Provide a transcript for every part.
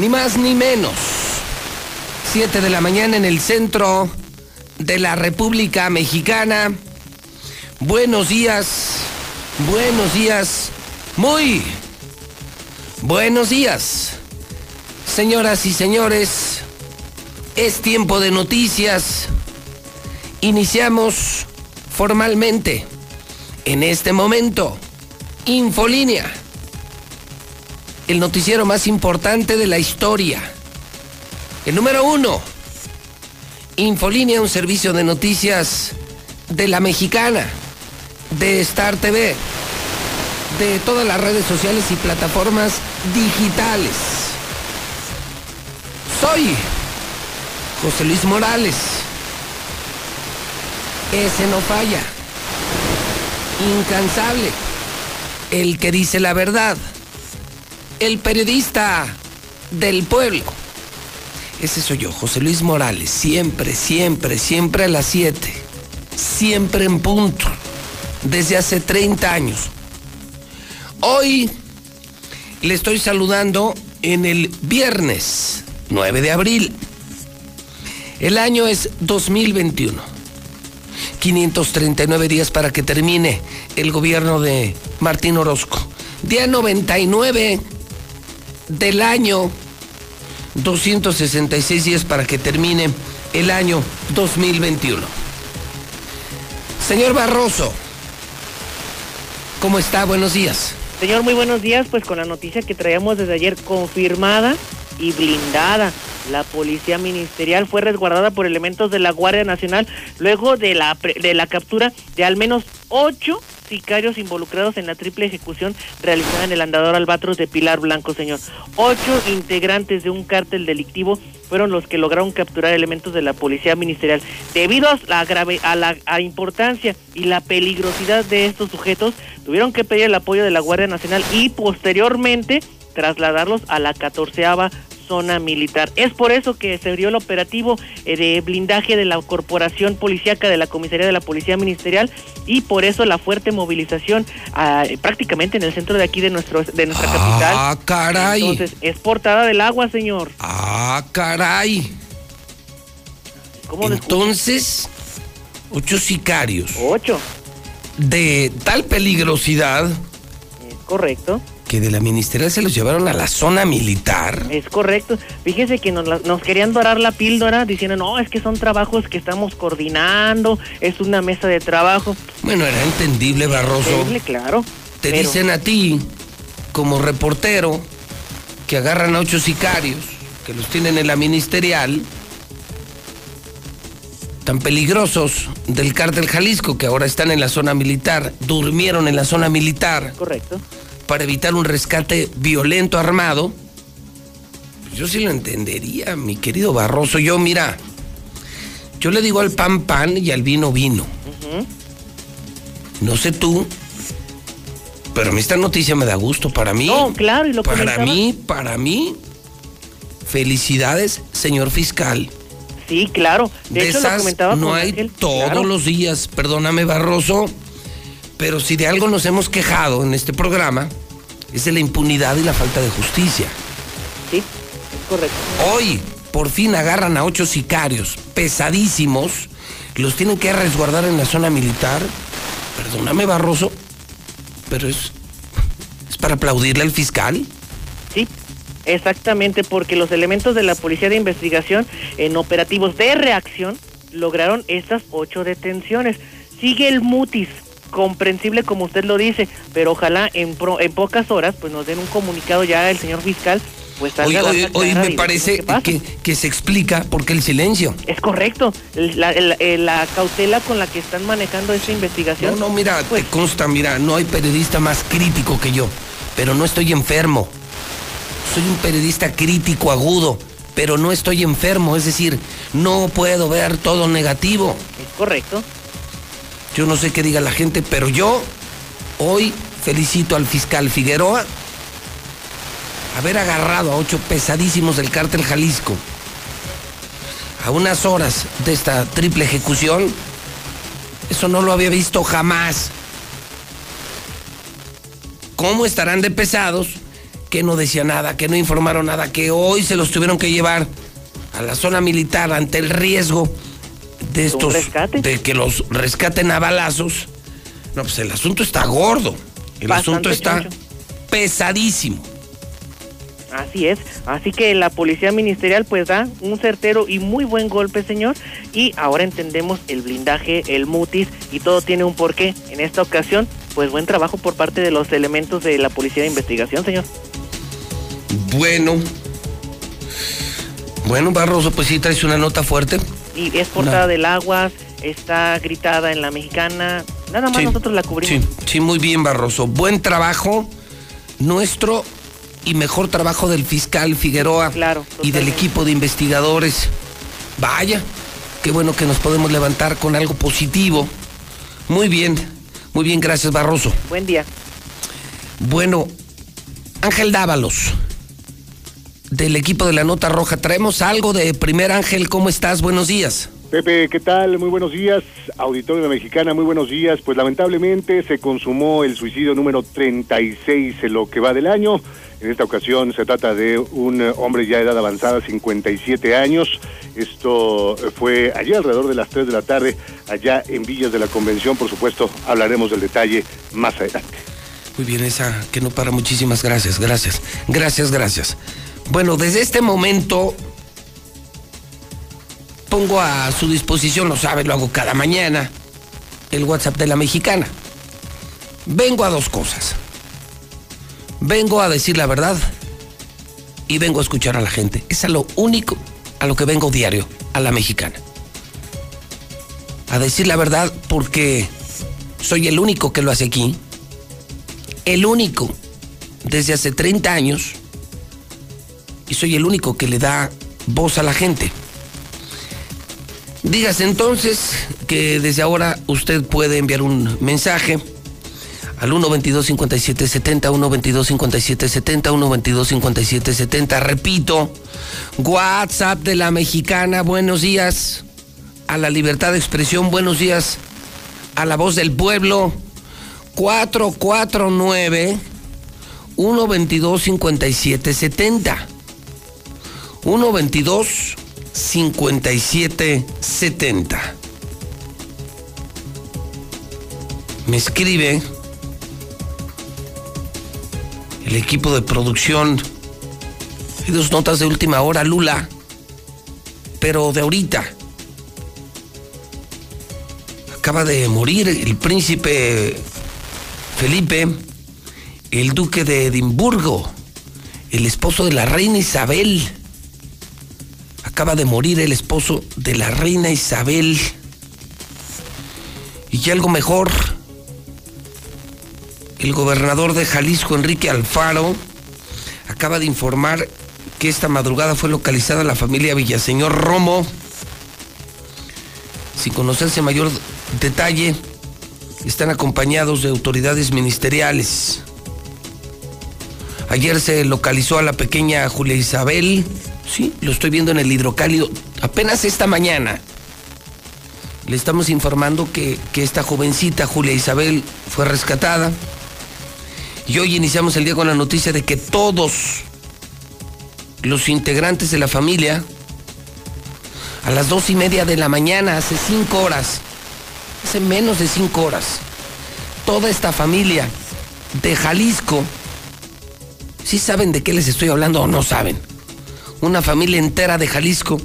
ni más ni menos. Siete de la mañana en el centro de la República Mexicana. Buenos días, buenos días, muy buenos días. Señoras y señores, es tiempo de noticias. Iniciamos formalmente en este momento. Infolínea el noticiero más importante de la historia. El número uno, Infolínea, un servicio de noticias de la mexicana, de Star TV, de todas las redes sociales y plataformas digitales. Soy José Luis Morales. Ese no falla. Incansable. El que dice la verdad el periodista del pueblo. Ese soy yo, José Luis Morales, siempre, siempre, siempre a las 7, siempre en punto, desde hace 30 años. Hoy le estoy saludando en el viernes 9 de abril. El año es 2021. 539 días para que termine el gobierno de Martín Orozco. Día 99 del año. 266 días para que termine el año 2021. Señor Barroso, ¿cómo está? Buenos días. Señor, muy buenos días. Pues con la noticia que traíamos desde ayer confirmada y blindada. La policía ministerial fue resguardada por elementos de la Guardia Nacional luego de la, de la captura de al menos ocho sicarios involucrados en la triple ejecución realizada en el andador Albatros de Pilar Blanco, señor. Ocho integrantes de un cártel delictivo fueron los que lograron capturar elementos de la policía ministerial. Debido a la grave, a la importancia y la peligrosidad de estos sujetos, tuvieron que pedir el apoyo de la Guardia Nacional y posteriormente trasladarlos a la catorceava zona militar. Es por eso que se abrió el operativo eh, de blindaje de la corporación policíaca de la comisaría de la policía ministerial y por eso la fuerte movilización ah, prácticamente en el centro de aquí de nuestro de nuestra ah, capital. Ah, caray. Entonces, es portada del agua, señor. Ah, caray. ¿Cómo Entonces, ocho sicarios. Ocho. De tal peligrosidad. Es correcto que de la ministerial se los llevaron a la zona militar. Es correcto. Fíjese que nos, nos, querían dorar la píldora diciendo, no, es que son trabajos que estamos coordinando, es una mesa de trabajo. Bueno, era entendible, Barroso. Entendible, claro. Te dicen a ti, como reportero, que agarran a ocho sicarios, que los tienen en la ministerial, tan peligrosos del cártel Jalisco, que ahora están en la zona militar, durmieron en la zona militar. Correcto para evitar un rescate violento armado, yo sí lo entendería, mi querido Barroso. Yo, mira, yo le digo al pan pan y al vino vino. No sé tú, pero a mí esta noticia me da gusto. Para mí. No, claro, y lo Para mí, para mí, felicidades, señor fiscal. Sí, claro. De, hecho, esas lo comentaba no hay Ángel. todos Claro. los días, perdóname Barroso, pero si de algo nos hemos quejado en este programa, es de la impunidad y la falta de justicia. Sí, es correcto. Hoy, por fin agarran a ocho sicarios pesadísimos, los tienen que resguardar en la zona militar. Perdóname Barroso, pero es, es para aplaudirle al fiscal. Sí, exactamente, porque los elementos de la Policía de Investigación en operativos de reacción lograron estas ocho detenciones. Sigue el mutis, comprensible como usted lo dice, pero ojalá en, pro- en pocas horas pues nos den un comunicado ya el señor fiscal. Pues Hoy, hoy- hoy me parece que, que se explica por qué el silencio. Es correcto, la, la- eh, la cautela con la que están manejando esta investigación. No, no, mira, pues, te consta, mira, no hay periodista más crítico que yo, pero no estoy enfermo. Soy un periodista crítico, agudo, pero no estoy enfermo, es decir, no puedo ver todo negativo. Es correcto. Yo no sé qué diga la gente, pero yo hoy felicito al fiscal Figueroa haber agarrado a ocho pesadísimos del cártel Jalisco. A unas horas de esta triple ejecución, eso no lo había visto jamás. ¿Cómo estarán de pesados? Que no decía nada, que no informaron nada, que hoy se los tuvieron que llevar a la zona militar ante el riesgo de estos rescate? de que los rescaten a balazos. No, pues el asunto está gordo. El Bastante asunto está choncho. pesadísimo. Así es, así que la policía ministerial pues da un certero y muy buen golpe, señor, y ahora entendemos el blindaje, el mutis y todo tiene un porqué. En esta ocasión, pues buen trabajo por parte de los elementos de la policía de investigación, señor. Bueno. Bueno, Barroso, pues sí traes una nota fuerte. Y es portada No. del Aguas, está gritada en la mexicana, nada más Sí, nosotros la cubrimos. Sí, sí, muy bien, Barroso. Buen trabajo nuestro y mejor trabajo del fiscal Figueroa Claro, y del equipo de investigadores. Vaya, qué bueno que nos podemos levantar con algo positivo. Muy bien, muy bien, gracias, Barroso. Buen día. Bueno, Ángel Dávalos, del equipo de la Nota Roja. Traemos algo de primer Ángel, ¿cómo estás? Buenos días. Pepe, ¿qué tal? Muy buenos días. Auditorio de la Mexicana, muy buenos días. Pues lamentablemente se consumó el suicidio número 36 en lo que va del año. En esta ocasión se trata de un hombre ya de edad avanzada, 57 años. Esto fue ayer alrededor de las 3 de la tarde, allá en Villas de la Convención. Por supuesto, hablaremos del detalle más adelante. Muy bien, esa que no para. Muchísimas gracias, gracias. Gracias, gracias. Bueno, desde este momento pongo a su disposición, lo sabe, lo hago cada mañana, el WhatsApp de la mexicana. Vengo a dos cosas. Vengo a decir la verdad y vengo a escuchar a la gente. Es a lo único a lo que vengo diario, a la mexicana. A decir la verdad porque soy el único que lo hace aquí el único desde hace 30 años y soy el único que le da voz a la gente. Dígase entonces que desde ahora usted puede enviar un mensaje al 122 57 70 122 57 70 122 57 70 repito WhatsApp de la mexicana buenos días. A la libertad de expresión buenos días. A la voz del pueblo 449 122 57 70 122 57 70 me escribe el equipo de producción. Hay dos notas de última hora Lula pero de ahorita. Acaba de morir el príncipe Felipe, el duque de Edimburgo, el esposo de la reina Isabel. Acaba de morir el esposo de la reina Isabel. Y algo mejor, el gobernador de Jalisco, Enrique Alfaro, acaba de informar que esta madrugada fue localizada la familia Villaseñor Romo. Sin conocerse mayor detalle, están acompañados de autoridades ministeriales. Ayer se localizó a la pequeña Julia Isabel, Sí, lo estoy viendo en el hidrocálido. Apenas esta mañana le estamos informando que, que esta jovencita, Julia Isabel, fue rescatada. Y hoy iniciamos el día con la noticia de que todos los integrantes de la familia, a las dos y media de la mañana, hace cinco horas, hace menos de cinco horas, toda esta familia de Jalisco, ¿sí saben de qué les estoy hablando o no saben? Una familia entera de Jalisco,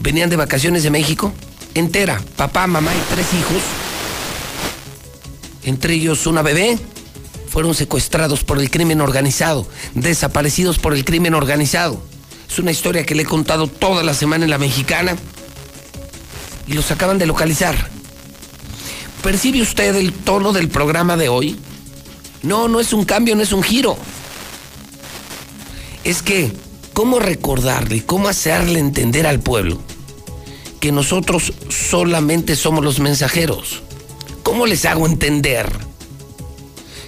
venían de vacaciones de México, entera, papá, mamá y tres hijos, entre ellos una bebé, fueron secuestrados por el crimen organizado, desaparecidos por el crimen organizado. Es una historia que le he contado toda la semana en la mexicana y los acaban de localizar. ¿Percibe usted el tono del programa de hoy? No, no es un cambio, no es un giro. Es que, ¿cómo recordarle, cómo hacerle entender al pueblo que nosotros solamente somos los mensajeros? ¿Cómo les hago entender?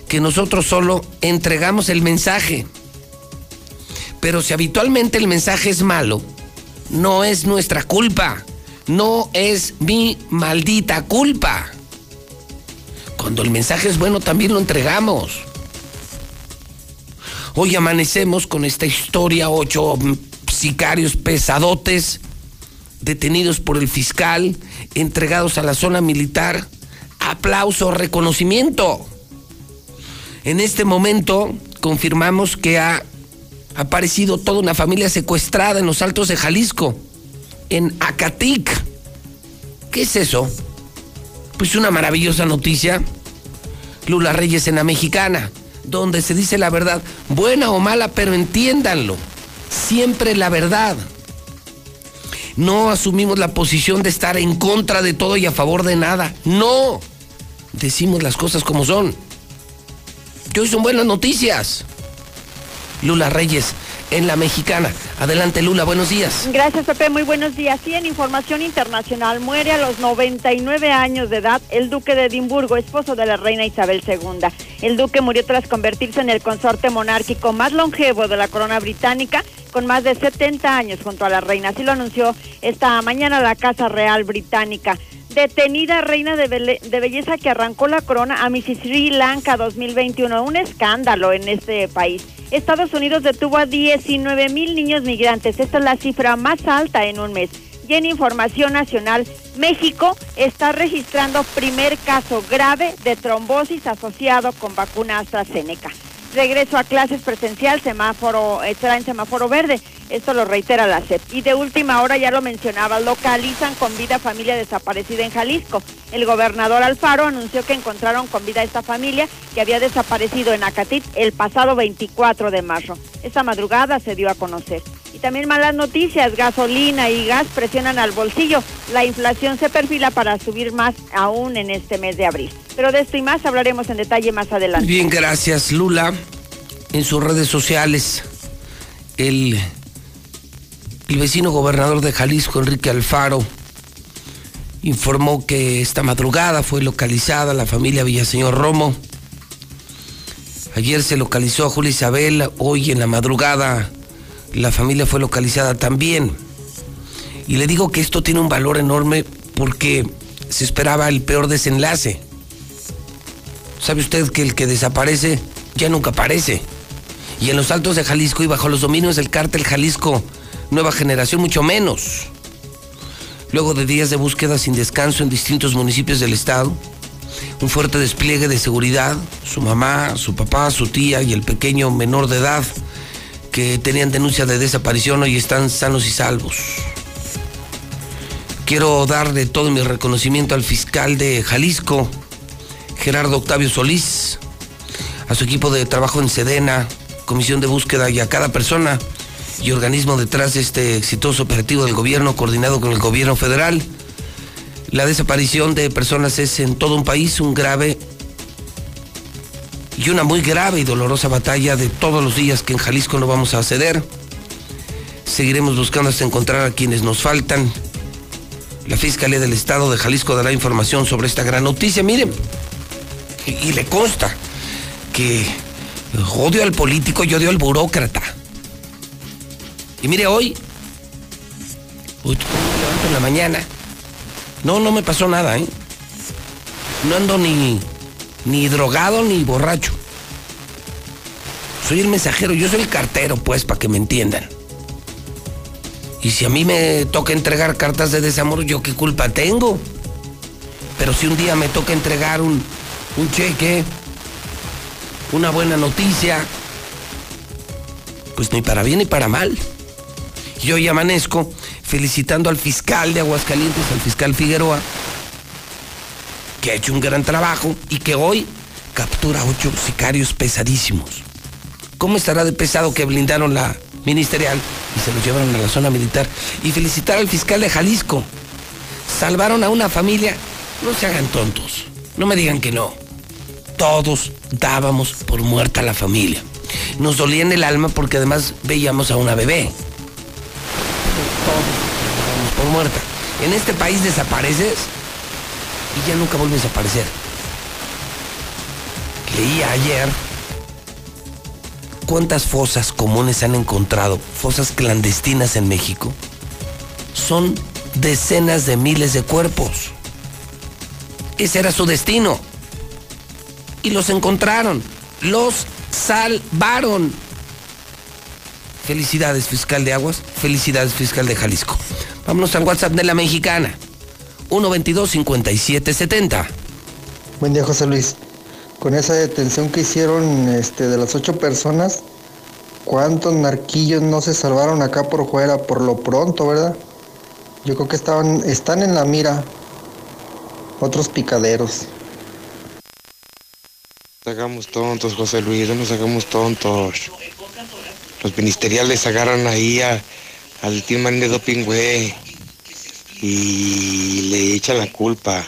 que nosotros solo entregamos el mensaje. Pero si habitualmente el mensaje es malo, no es nuestra culpa, no es mi maldita culpa. Cuando el mensaje es bueno también lo entregamos. Hoy amanecemos con esta historia, ocho sicarios pesadotes detenidos por el fiscal, entregados a la zona militar. Aplauso, reconocimiento. En este momento confirmamos que ha aparecido toda una familia secuestrada en los altos de Jalisco, en Acatic. ¿Qué es eso? Pues una maravillosa noticia. Lula Reyes en la mexicana, donde se dice la verdad, buena o mala, pero entiéndanlo, siempre la verdad. No asumimos la posición de estar en contra de todo y a favor de nada. No. Decimos las cosas como son que hoy son buenas noticias. Lula Reyes en la mexicana. Adelante Lula, buenos días. Gracias Pepe, muy buenos días. Sí, en información internacional muere a los 99 años de edad el duque de Edimburgo, esposo de la reina Isabel II. El duque murió tras convertirse en el consorte monárquico más longevo de la corona británica con más de 70 años junto a la reina. Así lo anunció esta mañana la Casa Real Británica detenida reina de, belleza que arrancó la corona a Mrs. Sri Lanka 2021. Un escándalo en este país. Estados Unidos detuvo a 19 mil niños migrantes. Esta es la cifra más alta en un mes. Y en información nacional, México está registrando primer caso grave de trombosis asociado con vacuna AstraZeneca regreso a clases presencial, semáforo, estará en semáforo verde. Esto lo reitera la SEP. Y de última hora, ya lo mencionaba, localizan con vida familia desaparecida en Jalisco. El gobernador Alfaro anunció que encontraron con vida a esta familia que había desaparecido en Acatit el pasado 24 de marzo. Esta madrugada se dio a conocer. Y también malas noticias, gasolina y gas presionan al bolsillo. La inflación se perfila para subir más aún en este mes de abril. Pero de esto y más hablaremos en detalle más adelante. Bien, gracias Lula. En sus redes sociales, el, vecino gobernador de Jalisco, Enrique Alfaro, informó que esta madrugada fue localizada la familia Villaseñor Romo. Ayer se localizó a Julia Isabel, hoy en la madrugada la familia fue localizada también. Y le digo que esto tiene un valor enorme porque se esperaba el peor desenlace. ¿Sabe usted que el que desaparece ya nunca aparece? Y en los altos de Jalisco y bajo los dominios del cártel Jalisco Nueva Generación mucho menos. Luego de días de búsqueda sin descanso en distintos municipios del estado, un fuerte despliegue de seguridad, su mamá, su papá, su tía y el pequeño menor de edad que tenían denuncia de desaparición hoy están sanos y salvos. Quiero darle todo mi reconocimiento al fiscal de Jalisco, Gerardo Octavio Solís, a su equipo de trabajo en Sedena, Comisión de Búsqueda y a cada persona y organismo detrás de este exitoso operativo del gobierno coordinado con el gobierno federal. La desaparición de personas es en todo un país un grave y una muy grave y dolorosa batalla de todos los días que en Jalisco no vamos a ceder. Seguiremos buscando hasta encontrar a quienes nos faltan. La Fiscalía del Estado de Jalisco dará información sobre esta gran noticia. Miren, y, le consta que odio al político y odio al burócrata. Y mire, hoy Uy, me levanto en la mañana. No, no me pasó nada, ¿eh? No ando ni, ni drogado ni borracho. Soy el mensajero, yo soy el cartero, pues, para que me entiendan. Y si a mí me toca entregar cartas de desamor, ¿yo qué culpa tengo? Pero si un día me toca entregar un, un cheque, una buena noticia, pues ni para bien ni para mal. Y hoy amanezco felicitando al fiscal de Aguascalientes, al fiscal Figueroa, que ha hecho un gran trabajo y que hoy captura ocho sicarios pesadísimos. ¿Cómo estará de pesado que blindaron la ministerial y se los llevaron a la zona militar? Y felicitar al fiscal de Jalisco. Salvaron a una familia. No se hagan tontos. No me digan que no. Todos dábamos por muerta a la familia. Nos dolía en el alma porque además veíamos a una bebé por muerta. En este país desapareces y ya nunca vuelves a aparecer. Leía ayer cuántas fosas comunes han encontrado, fosas clandestinas en México. Son decenas de miles de cuerpos. Ese era su destino. Y los encontraron. Los salvaron. Felicidades, fiscal de Aguas. Felicidades, fiscal de Jalisco. Vámonos al WhatsApp de la mexicana. 122-5770. Buen día, José Luis. Con esa detención que hicieron este, de las ocho personas, ¿cuántos narquillos no se salvaron acá por fuera por lo pronto, verdad? Yo creo que estaban, están en la mira otros picaderos. Hagamos tontos, José Luis, no nos hagamos tontos. Los ministeriales agarran ahí al Team Man de Doping, güey. Y le echan la culpa.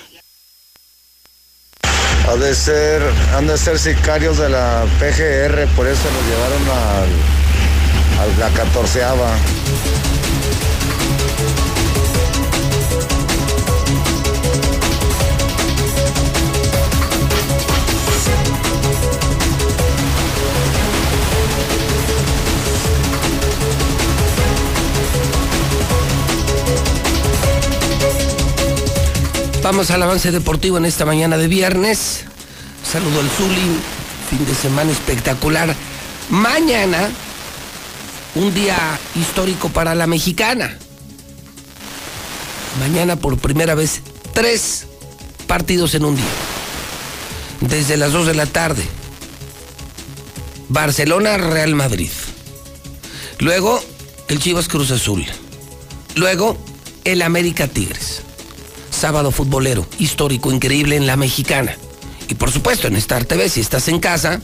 Ha de ser, han de ser sicarios de la PGR, por eso los llevaron al, a la catorceava. Vamos al avance deportivo en esta mañana de viernes. Saludo al Zuli. Fin de semana espectacular. Mañana, un día histórico para la mexicana. Mañana por primera vez, tres partidos en un día. Desde las 2 de la tarde. Barcelona, Real Madrid. Luego, el Chivas Cruz Azul. Luego, el América Tigres sábado futbolero, histórico, increíble en la mexicana. Y por supuesto en Star TV, si estás en casa,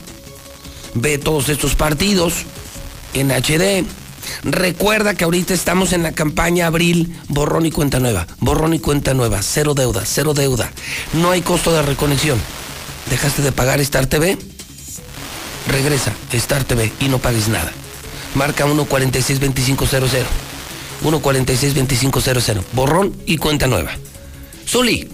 ve todos estos partidos en HD. Recuerda que ahorita estamos en la campaña Abril, borrón y cuenta nueva. Borrón y cuenta nueva, cero deuda, cero deuda. No hay costo de reconexión. ¿Dejaste de pagar Star TV? Regresa Star TV y no pagues nada. Marca 1462500. 1462500. Borrón y cuenta nueva. Zuli,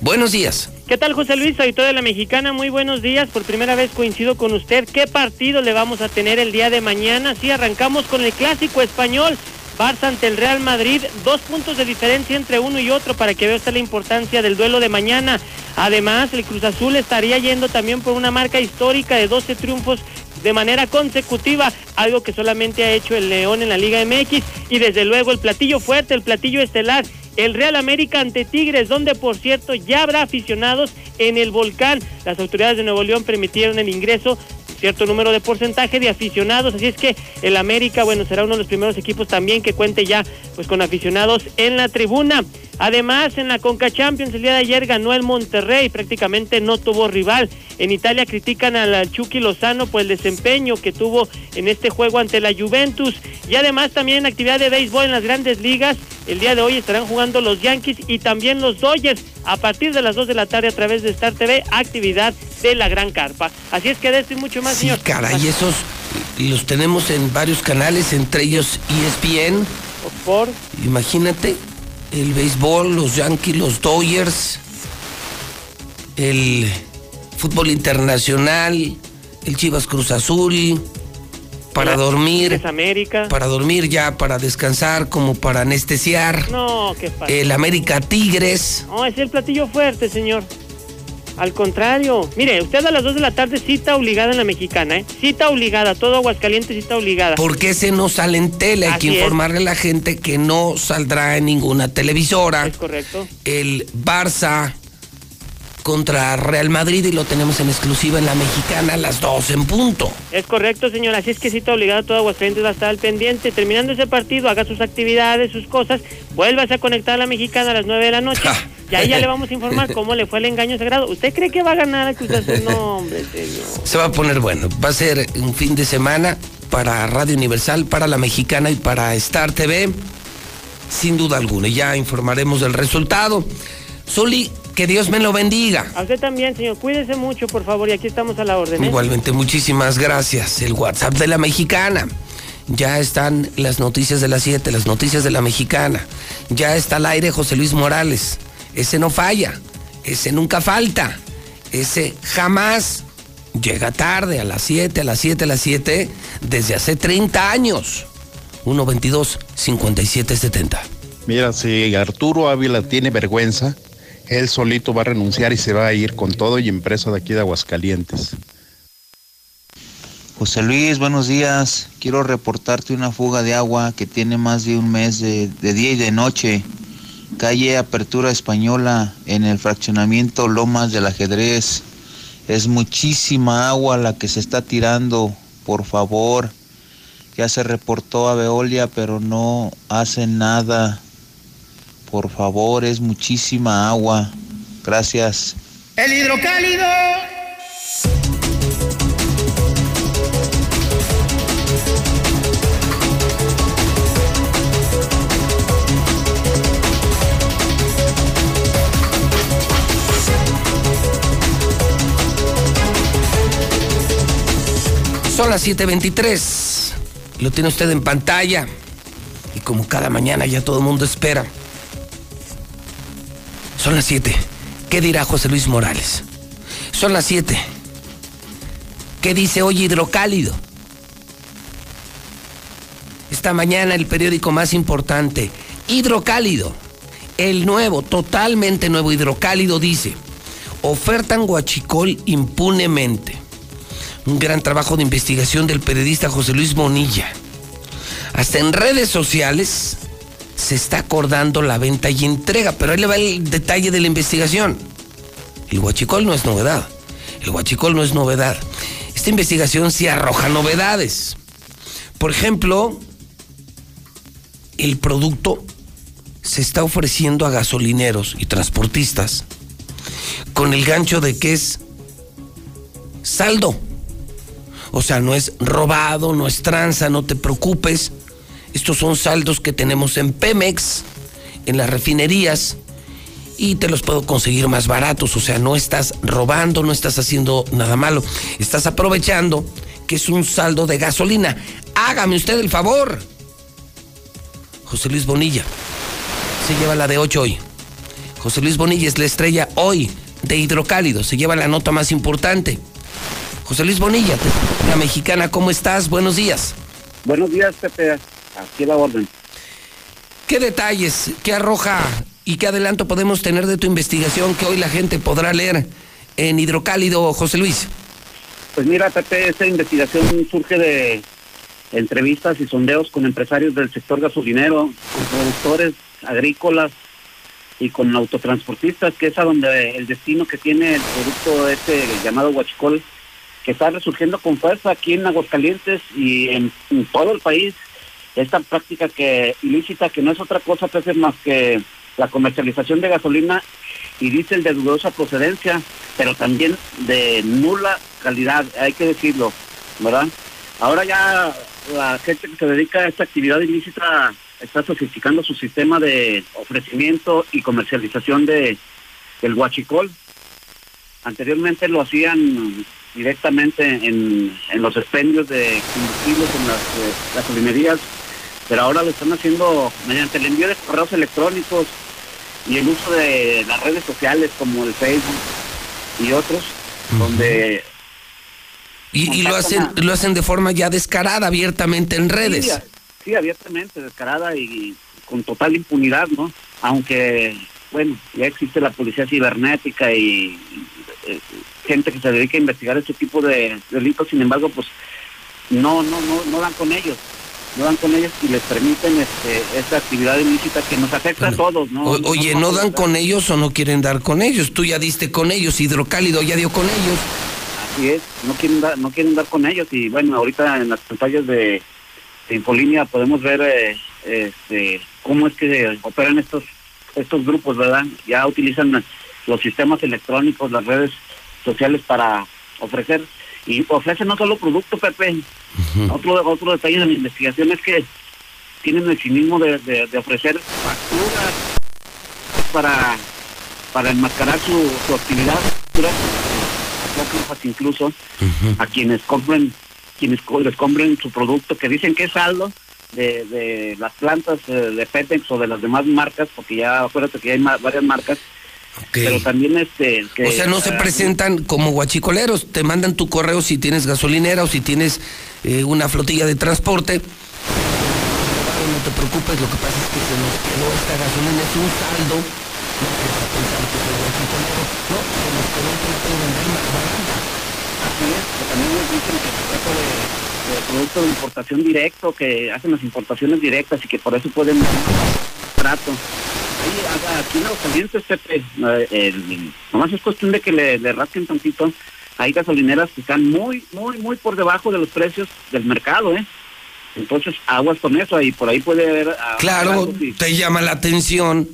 buenos días. ¿Qué tal, José Luis, auditor de la Mexicana? Muy buenos días. Por primera vez coincido con usted. ¿Qué partido le vamos a tener el día de mañana? Sí, arrancamos con el clásico español. Barça ante el Real Madrid, dos puntos de diferencia entre uno y otro para que vea usted la importancia del duelo de mañana. Además, el Cruz Azul estaría yendo también por una marca histórica de 12 triunfos de manera consecutiva, algo que solamente ha hecho el León en la Liga MX y desde luego el platillo fuerte, el platillo estelar el Real América ante Tigres, donde por cierto ya habrá aficionados en el volcán. Las autoridades de Nuevo León permitieron el ingreso cierto número de porcentaje de aficionados, así es que el América, bueno, será uno de los primeros equipos también que cuente ya pues con aficionados en la tribuna. Además, en la Conca Champions el día de ayer ganó el Monterrey, prácticamente no tuvo rival. En Italia critican al Chucky Lozano por el desempeño que tuvo en este juego ante la Juventus. Y además también en actividad de béisbol en las grandes ligas, el día de hoy estarán jugando los Yankees y también los Dodgers a partir de las 2 de la tarde a través de Star TV, actividad de la Gran Carpa. Así es que de esto y mucho más, sí, señor. caray, esos los tenemos en varios canales, entre ellos ESPN. Por Imagínate, el béisbol, los Yankees, los Dodgers, el fútbol internacional, el Chivas Cruz Azul, para dormir. América. Para dormir ya, para descansar, como para anestesiar. No, qué pasa. El América Tigres. No, es el platillo fuerte, señor. Al contrario. Mire, usted a las 2 de la tarde cita obligada en la mexicana, ¿eh? Cita obligada. Todo Aguascalientes cita obligada. Porque ese no sale en tele. Hay Así que es. informarle a la gente que no saldrá en ninguna televisora. Es correcto. El Barça contra Real Madrid y lo tenemos en exclusiva en la mexicana a las 2 en punto. Es correcto, señor. Así es que cita obligada. Todo Aguascalientes va a estar al pendiente. Terminando ese partido, haga sus actividades, sus cosas. Vuélvase a conectar a la mexicana a las 9 de la noche. Y ahí ya le vamos a informar cómo le fue el engaño sagrado. ¿Usted cree que va a ganar el Cruz Azul? No, hombre, señor. Se va a poner bueno. Va a ser un fin de semana para Radio Universal, para la mexicana y para Star TV. Sin duda alguna. Y Ya informaremos del resultado. Zuli, que Dios me lo bendiga. A usted también, señor. Cuídese mucho, por favor. Y aquí estamos a la orden. ¿eh? Igualmente, muchísimas gracias. El WhatsApp de la mexicana. Ya están las noticias de las 7, las noticias de la mexicana. Ya está al aire José Luis Morales. Ese no falla. Ese nunca falta. Ese jamás llega tarde a las 7, a las 7, a las 7, desde hace 30 años. 122 5770. Mira, si Arturo Ávila tiene vergüenza, él solito va a renunciar y se va a ir con todo y empresa de aquí de Aguascalientes. José Luis, buenos días. Quiero reportarte una fuga de agua que tiene más de un mes de, de día y de noche. Calle Apertura Española en el fraccionamiento Lomas del Ajedrez. Es muchísima agua la que se está tirando. Por favor. Ya se reportó a Veolia, pero no hacen nada. Por favor, es muchísima agua. Gracias. El hidrocálido. Son las 7:23. Lo tiene usted en pantalla. Y como cada mañana ya todo el mundo espera. Son las 7. ¿Qué dirá José Luis Morales? Son las 7. ¿Qué dice hoy Hidrocálido? Esta mañana el periódico más importante, Hidrocálido, el nuevo, totalmente nuevo Hidrocálido dice, ofertan guachicol impunemente. Un gran trabajo de investigación del periodista José Luis Bonilla. Hasta en redes sociales se está acordando la venta y entrega, pero ahí le va el detalle de la investigación. El huachicol no es novedad. El huachicol no es novedad. Esta investigación sí arroja novedades. Por ejemplo, el producto se está ofreciendo a gasolineros y transportistas con el gancho de que es saldo. O sea, no es robado, no es tranza, no te preocupes. Estos son saldos que tenemos en Pemex, en las refinerías, y te los puedo conseguir más baratos. O sea, no estás robando, no estás haciendo nada malo. Estás aprovechando que es un saldo de gasolina. Hágame usted el favor. José Luis Bonilla se lleva la de 8 hoy. José Luis Bonilla es la estrella hoy de Hidrocálido. Se lleva la nota más importante. José Luis Bonilla, la mexicana, ¿cómo estás? Buenos días. Buenos días, Pepe. Aquí la orden. ¿Qué detalles, qué arroja y qué adelanto podemos tener de tu investigación que hoy la gente podrá leer en Hidrocálido, José Luis? Pues mira, Pepe, esta investigación surge de entrevistas y sondeos con empresarios del sector gasolinero, con productores agrícolas y con autotransportistas, que es a donde el destino que tiene el producto este llamado huachicol, que está resurgiendo con fuerza aquí en Aguascalientes y en, en todo el país. Esta práctica que ilícita que no es otra cosa, Pepe, más que la comercialización de gasolina y diésel de dudosa procedencia, pero también de nula calidad, hay que decirlo, ¿verdad? Ahora ya la gente que se dedica a esta actividad ilícita está sofisticando su sistema de ofrecimiento y comercialización de del huachicol. Anteriormente lo hacían directamente en, en los expendios de combustibles en las eh, gasolinerías, pero ahora lo están haciendo mediante el envío de correos electrónicos y el uso de las redes sociales como el Facebook y otros, donde Y, y lo hacen lo hacen de forma ya descarada, abiertamente en redes. Sí, sí, abiertamente, descarada y con total impunidad, ¿no? Aunque, bueno, ya existe la policía cibernética y, eh, gente que se dedica a investigar este tipo de delitos, sin embargo, pues no, no, no, no dan con ellos no dan con ellos y les permiten este, esta actividad ilícita que nos afecta a todos, ¿no? O- oye, ¿no dan con ellos o no quieren dar con ellos? Tú ya diste con ellos, Hidrocálido ya dio con ellos. Así es, no quieren dar, no quieren dar con ellos y bueno, ahorita en las pantallas de, de Infolínea podemos ver eh, este, cómo es que operan estos estos grupos, ¿verdad? Ya utilizan los sistemas electrónicos, las redes sociales para ofrecer y ofrecen no solo producto, Pepe. Otro otro detalle de la investigación es que tienen el cinismo de, de- de ofrecer facturas para para enmascarar su, su actividad, incluso a quienes compren quienes les compren su producto que dicen que es saldo de, de las plantas eh, de Petex o de las demás marcas porque ya acuérdate que hay ma- varias marcas pero también este que, O sea, no se ah, presentan como guachicoleros, te mandan tu correo si tienes gasolinera o si tienes eh, una flotilla de transporte. No te preocupes, lo que pasa es que se nos quedó esta gasolina, es un saldo. No vas a pensar que soy guachicolero. No, se nos quedó un producto de vender más barato. Así es, que también nos dicen que se trata de, de producto de importación directo, que hacen las importaciones directas y que por eso pueden trato. Ahí, aquí en Aguascalientes, Pepe, eh, el- nomás es cuestión de que le, le rasquen tantito. Hay gasolineras que están muy, muy, muy por debajo de los precios del mercado, ¿eh? Entonces, aguas con eso, y por ahí puede haber... ah, Claro, algo que- te llama la atención.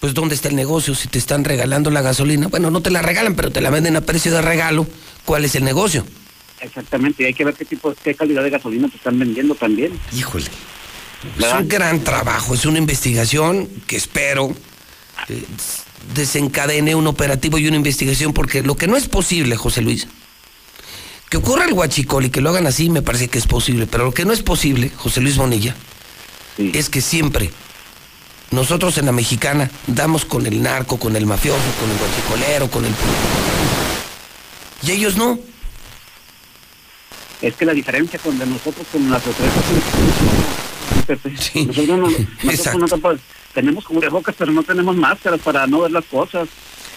Pues dónde está el negocio si te están regalando la gasolina. Bueno, no te la regalan, pero te la venden a precio de regalo. ¿Cuál es el negocio? Exactamente, y hay que ver qué tipo, qué calidad de gasolina te están vendiendo también. Híjole. Es un gran trabajo, es una investigación que espero eh, desencadene un operativo y una investigación, porque lo que no es posible, José Luis, que ocurra el huachicol y que lo hagan así me parece que es posible, pero lo que no es posible, José Luis Bonilla, es que siempre nosotros en la mexicana damos con el narco, con el mafioso, con el guachicolero, con el... Y ellos no. Es que la diferencia con de nosotros con las otras Pepe, nosotros, no, nosotros no tapa- tenemos cubrebocas, pero no tenemos máscaras para no ver las cosas,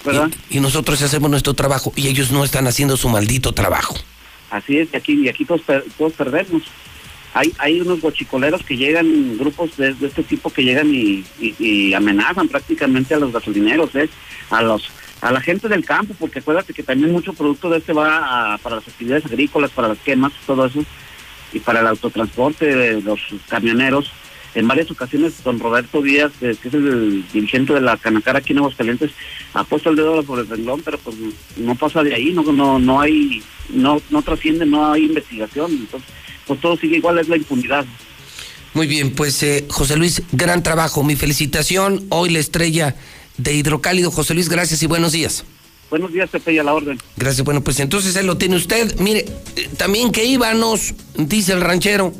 ¿verdad? Y nosotros hacemos nuestro trabajo y ellos no están haciendo su maldito trabajo. Así es, y aquí, y aquí todos, todos perdemos. Hay, hay unos bochicoleros que llegan, grupos de, de este tipo que llegan y, y- y amenazan prácticamente a los gasolineros, ¿eh? a los a la gente del campo, porque acuérdate que también mucho producto de este va a- para las actividades agrícolas, para las quemas, todo eso, y para el autotransporte de los camioneros. En varias ocasiones, don Roberto Díaz, eh, que es el dirigente de la Canacara aquí en Aguascalientes, ha puesto el dedo por el renglón, pero pues no pasa de ahí, no no no hay, no no trasciende, no hay investigación, entonces pues todo sigue igual, es la impunidad. Muy bien, pues eh, José Luis, gran trabajo, mi felicitación. Hoy la estrella de Hidrocálido. José Luis, gracias y buenos días. Buenos días, Pepe, y la orden. Gracias, bueno, pues entonces él lo tiene usted. Mire, eh, también que íbamos, dice el ranchero.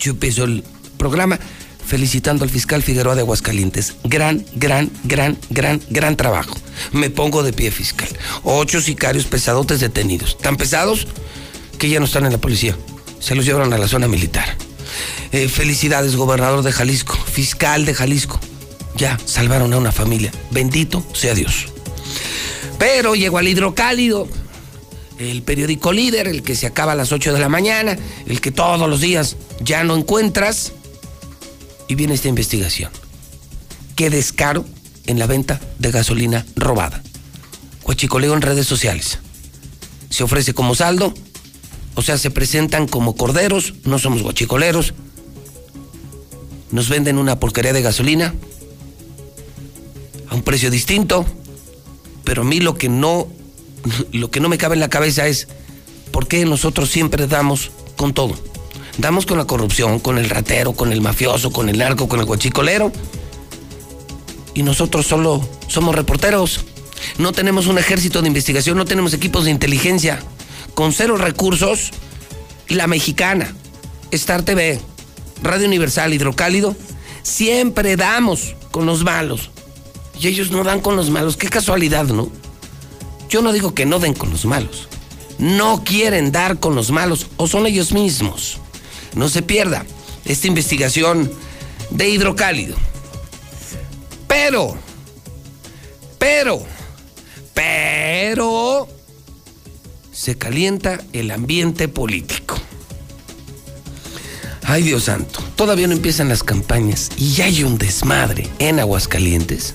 Yo empiezo el programa felicitando al fiscal Figueroa de Aguascalientes. Gran, gran, gran, gran, gran trabajo. Me pongo de pie, fiscal. Ocho sicarios pesadotes detenidos. Tan pesados que ya no están en la policía. Se los llevaron a la zona militar. Eh, felicidades, gobernador de Jalisco, fiscal de Jalisco. Ya salvaron a una familia. Bendito sea Dios. Pero llegó al hidrocálido, el periódico líder, el que se acaba a las 8 de la mañana, el que todos los días ya no encuentras. Y viene esta investigación. Qué descaro en la venta de gasolina robada. Huachicoleo en redes sociales. Se ofrece como saldo, o sea, se presentan como corderos, no somos guachicoleros. Nos venden una porquería de gasolina a un precio distinto. Pero a mí lo que no, lo que no me cabe en la cabeza es por qué nosotros siempre damos con todo. Damos con la corrupción, con el ratero, con el mafioso, con el narco, con el guachicolero. Y nosotros solo somos reporteros. No tenemos un ejército de investigación, no tenemos equipos de inteligencia. Con cero recursos, la mexicana, Star TV, Radio Universal, Hidrocálido, siempre damos con los malos. Y ellos no dan con los malos. Qué casualidad, ¿no? Yo no digo que no den con los malos. no quieren dar con los malos o son ellos mismos. No se pierda esta investigación de hidrocálido. Pero, pero, pero, se calienta el ambiente político. Ay Dios santo, todavía no empiezan las campañas y ya hay un desmadre en Aguascalientes.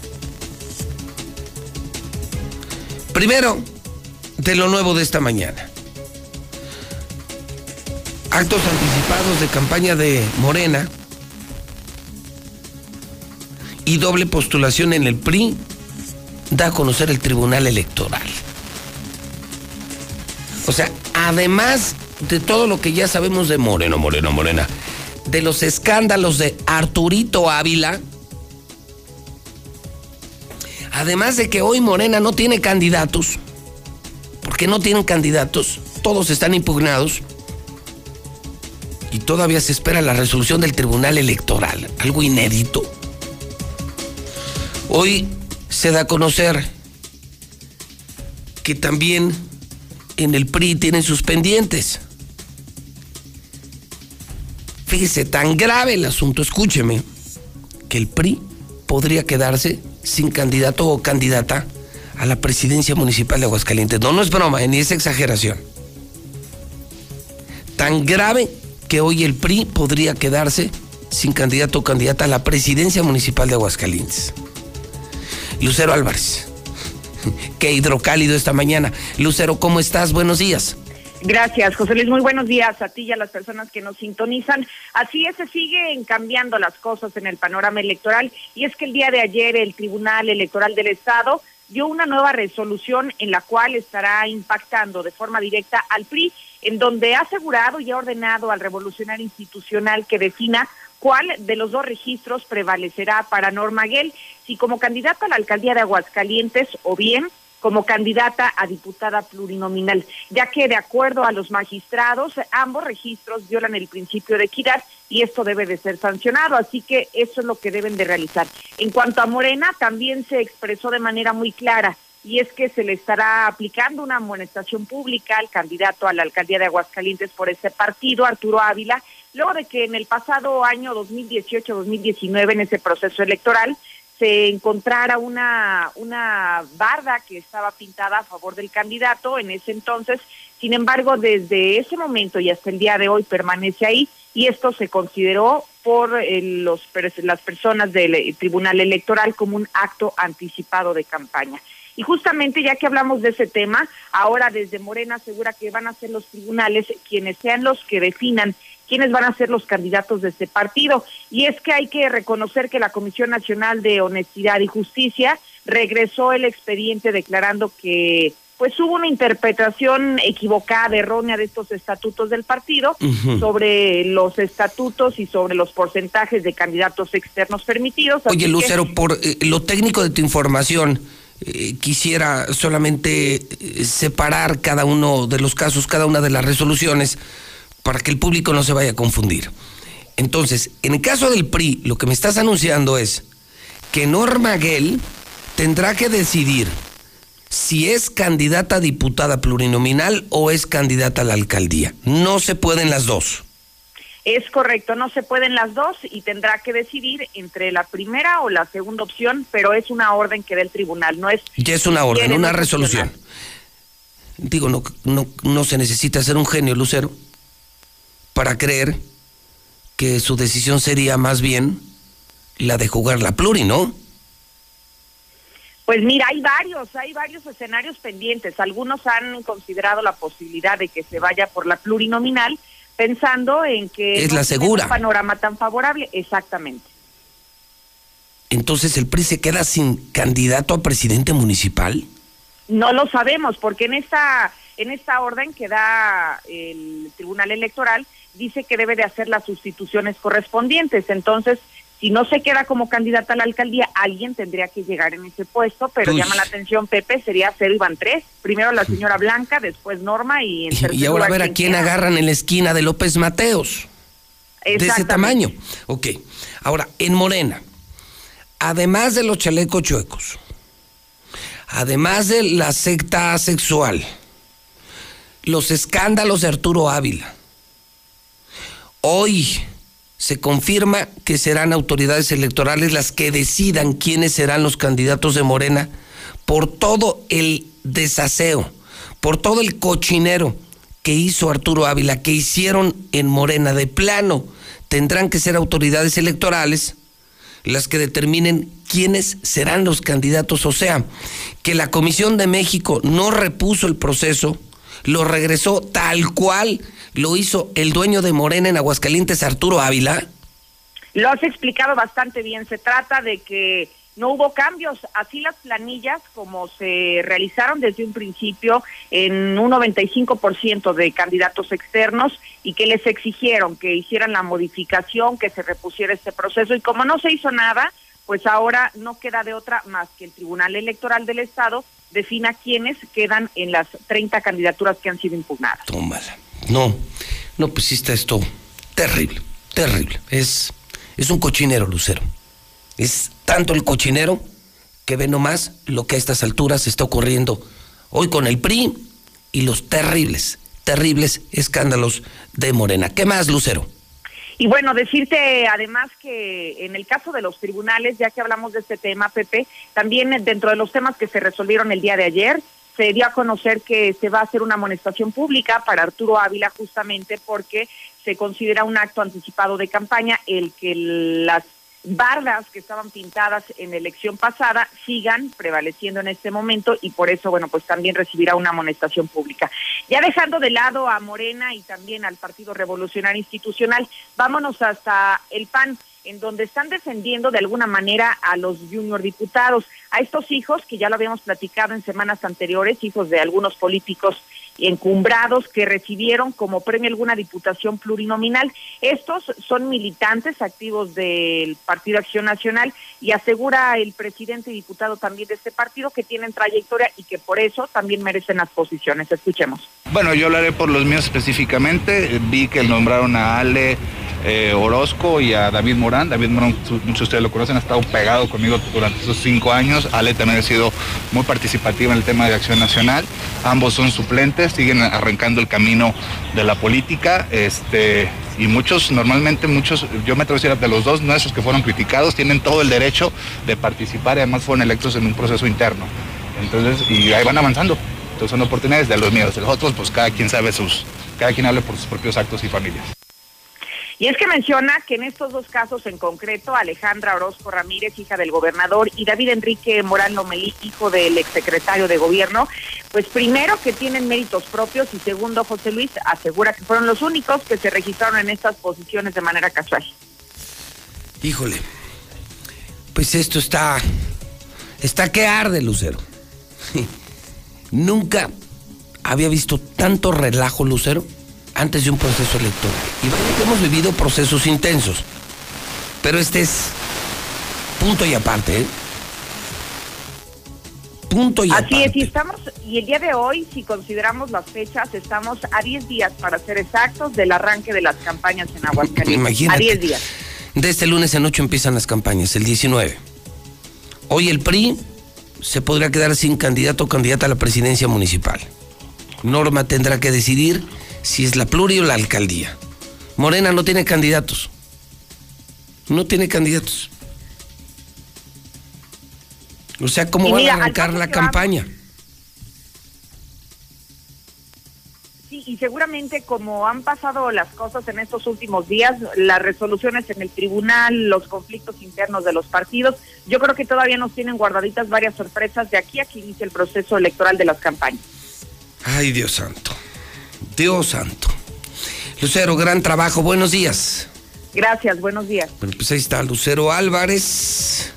Primero, de lo nuevo de esta mañana. Actos anticipados de campaña de Morena y doble postulación en el PRI da a conocer el Tribunal Electoral. O sea, además de todo lo que ya sabemos de Moreno, Moreno, Morena, de los escándalos de Arturito Ávila, además de que hoy Morena no tiene candidatos, porque no tienen candidatos, todos están impugnados, y todavía se espera la resolución del Tribunal Electoral, algo inédito. Hoy se da a conocer que también en el PRI tienen sus pendientes. Fíjese, tan grave el asunto, escúcheme, que el PRI podría quedarse sin candidato o candidata a la presidencia municipal de Aguascalientes. No, no es broma, ni es exageración. Tan grave que hoy el PRI podría quedarse sin candidato o candidata a la presidencia municipal de Aguascalientes. Lucero Álvarez, qué hidrocálido esta mañana. Lucero, ¿cómo estás? Buenos días. Gracias, José Luis. Muy buenos días a ti y a las personas que nos sintonizan. Así es, se siguen cambiando las cosas en el panorama electoral y es que el día de ayer el Tribunal Electoral del Estado dio una nueva resolución en la cual estará impactando de forma directa al PRI, en donde ha asegurado y ha ordenado al revolucionario institucional que defina cuál de los dos registros prevalecerá para Norma Guel, si como candidata a la alcaldía de Aguascalientes o bien como candidata a diputada plurinominal, ya que de acuerdo a los magistrados, ambos registros violan el principio de equidad y esto debe de ser sancionado, así que eso es lo que deben de realizar. En cuanto a Morena, también se expresó de manera muy clara y es que se le estará aplicando una amonestación pública al candidato a la alcaldía de Aguascalientes por ese partido, Arturo Ávila, luego de que en el pasado año 2018-2019, en ese proceso electoral, se encontrara una, una barda que estaba pintada a favor del candidato en ese entonces. Sin embargo, desde ese momento y hasta el día de hoy permanece ahí y esto se consideró por eh, los, las personas del eh, Tribunal Electoral como un acto anticipado de campaña. Y justamente ya que hablamos de ese tema, ahora desde Morena asegura que van a ser los tribunales quienes sean los que definan quiénes van a ser los candidatos de este partido. Y es que hay que reconocer que la Comisión Nacional de Honestidad y Justicia regresó el expediente declarando que pues hubo una interpretación equivocada, errónea de estos estatutos del partido sobre los estatutos y sobre los porcentajes de candidatos externos permitidos. Oye, Lucero, por eh, lo técnico de tu información, eh, quisiera solamente eh, separar cada uno de los casos, cada una de las resoluciones para que el público no se vaya a confundir. Entonces, en el caso del PRI, lo que me estás anunciando es que Norma Gell tendrá que decidir si es candidata a diputada plurinominal o es candidata a la alcaldía. No se pueden las dos. Es correcto, no se pueden las dos y tendrá que decidir entre la primera o la segunda opción, pero es una orden que da el tribunal, no es... Ya es una orden, una resolución. Digo, no, no, no se necesita ser un genio, Lucero para creer que su decisión sería más bien la de jugar la pluri, ¿no? Pues mira, hay varios, hay varios escenarios pendientes. Algunos han considerado la posibilidad de que se vaya por la plurinominal, pensando en que es la segura. un panorama tan favorable, exactamente. Entonces el PRI se queda sin candidato a presidente municipal. No lo sabemos, porque en esta en esta orden que da el Tribunal Electoral dice que debe de hacer las sustituciones correspondientes. Entonces, si no se queda como candidata a la alcaldía, alguien tendría que llegar en ese puesto, pero llama la atención, Pepe, sería cero Iván tres. Primero la señora Blanca, después Norma y en Y, ahora a ver a quién agarran en la esquina de López Mateos. De ese tamaño. Ok. Ahora, en Morena, además de los chalecos chuecos, además de la secta sexual, los escándalos de Arturo Ávila. Hoy se confirma que serán autoridades electorales las que decidan quiénes serán los candidatos de Morena por todo el desaseo, por todo el cochinero que hizo Arturo Ávila, que hicieron en Morena de plano. Tendrán que ser autoridades electorales las que determinen quiénes serán los candidatos. O sea, que la Comisión de México no repuso el proceso, lo regresó tal cual lo hizo el dueño de Morena en Aguascalientes, Arturo Ávila. Lo has explicado bastante bien. Se trata de que no hubo cambios. Así las planillas, como se realizaron desde un principio en un 95% de candidatos externos y que les exigieron que hicieran la modificación, que se repusiera este proceso. Y como no se hizo nada, pues ahora no queda de otra más que el Tribunal Electoral del Estado defina quiénes quedan en las 30 candidaturas que han sido impugnadas. Tómala. No, no, pues está esto terrible, terrible. Es, es un cochinero, Lucero. Es tanto el cochinero que ve nomás lo que a estas alturas está ocurriendo hoy con el PRI y los terribles, terribles escándalos de Morena. ¿Qué más, Lucero? Y bueno, decirte además que en el caso de los tribunales, ya que hablamos de este tema, Pepe, también dentro de los temas que se resolvieron el día de ayer, se dio a conocer que se va a hacer una amonestación pública para Arturo Ávila justamente porque se considera un acto anticipado de campaña el que las bardas que estaban pintadas en la elección pasada sigan prevaleciendo en este momento y por eso, bueno, pues también recibirá una amonestación pública. Ya dejando de lado a Morena y también al Partido Revolucionario Institucional, vámonos hasta el PAN en donde están defendiendo de alguna manera a los junior diputados, a estos hijos que ya lo habíamos platicado en semanas anteriores, hijos de algunos políticos encumbrados que recibieron como premio alguna diputación plurinominal. Estos son militantes activos del Partido Acción Nacional y asegura el presidente y diputado también de este partido que tienen trayectoria y que por eso también merecen las posiciones. Escuchemos. Bueno, yo hablaré por los míos específicamente. Vi que nombraron a Ale eh, Orozco y a David Morán. David Morán, muchos de ustedes lo conocen, ha estado pegado conmigo durante esos cinco años. Ale también ha sido muy participativa en el tema de acción nacional. Ambos son suplentes, siguen arrancando el camino de la política. Este, y muchos, normalmente muchos, yo me atrevo a decir de los dos nuestros que fueron criticados, tienen todo el derecho de participar y además fueron electos en un proceso interno. Entonces, y ahí van avanzando. Entonces son oportunidades de los míos, de los otros, pues cada quien sabe sus, cada quien hable por sus propios actos y familias. Y es que menciona que en estos dos casos en concreto, Alejandra Orozco Ramírez, hija del gobernador, y David Enrique Morán Lomelí, hijo del exsecretario de gobierno, pues primero que tienen méritos propios y segundo, José Luis asegura que fueron los únicos que se registraron en estas posiciones de manera casual. Híjole, pues esto está, está que arde, Lucero. Nunca había visto tanto relajo, Lucero antes de un proceso electoral. Y vaya que hemos vivido procesos intensos. Pero este es punto y aparte, ¿eh? Punto y aparte. Así es, y estamos, y el día de hoy, si consideramos las fechas, estamos a 10 días, para ser exactos, del arranque de las campañas en Aguascalientes. Imagínate. A 10 días. De este lunes en 8 empiezan las campañas, el 19. Hoy el PRI se podrá quedar sin candidato o candidata a la presidencia municipal. Norma tendrá que decidir si es la pluri o la alcaldía. Morena no tiene candidatos. No tiene candidatos. O sea, ¿cómo Y van mira, a arrancar la vamos- campaña? Sí, y seguramente como han pasado las cosas en estos últimos días, las resoluciones en el tribunal, los conflictos internos de los partidos, yo creo que todavía nos tienen guardaditas varias sorpresas de aquí a que inicie el proceso electoral de las campañas. Ay, Dios santo. Dios santo. Lucero, gran trabajo. Buenos días. Gracias, buenos días. Bueno, pues ahí está Lucero Álvarez.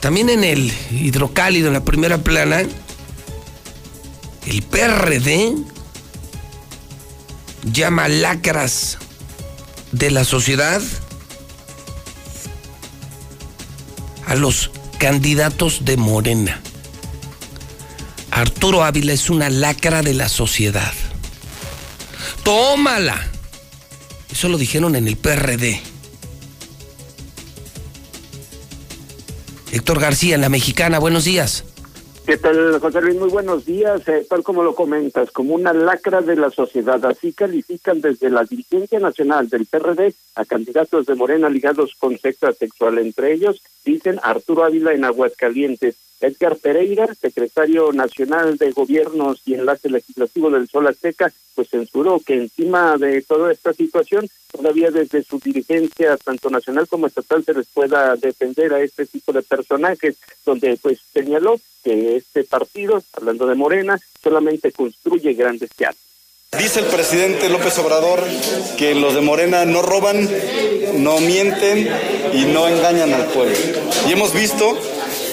También en el hidrocálido, en la primera plana, el PRD llama lacras de la sociedad a los candidatos de Morena. Arturo Ávila es una lacra de la sociedad. ¡Tómala! Eso lo dijeron en el PRD. Héctor García, en la mexicana, buenos días. ¿Qué tal, José Luis? Muy buenos días. Eh, tal como lo comentas, como una lacra de la sociedad. Así califican desde la dirigencia nacional del PRD a candidatos de Morena ligados con secta sexual. Entre ellos, dicen Arturo Ávila en Aguascalientes, Edgar Pereira, secretario nacional de Gobiernos y Enlace Legislativo del Sol Azteca, pues censuró que encima de toda esta situación, todavía desde su dirigencia, tanto nacional como estatal, se les pueda defender a este tipo de personajes, donde pues señaló que este partido, hablando de Morena, solamente construye grandes teatros. Dice el presidente López Obrador que los de Morena no roban, no mienten y no engañan al pueblo. Y hemos visto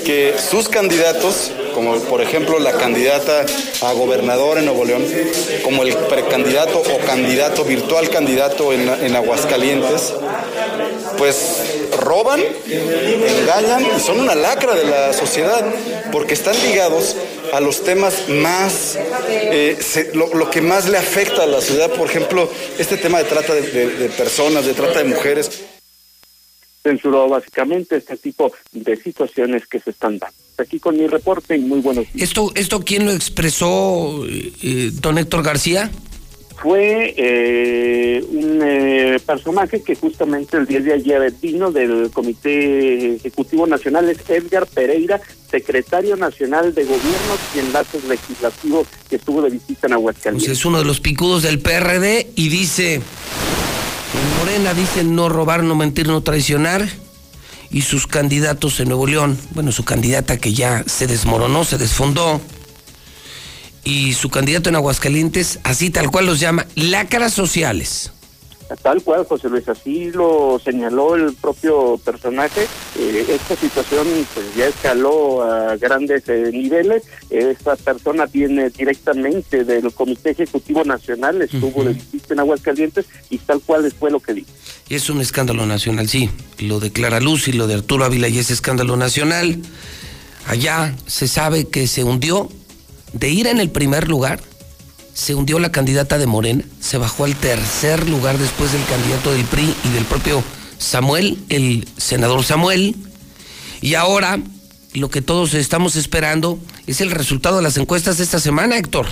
que sus candidatos, como por ejemplo la candidata a gobernador en Nuevo León, como el precandidato o candidato, virtual candidato en, en Aguascalientes, pues roban, engañan y son una lacra de la sociedad porque están ligados a los temas más, eh, lo, que más le afecta a la ciudad, por ejemplo, este tema de trata de personas, de trata de mujeres. Censuró básicamente este tipo de situaciones que se están dando. Aquí con mi reporte y muy buenos días. ¿Esto, esto quién lo expresó, eh, eh, don Héctor García? fue eh, un eh, personaje que justamente el día de ayer vino del Comité Ejecutivo Nacional, es Edgar Pereira, secretario nacional de Gobiernos y Enlaces Legislativos, que estuvo de visita en Pues Aguascalientes. es uno de los picudos del PRD y dice, en Morena dice no robar, no mentir, no traicionar. Y sus candidatos en Nuevo León, bueno, su candidata que ya se desmoronó, se desfondó. Y su candidato en Aguascalientes, así tal cual los llama, lacras sociales. Tal cual, José Luis, así lo señaló el propio personaje. Eh, esta situación pues ya escaló a grandes eh, niveles. Esta persona viene directamente del Comité Ejecutivo Nacional, estuvo de visita en Aguascalientes y tal cual fue lo que dijo. Y es un escándalo nacional, sí. Lo de Clara Luz y lo de Arturo Ávila y es escándalo nacional. Allá se sabe que se hundió de ir en el primer lugar. Se hundió la candidata de Morena, se bajó al tercer lugar después del candidato del PRI y del propio Samuel, el senador Samuel. Y ahora lo que todos estamos esperando es el resultado de las encuestas de esta semana, Héctor.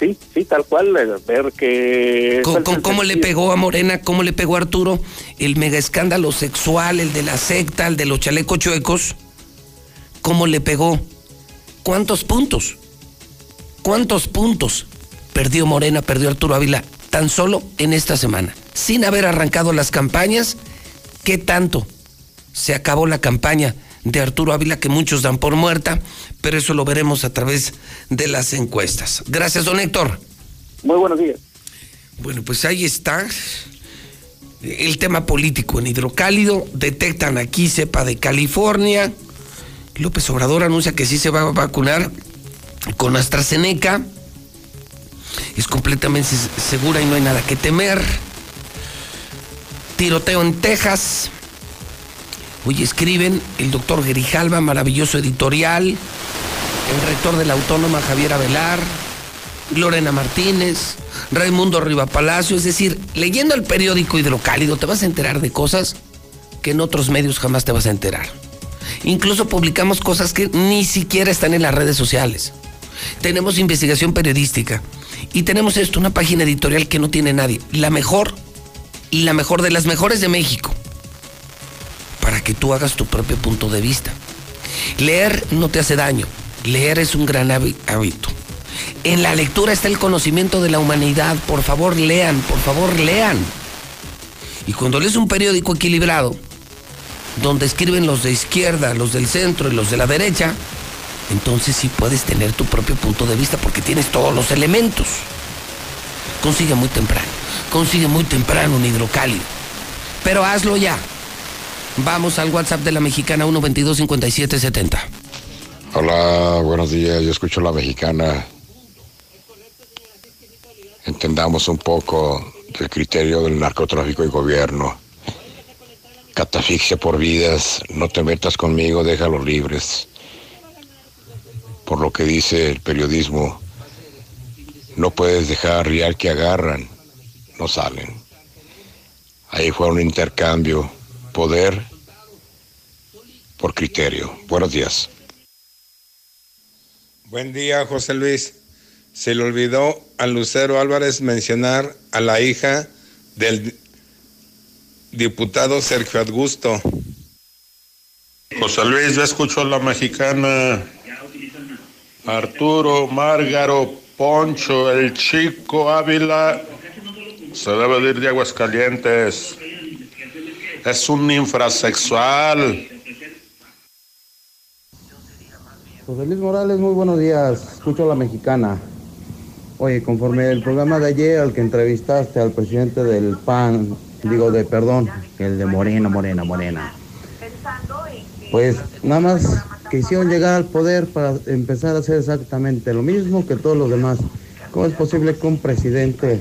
Sí, sí, tal cual, eh, ver que... ¿Cómo, cómo- cómo le pegó a Morena? ¿Cómo le pegó a Arturo? El mega escándalo sexual, el de la secta, el de los chalecos chuecos. ¿Cómo le pegó? ¿Cuántos puntos? ¿Cuántos puntos perdió Morena, perdió Arturo Ávila tan solo en esta semana? Sin haber arrancado las campañas, ¿qué tanto se acabó la campaña de Arturo Ávila que muchos dan por muerta? Pero eso lo veremos a través de las encuestas. Gracias, don Héctor. Muy buenos días. Bueno, pues ahí está el tema político en hidrocálido. Detectan aquí cepa de California. López Obrador anuncia que sí se va a vacunar con AstraZeneca. Es completamente segura y no hay nada que temer. Tiroteo en Texas. Hoy escriben el doctor Grijalva, maravilloso editorial. El rector de la Autónoma, Javier Avelar. Lorena Martínez, Raimundo Riva Palacio, es decir, leyendo el periódico Hidrocálido te vas a enterar de cosas que en otros medios jamás te vas a enterar. Incluso publicamos cosas que ni siquiera están en las redes sociales. Tenemos investigación periodística y tenemos esto, una página editorial que no tiene nadie, la mejor, la mejor de las mejores de México, para que tú hagas tu propio punto de vista. Leer no te hace daño, leer es un gran hábi- hábito. En la lectura está el conocimiento de la humanidad. Por favor, lean, por favor, lean. Y cuando lees un periódico equilibrado, donde escriben los de izquierda, los del centro y los de la derecha, entonces sí puedes tener tu propio punto de vista porque tienes todos los elementos. Consigue muy temprano, consigue muy temprano un hidrocálido. Pero hazlo ya. Vamos al WhatsApp de la mexicana 122 5770. Hola, buenos días. Yo escucho la mexicana. Entendamos un poco del criterio del narcotráfico y gobierno. Catafixia por vidas, no te metas conmigo, déjalos libres. Por lo que dice el periodismo, no puedes dejar rial que agarran, no salen. Ahí fue un intercambio, poder por criterio. Buenos días. Buen día, José Luis. Se le olvidó a Lucero Álvarez mencionar a la hija del diputado Sergio Augusto. José Luis, ya escuchó la mexicana. Arturo, Márgaro, Poncho, el chico Ávila. Se debe de ir de Aguascalientes. Es un infrasexual. José Luis Morales, muy buenos días. Escucho a la mexicana. Oye, conforme el programa de ayer al que entrevistaste al presidente del PAN, digo de perdón, el de Morena, Morena, Morena. Pues nada más quisieron llegar al poder para empezar a hacer exactamente lo mismo que todos los demás. ¿Cómo es posible que un presidente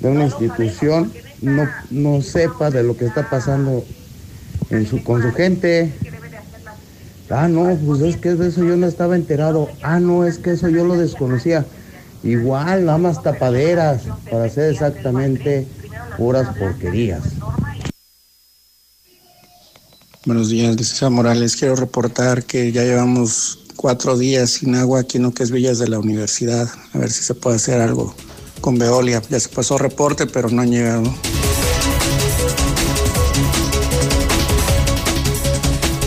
de una institución no, no sepa de lo que está pasando en su, con su gente? Ah, no, pues es que de eso yo no estaba enterado. Ah, no, es que eso yo lo desconocía. Igual, nada tapaderas para hacer exactamente puras porquerías. Buenos días, licenciado Morales. Quiero reportar que ya llevamos cuatro días sin agua aquí en lo que es Villas de la Universidad. A ver si se puede hacer algo con Veolia. Ya se pasó reporte, pero no han llegado.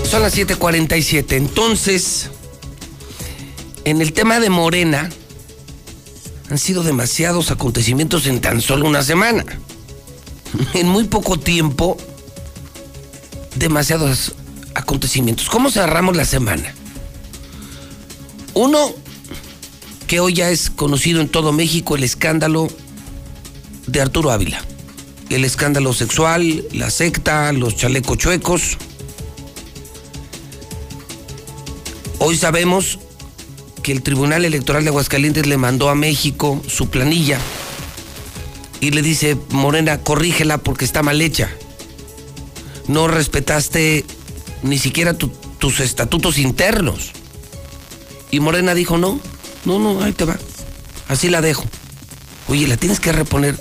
Son las 7:47. Entonces, en el tema de Morena, han sido demasiados acontecimientos en tan solo una semana. En muy poco tiempo, demasiados acontecimientos. ¿Cómo cerramos la semana? Uno, que hoy ya es conocido en todo México, el escándalo de Arturo Ávila. El escándalo sexual, la secta, los chalecos chuecos. Hoy sabemos que el Tribunal Electoral de Aguascalientes le mandó a México su planilla y le dice, Morena, corrígela porque está mal hecha. No respetaste ni siquiera tus estatutos internos. Y Morena dijo, no, no, no, ahí te va. Así la dejo. Oye, la tienes que reponer.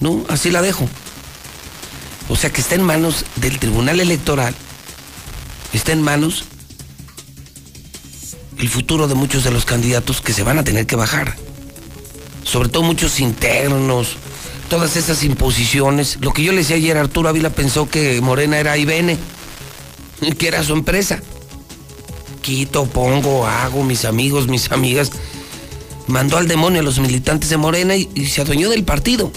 No, así la dejo. O sea que está en manos del Tribunal Electoral. Está en manos el futuro de muchos de los candidatos que se van a tener que bajar. Sobre todo muchos internos, todas esas imposiciones. Lo que yo le decía ayer, Arturo Ávila pensó que Morena era IBN, que era su empresa. Quito, pongo, hago, mis amigos, mis amigas. Mandó al demonio a los militantes de Morena y, y se adueñó del partido.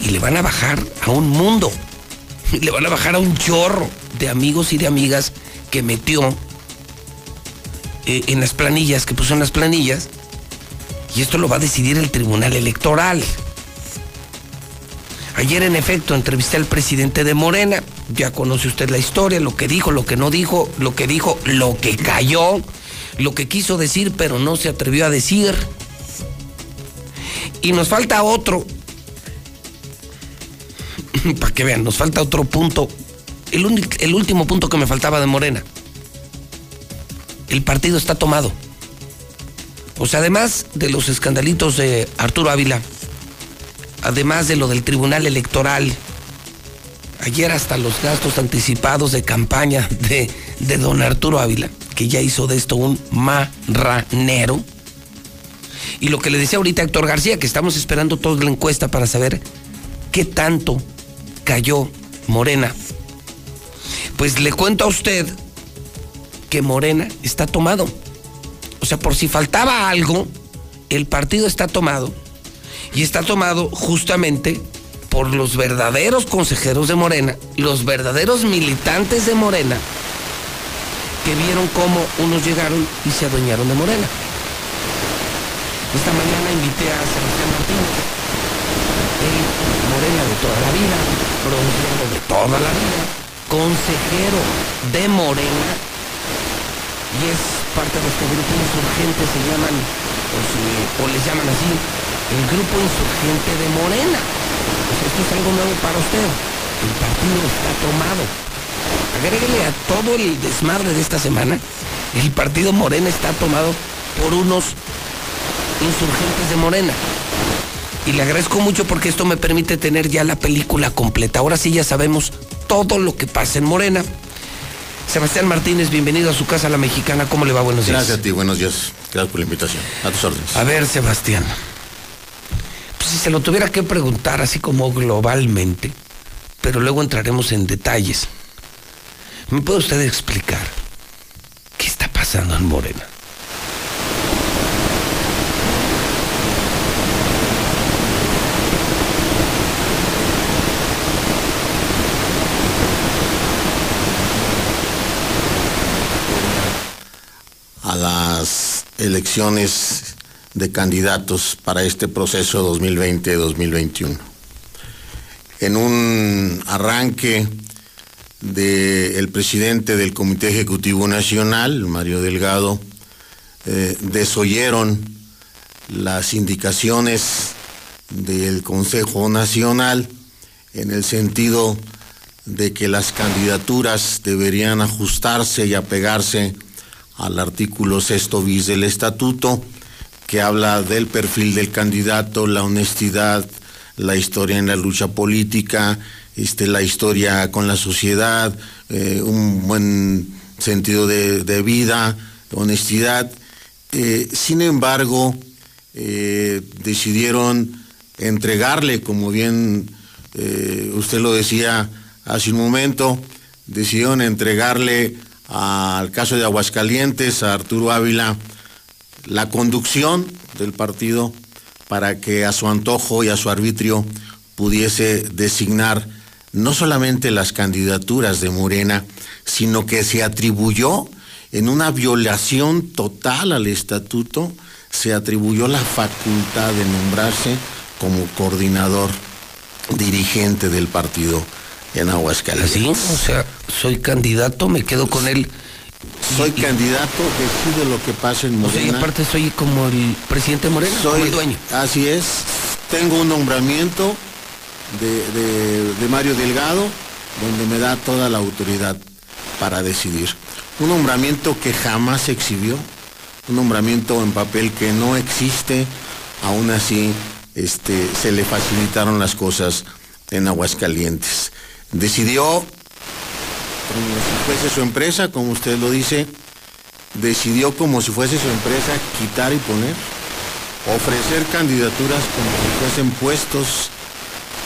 Y le van a bajar a un mundo. Le van a bajar a un chorro de amigos y de amigas que metió eh, en las planillas, que puso en las planillas, y esto lo va a decidir el Tribunal Electoral. Ayer, en efecto, entrevisté al presidente de Morena. Ya conoce usted la historia, lo que dijo, lo que no dijo, lo que dijo, lo que cayó, lo que quiso decir, pero no se atrevió a decir. Y nos falta otro. Para que vean, nos falta otro punto. El, último punto que me faltaba de Morena el partido está tomado. O sea, además de los escandalitos de Arturo Ávila, además de lo del Tribunal Electoral, ayer hasta los gastos anticipados de campaña de, de don Arturo Ávila, que ya hizo de esto un marranero. Y lo que le decía ahorita Héctor García, que estamos esperando toda la encuesta para saber qué tanto cayó Morena. Pues le cuento a usted que Morena está tomado. O sea, por si faltaba algo, el partido está tomado. Y está tomado justamente por los verdaderos consejeros de Morena, los verdaderos militantes de Morena, que vieron cómo unos llegaron y se adueñaron de Morena. Esta mañana invité a Sebastián Martínez, el Morena de toda la vida, bronceado de toda la vida, consejero de Morena y es parte de este grupo insurgente, se llaman, o, les llaman así, el grupo insurgente de Morena. Pues esto es algo nuevo para usted. El partido está tomado. Agréguele a todo el desmadre de esta semana, el partido Morena está tomado por unos insurgentes de Morena. Y le agradezco mucho porque esto me permite tener ya la película completa. Ahora sí ya sabemos todo lo que pasa en Morena. Sebastián Martínez, bienvenido a su casa, la mexicana. ¿Cómo le va? Buenos días. Gracias a ti, buenos días. Gracias por la invitación. A tus órdenes. A ver, Sebastián. Pues si se lo tuviera que preguntar así como globalmente, pero luego entraremos en detalles. ¿Me puede usted explicar qué está pasando en Morena? a las elecciones de candidatos para este proceso 2020-2021. En un arranque del presidente del Comité Ejecutivo Nacional, Mario Delgado, eh, desoyeron las indicaciones del Consejo Nacional en el sentido de que las candidaturas deberían ajustarse y apegarse al artículo sexto bis del estatuto, que habla del perfil del candidato, la honestidad, la historia en la lucha política, este, la historia con la sociedad, eh, un buen sentido de, de vida, honestidad. Eh, sin embargo, eh, decidieron entregarle, como bien usted lo decía hace un momento, decidieron entregarle al caso de Aguascalientes, a Arturo Ávila, la conducción del partido para que a su antojo y a su arbitrio pudiese designar no solamente las candidaturas de Morena, sino que se atribuyó en una violación total al estatuto, se atribuyó la facultad de nombrarse como coordinador dirigente del partido en Aguascalientes. ¿Así? O sea, soy candidato, me quedo con él. Soy candidato, decido lo que pase en O sea, y Morena. aparte soy como el presidente Moreno, Soy como el dueño. Así es. Tengo un nombramiento de, de- de Mario Delgado, donde me da toda la autoridad para decidir. Un nombramiento que jamás se exhibió, un nombramiento en papel que no existe, aún así este, se le facilitaron las cosas en Aguascalientes. Decidió, si fuese su empresa, como usted lo dice, decidió como si fuese su empresa quitar y poner, ofrecer candidaturas como si fuesen puestos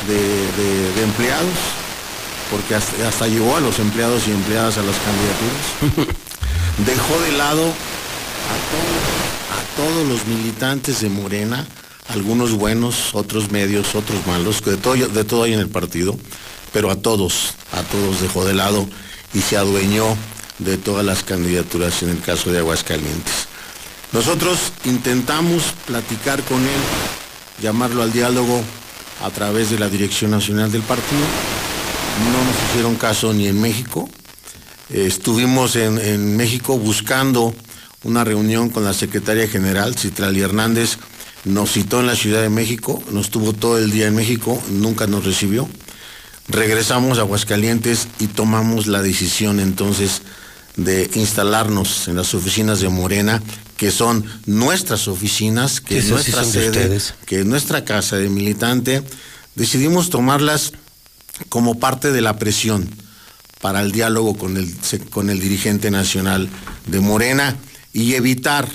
de, de- de empleados, porque hasta, hasta llegó a los empleados y empleadas a las candidaturas. Dejó de lado a todos, a todos los militantes de Morena, algunos buenos, otros medios, otros malos, de todo, de todo hay en el partido, pero a todos, a todos dejó de lado y se adueñó de todas las candidaturas en el caso de Aguascalientes. Nosotros intentamos platicar con él, llamarlo al diálogo a través de la Dirección Nacional del partido. No nos hicieron caso ni en México. Estuvimos en, México buscando una reunión con la secretaria general, Citlali Hernández. Nos citó en la Ciudad de México, nos tuvo todo el día en México, nunca nos recibió. Regresamos a Aguascalientes y tomamos la decisión entonces de instalarnos en las oficinas de Morena, que son nuestras oficinas, que es sí nuestra sede, que es nuestra casa de militante. Decidimos tomarlas como parte de la presión para el diálogo con el, con el dirigente nacional de Morena y evitar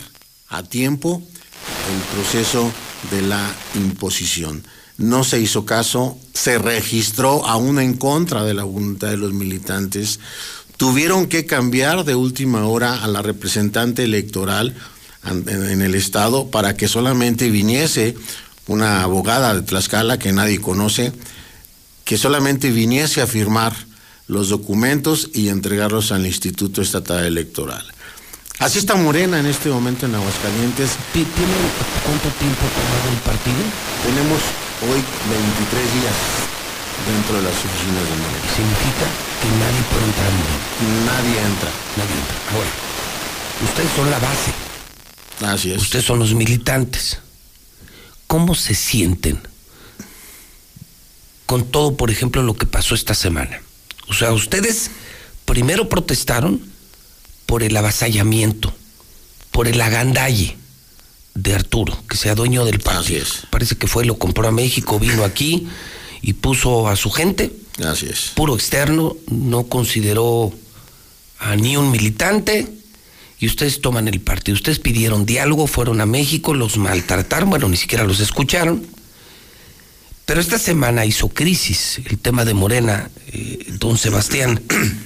a tiempo el proceso de la imposición. No se hizo caso, se registró aún en contra de la voluntad de los militantes. Tuvieron que cambiar de última hora a la representante electoral en el Estado para que solamente viniese una abogada de Tlaxcala que nadie conoce, que solamente viniese a firmar los documentos y entregarlos al Instituto Estatal Electoral. Así está Morena en este momento en Aguascalientes. ¿Tiene cuánto tiempo tomado el partido? Tenemos hoy 23 días dentro de las oficinas de Morena. Significa que nadie puede entrar en. Nadie entra. Nadie entra. Ahora, ustedes son la base. Así es. Ustedes son los militantes. ¿Cómo se sienten con todo, por ejemplo, lo que pasó esta semana? O sea, ustedes primero protestaron por el avasallamiento, por el agandalle de Arturo, que sea dueño del partido. Parece que fue, lo compró a México, vino aquí y puso a su gente. Así es. Puro externo, no consideró a ni un militante y ustedes toman el partido. Ustedes pidieron diálogo, fueron a México, los maltrataron, bueno, ni siquiera los escucharon. Pero esta semana hizo crisis el tema de Morena, eh, don Sebastián,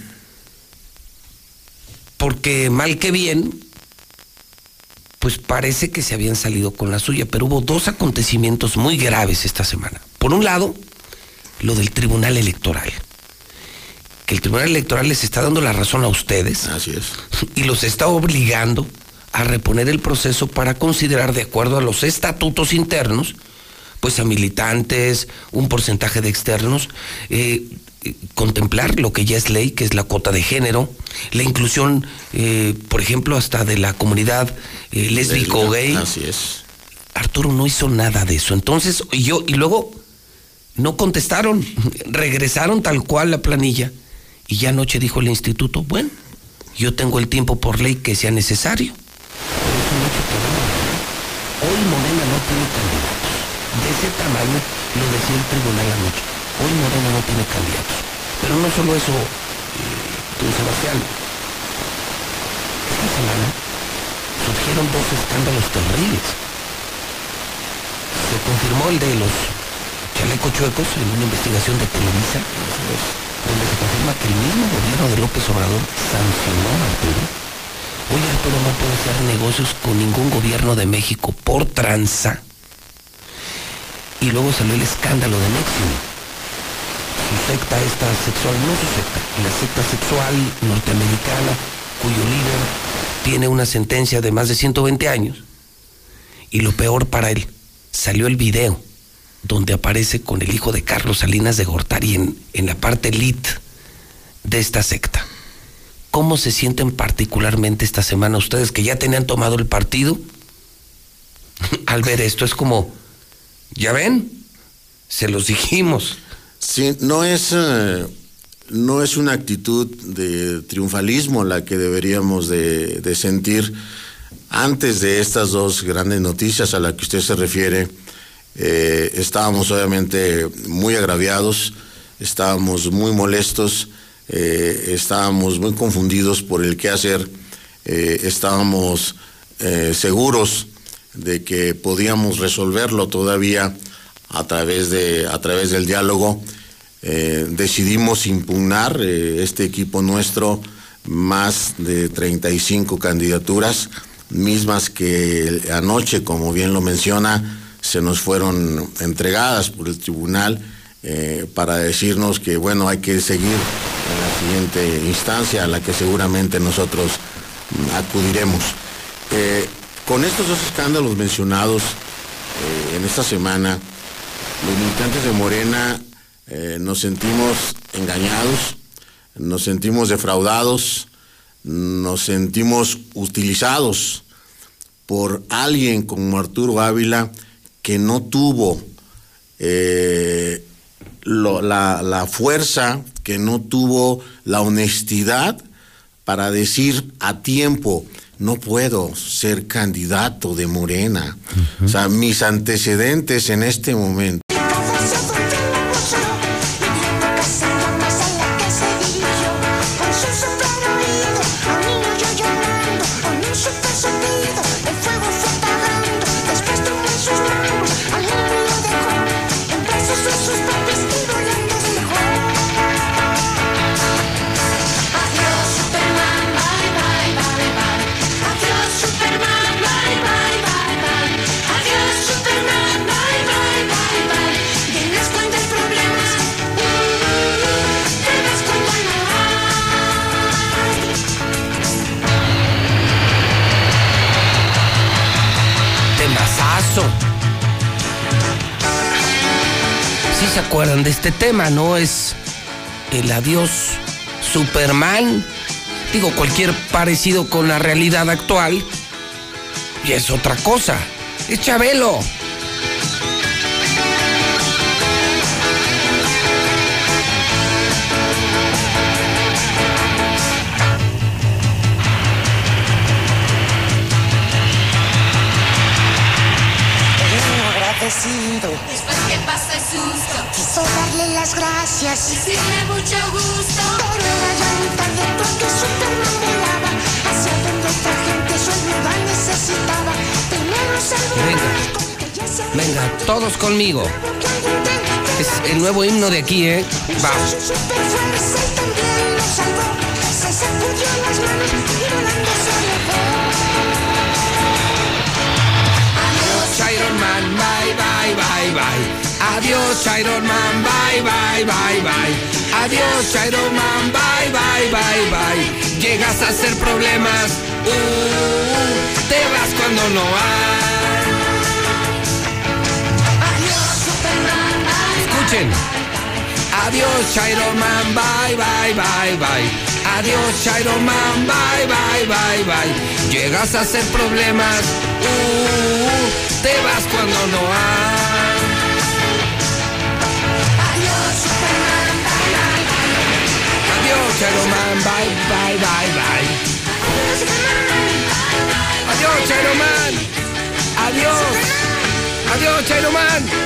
porque mal que bien, pues parece que se habían salido con la suya, pero hubo dos acontecimientos muy graves esta semana. Por un lado, lo del Tribunal Electoral. Que el Tribunal Electoral les está dando la razón a ustedes. Así es. Y los está obligando a reponer el proceso para considerar, de acuerdo a los estatutos internos, pues a militantes, un porcentaje de externos, eh, contemplar lo que ya es ley, que es la cuota de género, la inclusión, eh, por ejemplo, hasta de la comunidad eh, lésbico gay. Así es. Arturo no hizo nada de eso. Entonces, y yo, y luego no contestaron, regresaron tal cual la planilla. Y ya anoche dijo el instituto, bueno, yo tengo el tiempo por ley que sea necesario. Hoy Morena no tiene candidatos. De ese tamaño lo decía el tribunal anoche. Hoy Morena no tiene candidatos. Pero no solo eso, eh, don Sebastián. Esta semana surgieron dos escándalos terribles. Se confirmó el de los chalecos chuecos en una investigación de Televisa, donde se confirma que el mismo gobierno de López Obrador sancionó a Arturo. Hoy Arturo no puede hacer negocios con ningún gobierno de México por tranza. Y luego salió el escándalo de Nexium. Su secta esta sexual, no secta, la secta sexual norteamericana, cuyo líder tiene una sentencia de más de 120 años. Y lo peor para él, salió el video donde aparece con el hijo de Carlos Salinas de Gortari en, en la parte elite de esta secta. ¿Cómo se sienten particularmente esta semana ustedes que ya tenían tomado el partido? Al ver esto es como, ¿ya ven? Se los dijimos. Sí, no es, eh, no es una actitud de triunfalismo la que deberíamos de, sentir antes de estas dos grandes noticias a las que usted se refiere. eh, estábamos obviamente muy agraviados, estábamos muy molestos, eh, estábamos muy confundidos por el qué hacer, estábamos seguros de que podíamos resolverlo todavía a través, de, a través del diálogo. Eh, decidimos impugnar eh, este equipo nuestro más de 35 candidaturas, mismas que anoche, como bien lo menciona, se nos fueron entregadas por el tribunal eh, para decirnos que, bueno, hay que seguir en la siguiente instancia a la que seguramente nosotros mm, acudiremos. Con estos dos escándalos mencionados en esta semana, los militantes de Morena eh, nos sentimos engañados, nos sentimos defraudados, nos sentimos utilizados por alguien como Arturo Ávila que no tuvo eh, lo- la, la fuerza, que no tuvo la honestidad para decir a tiempo, no puedo ser candidato de Morena. O sea, mis antecedentes en este momento. De este tema, ¿no? Es el adiós Superman. Digo, cualquier parecido con la realidad actual. Y es otra cosa. Es Chabelo. Quiso darle las gracias. Decirle mucho gusto. Era ya muy tarde porque que Superman volaba hacia donde otra gente su ayuda necesitaba. Primero salvo Venga, venga, todos conmigo. Es el nuevo himno de aquí, ¿eh? Y y. Adiós, Iron Man, bye, bye, bye, bye. Adiós, Iron Man, bye, bye, bye, bye. Adiós, Iron Man, bye, bye, bye, bye. Llegas a hacer problemas, uh, te vas cuando no hay. Adiós, Superman, bye, Escuchen. Adiós, Iron Man, bye, bye, bye, bye. Adiós, Iron Man, bye, bye, bye, bye. Llegas a hacer problemas, uh, te vas cuando no hay. Man, bye, bye, bye, bye. Adiós, Man. Adiós. Adiós. Iron Man.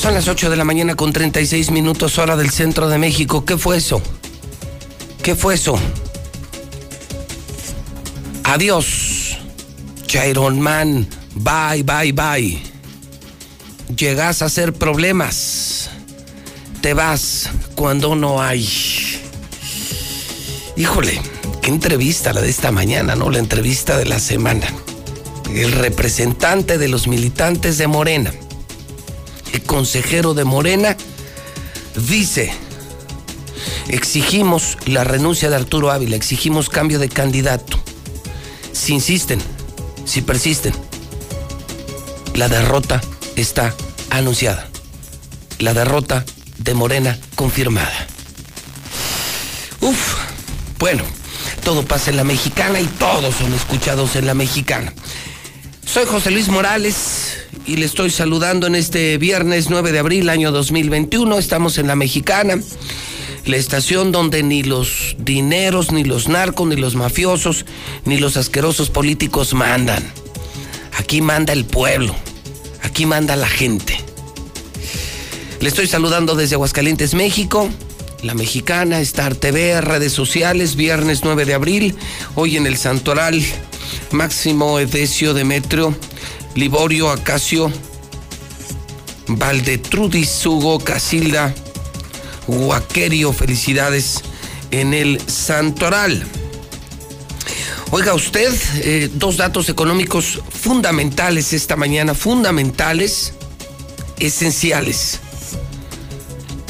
Son las 8 de la mañana con 36 minutos hora del centro de México. ¿Qué fue eso? ¿Qué fue eso? Adiós. Chiron Man. Bye, bye, bye. Llegas a hacer problemas. Te vas cuando no hay. Híjole, qué entrevista la de esta mañana, ¿no? La entrevista de la semana. El representante de los militantes de Morena, el consejero de Morena, dice, exigimos la renuncia de Arturo Ávila, exigimos cambio de candidato. Si insisten, si persisten, la derrota está anunciada. La derrota de Morena confirmada. Uf, bueno, todo pasa en la mexicana y todos son escuchados en la mexicana. Soy José Luis Morales y le estoy saludando en este viernes 9 de abril año 2021. Estamos en la mexicana, la estación donde ni los dineros, ni los narcos, ni los mafiosos, ni los asquerosos políticos mandan. Aquí manda el pueblo, aquí manda la gente. Le estoy saludando desde Aguascalientes, México. La Mexicana, Star TV, redes sociales, viernes 9 de abril, hoy en el Santoral, Máximo Edesio Demetrio, Liborio Acacio, Valdetrudis Hugo Casilda, Huaquerio, felicidades en el Santoral. Oiga usted, eh, dos datos económicos fundamentales esta mañana, fundamentales, esenciales.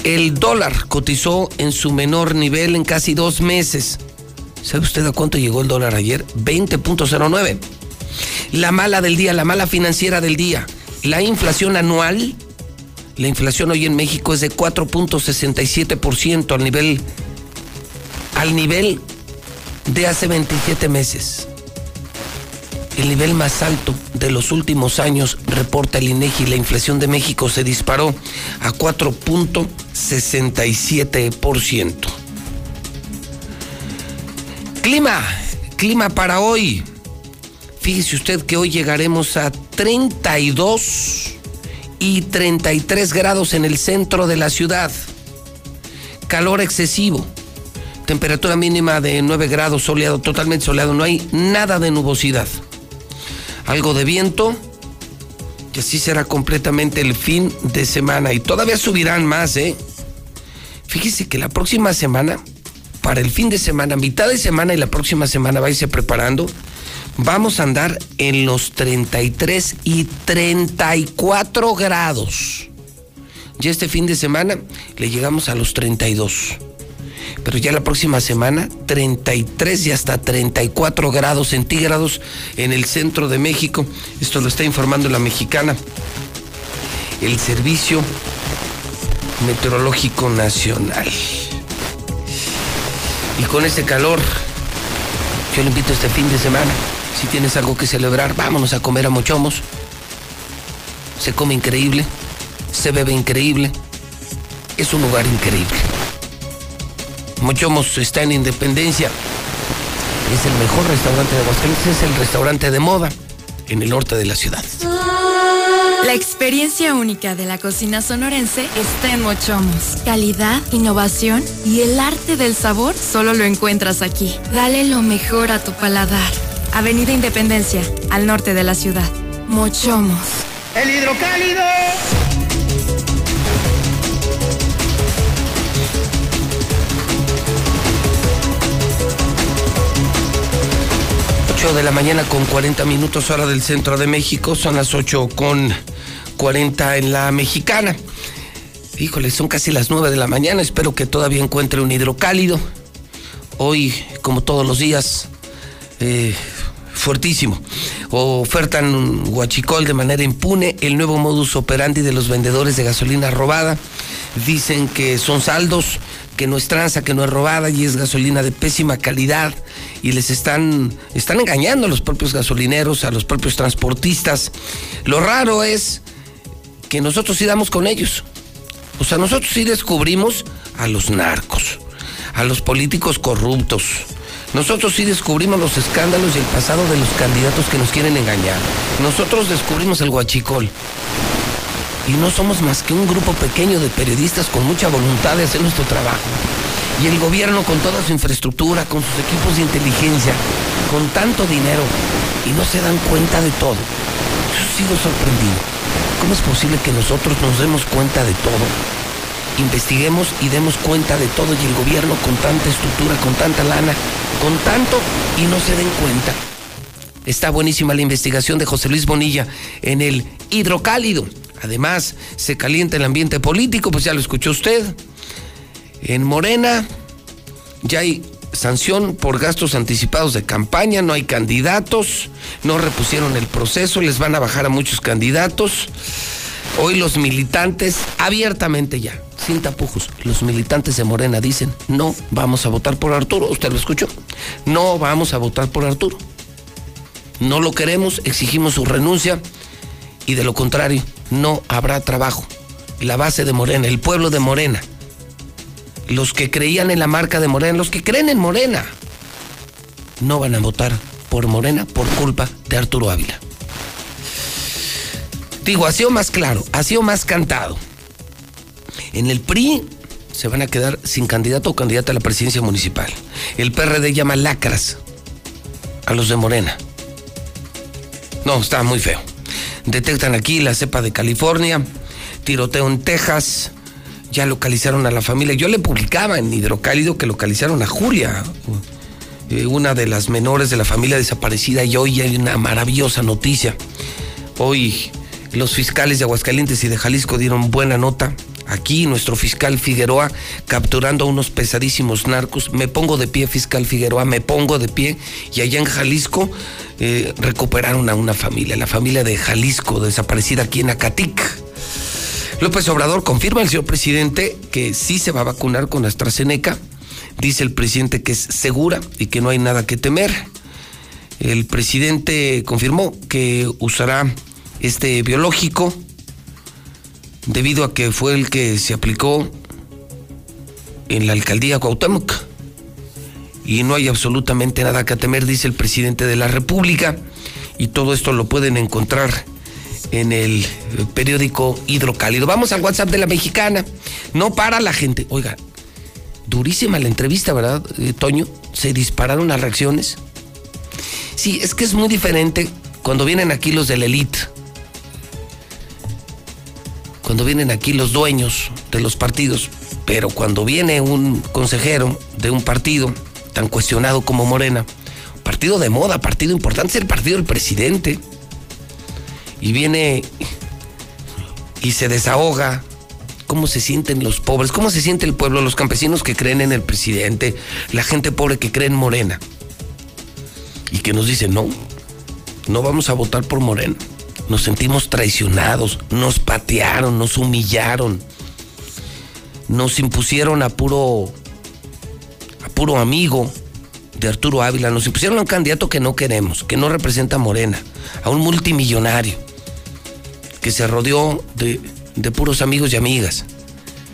El dólar cotizó en su menor nivel en casi dos meses. ¿Sabe usted a cuánto llegó el dólar ayer? 20.09. La mala del día, la mala financiera del día. La inflación anual, la inflación hoy en México es de 4.67% al nivel, al nivel de hace 27 meses. El nivel más alto de los últimos años, reporta el INEGI, la inflación de México se disparó a 4.67%. Clima, clima para hoy. Fíjese usted que hoy llegaremos a 32 y 33 grados en el centro de la ciudad. Calor excesivo. Temperatura mínima de 9 grados, soleado, totalmente soleado. No hay nada de nubosidad. Algo de viento. Y así será completamente el fin de semana. Y todavía subirán más, ¿eh? Fíjese que la próxima semana, para el fin de semana, mitad de semana y la próxima semana, váyase preparando. Vamos a andar en los 33 y 34 grados. Ya este fin de semana le llegamos a los 32 pero ya la próxima semana 33 y hasta 34 grados centígrados en el centro de México. Esto lo está informando la mexicana. El Servicio Meteorológico Nacional. Y con este calor, yo le invito este fin de semana. Si tienes algo que celebrar, vámonos a comer a Mochomos. Se come increíble, se bebe increíble. Es un lugar increíble. Mochomos está en Independencia. Es el mejor restaurante de Aguascalientes, es el restaurante de moda en el norte de la ciudad. La experiencia única de la cocina sonorense está en Mochomos. Calidad, innovación y el arte del sabor solo lo encuentras aquí. Dale lo mejor a tu paladar. Avenida Independencia, al norte de la ciudad. Mochomos. El hidrocálido. 8 de la mañana con 40 minutos hora del centro de México, son las 8 con 40 en la mexicana. Híjole, son casi las 9 de la mañana, espero que todavía encuentre un hidrocálido. Hoy, como todos los días, eh, fuertísimo. Ofertan un huachicol de manera impune, el nuevo modus operandi de los vendedores de gasolina robada. Dicen que son saldos, que no es tranza, que no es robada y es gasolina de pésima calidad y les están, están engañando a los propios gasolineros, a los propios transportistas. Lo raro es que nosotros sí damos con ellos. O sea, nosotros sí descubrimos a los narcos, a los políticos corruptos. Nosotros sí descubrimos los escándalos y el pasado de los candidatos que nos quieren engañar. Nosotros descubrimos el guachicol. Y no somos más que un grupo pequeño de periodistas con mucha voluntad de hacer nuestro trabajo. Y el gobierno con toda su infraestructura, con sus equipos de inteligencia, con tanto dinero, y no se dan cuenta de todo. Yo sigo sorprendido. ¿Cómo es posible que nosotros nos demos cuenta de todo? Investiguemos y demos cuenta de todo y el gobierno con tanta estructura, con tanta lana, con tanto y no se den cuenta. Está buenísima la investigación de José Luis Bonilla en el hidrocálido. Además, se calienta el ambiente político, pues ya lo escuchó usted. En Morena ya hay sanción por gastos anticipados de campaña, no hay candidatos, no repusieron el proceso, les van a bajar a muchos candidatos. Hoy los militantes, abiertamente ya, sin tapujos, los militantes de Morena dicen, no vamos a votar por Arturo, usted lo escuchó, no vamos a votar por Arturo. No lo queremos, exigimos su renuncia y de lo contrario, no habrá trabajo. La base de Morena, el pueblo de Morena, los que creían en la marca de Morena, los que creen en Morena, no van a votar por Morena por culpa de Arturo Ávila. Digo, ha sido más claro, ha sido más cantado. En el PRI se van a quedar sin candidato o candidata a la presidencia municipal. El PRD llama lacras a los de Morena. No, está muy feo. Detectan aquí la cepa de California, tiroteo en Texas, ya localizaron a la familia. Yo le publicaba en Hidrocálido que localizaron a Julia, eh, una de las menores de la familia desaparecida, y hoy hay una maravillosa noticia. Hoy los fiscales de Aguascalientes y de Jalisco dieron buena nota. Aquí nuestro fiscal Figueroa capturando a unos pesadísimos narcos. Me pongo de pie, fiscal Figueroa, me pongo de pie. Y allá en Jalisco eh, recuperaron a una familia, la familia de Jalisco, desaparecida aquí en Acatic. López Obrador confirma al señor presidente que sí se va a vacunar con AstraZeneca. Dice el presidente que es segura y que no hay nada que temer. El presidente confirmó que usará este biológico debido a que fue el que se aplicó en la alcaldía Cuauhtémoc. Y no hay absolutamente nada que temer, dice el presidente de la República. Y todo esto lo pueden encontrar en el periódico Hidrocálido. Vamos al WhatsApp de la mexicana. No para la gente. Oiga, durísima la entrevista, ¿verdad, eh, Toño? Se dispararon las reacciones. Sí, es que es muy diferente cuando vienen aquí los de la elite. Cuando vienen aquí los dueños de los partidos. Pero cuando viene un consejero de un partido tan cuestionado como Morena, partido de moda, partido importante, es el partido del presidente y viene y se desahoga. ¿Cómo se sienten los pobres? ¿Cómo se siente el pueblo? Los campesinos que creen en el presidente, la gente pobre que cree en Morena. Y que nos dicen, no, no vamos a votar por Morena. Nos sentimos traicionados, nos patearon, nos humillaron, nos impusieron a puro, a puro amigo de Arturo Ávila, nos impusieron a un candidato que no queremos, que no representa a Morena, a un multimillonario que se rodeó de, puros amigos y amigas.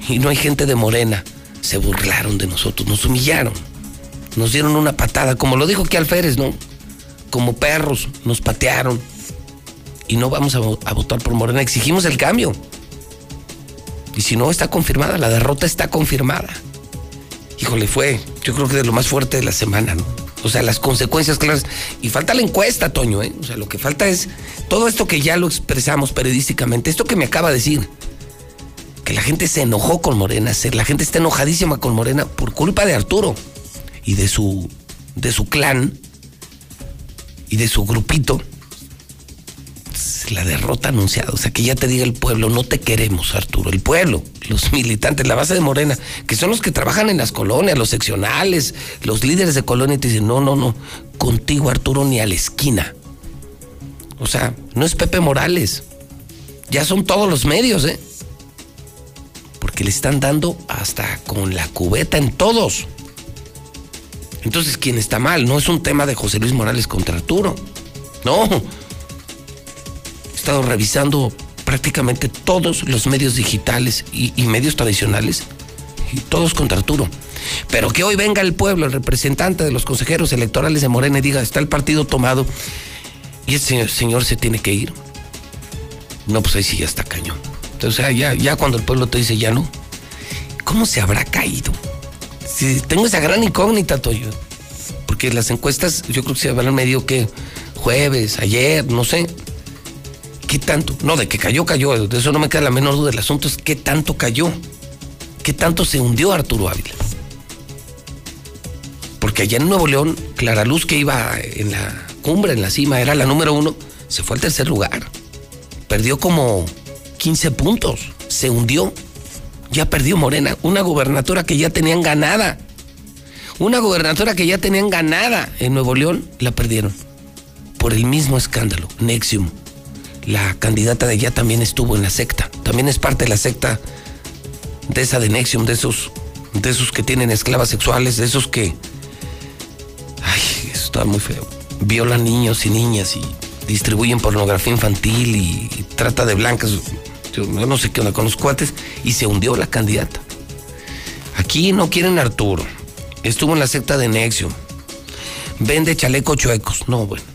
Y no hay gente de Morena. Se burlaron de nosotros, nos humillaron. Nos dieron una patada, como lo dijo aquí Alférez, ¿no? Como perros, nos patearon. Y no vamos a, vo- a votar por Morena. Exigimos el cambio. Y si no, está confirmada, la derrota está confirmada. Híjole, fue, yo creo que de lo más fuerte de la semana, ¿no? O sea, las consecuencias claras. Y falta la encuesta, Toño, ¿eh? O sea, lo que falta es todo esto que ya lo expresamos periodísticamente, esto que me acaba de decir. Que la gente se enojó con Morena, la gente está enojadísima con Morena por culpa de Arturo y de su, de su clan y de su grupito. La derrota anunciada, o sea, que ya te diga el pueblo, no te queremos, Arturo. El pueblo, los militantes, la base de Morena, que son los que trabajan en las colonias, los seccionales, los líderes de colonia, te dicen, no, no, no, contigo, Arturo, ni a la esquina. O sea, no es Pepe Morales. Ya son todos los medios, ¿eh? Porque le están dando hasta con la cubeta en todos. Entonces, ¿quién está mal? No es un tema de José Luis Morales contra Arturo. No. Estado revisando prácticamente todos los medios digitales y, medios tradicionales, y todos contra Arturo. Pero que hoy venga el pueblo, el representante de los consejeros electorales de Morena, y diga, está el partido tomado y ese señor, se tiene que ir. No, pues ahí sí ya está cañón. Entonces, ah, ya, ya cuando el pueblo te dice ya no, ¿cómo se habrá caído? Si tengo esa gran incógnita, Toyo. Porque las encuestas, yo creo que se al medio que jueves, ayer, no sé. ¿Qué tanto? No, de que cayó, cayó. De eso no me queda la menor duda. El asunto es qué tanto cayó. ¿Qué tanto se hundió Arturo Ávila? Porque allá en Nuevo León, Clara Luz, que iba en la cumbre, en la cima, era la número uno, se fue al tercer lugar. Perdió como 15 puntos. Se hundió. Ya perdió Morena. Una gubernatura que ya tenían ganada. Una gubernatura que ya tenían ganada en Nuevo León, la perdieron. Por el mismo escándalo. Nexium. La candidata de allá también estuvo en la secta. También es parte de la secta de esa de Nexium, de esos, de esos que tienen esclavas sexuales, de esos que. Ay, eso está muy feo. Violan niños y niñas y distribuyen pornografía infantil y, trata de blancas. Yo no sé qué onda con los cuates. Y se hundió la candidata. Aquí no quieren Arturo. Estuvo en la secta de Nexium. Vende chaleco chuecos. No, bueno.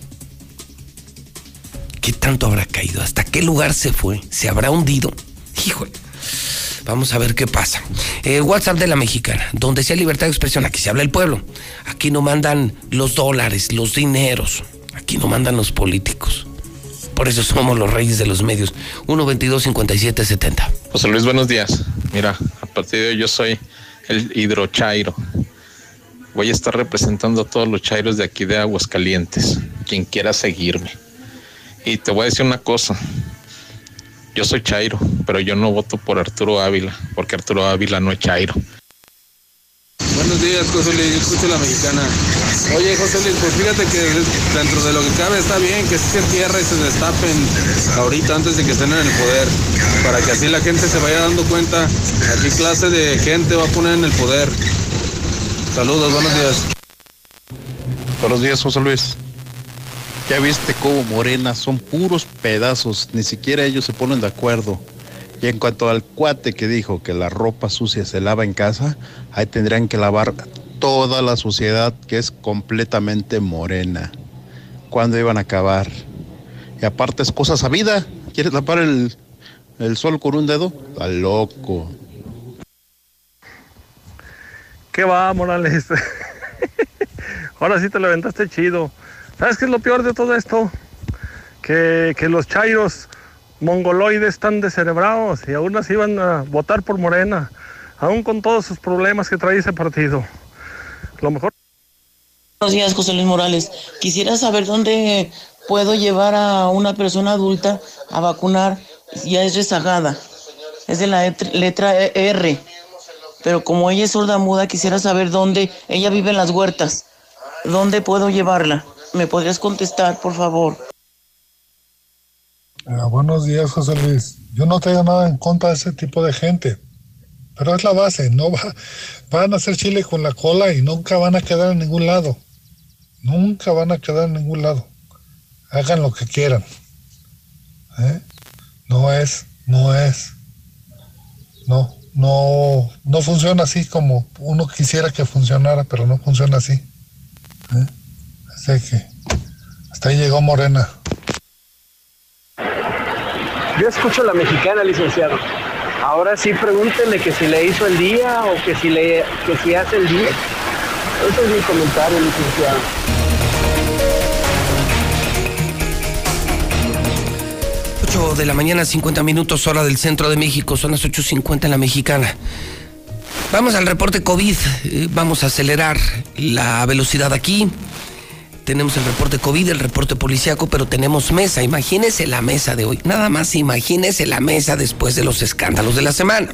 ¿Qué tanto habrá caído? ¿Hasta qué lugar se fue? ¿Se habrá hundido? Híjole. Vamos a ver qué pasa. El WhatsApp de la mexicana, donde sea libertad de expresión, aquí se habla el pueblo. Aquí no mandan los dólares, los dineros. Aquí no mandan los políticos. Por eso somos los reyes de los medios. 122-5770. José Luis, buenos días. Mira, a partir de hoy yo soy el hidrochairo. Voy a estar representando a todos los chairos de aquí de Aguascalientes, quien quiera seguirme. Y te voy a decir una cosa. Yo soy chairo, pero yo no voto por Arturo Ávila, porque Arturo Ávila no es chairo. Buenos días, José Luis, yo escucho la mexicana. Oye, José Luis, pues fíjate que dentro de lo que cabe está bien que sí se entierre y se destapen ahorita antes de que estén en el poder, para que así la gente se vaya dando cuenta a qué clase de gente va a poner en el poder. Saludos, buenos días. Buenos días, José Luis. Ya viste cómo Morena son puros pedazos, ni siquiera ellos se ponen de acuerdo. Y en cuanto al cuate que dijo que la ropa sucia se lava en casa, ahí tendrían que lavar toda la sociedad que es completamente morena. ¿Cuándo iban a acabar? Y aparte es cosa sabida. ¿Quieres tapar el, el sol con un dedo? Está loco. ¿Qué va, Morales? Ahora sí te lo aventaste chido. ¿Sabes qué es lo peor de todo esto? Que, que los chairos mongoloides están descerebrados y aún así van a votar por Morena, aún con todos sus problemas que trae ese partido. Lo mejor... Buenos días, José Luis Morales. Quisiera saber dónde puedo llevar a una persona adulta a vacunar. Ya es rezagada. Es de la et- letra R. Pero como ella es sorda muda, quisiera saber dónde. Ella vive en las huertas. ¿Dónde puedo llevarla? ¿Me podrías contestar, por favor? Ah, buenos días, José Luis. Yo no tengo nada en contra de ese tipo de gente, pero es la base. No va, van a hacer chile con la cola y nunca van a quedar en ningún lado. Nunca van a quedar en ningún lado. Hagan lo que quieran. ¿Eh? No es, no es. No, no, no funciona así como uno quisiera que funcionara, pero no funciona así. ¿eh? Que hasta ahí llegó Morena. Yo escucho la mexicana, licenciado. Ahora sí pregúntenle que si le hizo el día o que si le que si hace el día. Ese es mi comentario, licenciado. 8 de la mañana, 50 minutos, hora del centro de México, son las 8.50 en la mexicana. Vamos al reporte COVID, eh, vamos a acelerar la velocidad aquí. Tenemos el reporte COVID, el reporte policiaco, pero tenemos mesa. Imagínese la mesa de hoy. Nada más imagínese la mesa después de los escándalos de la semana.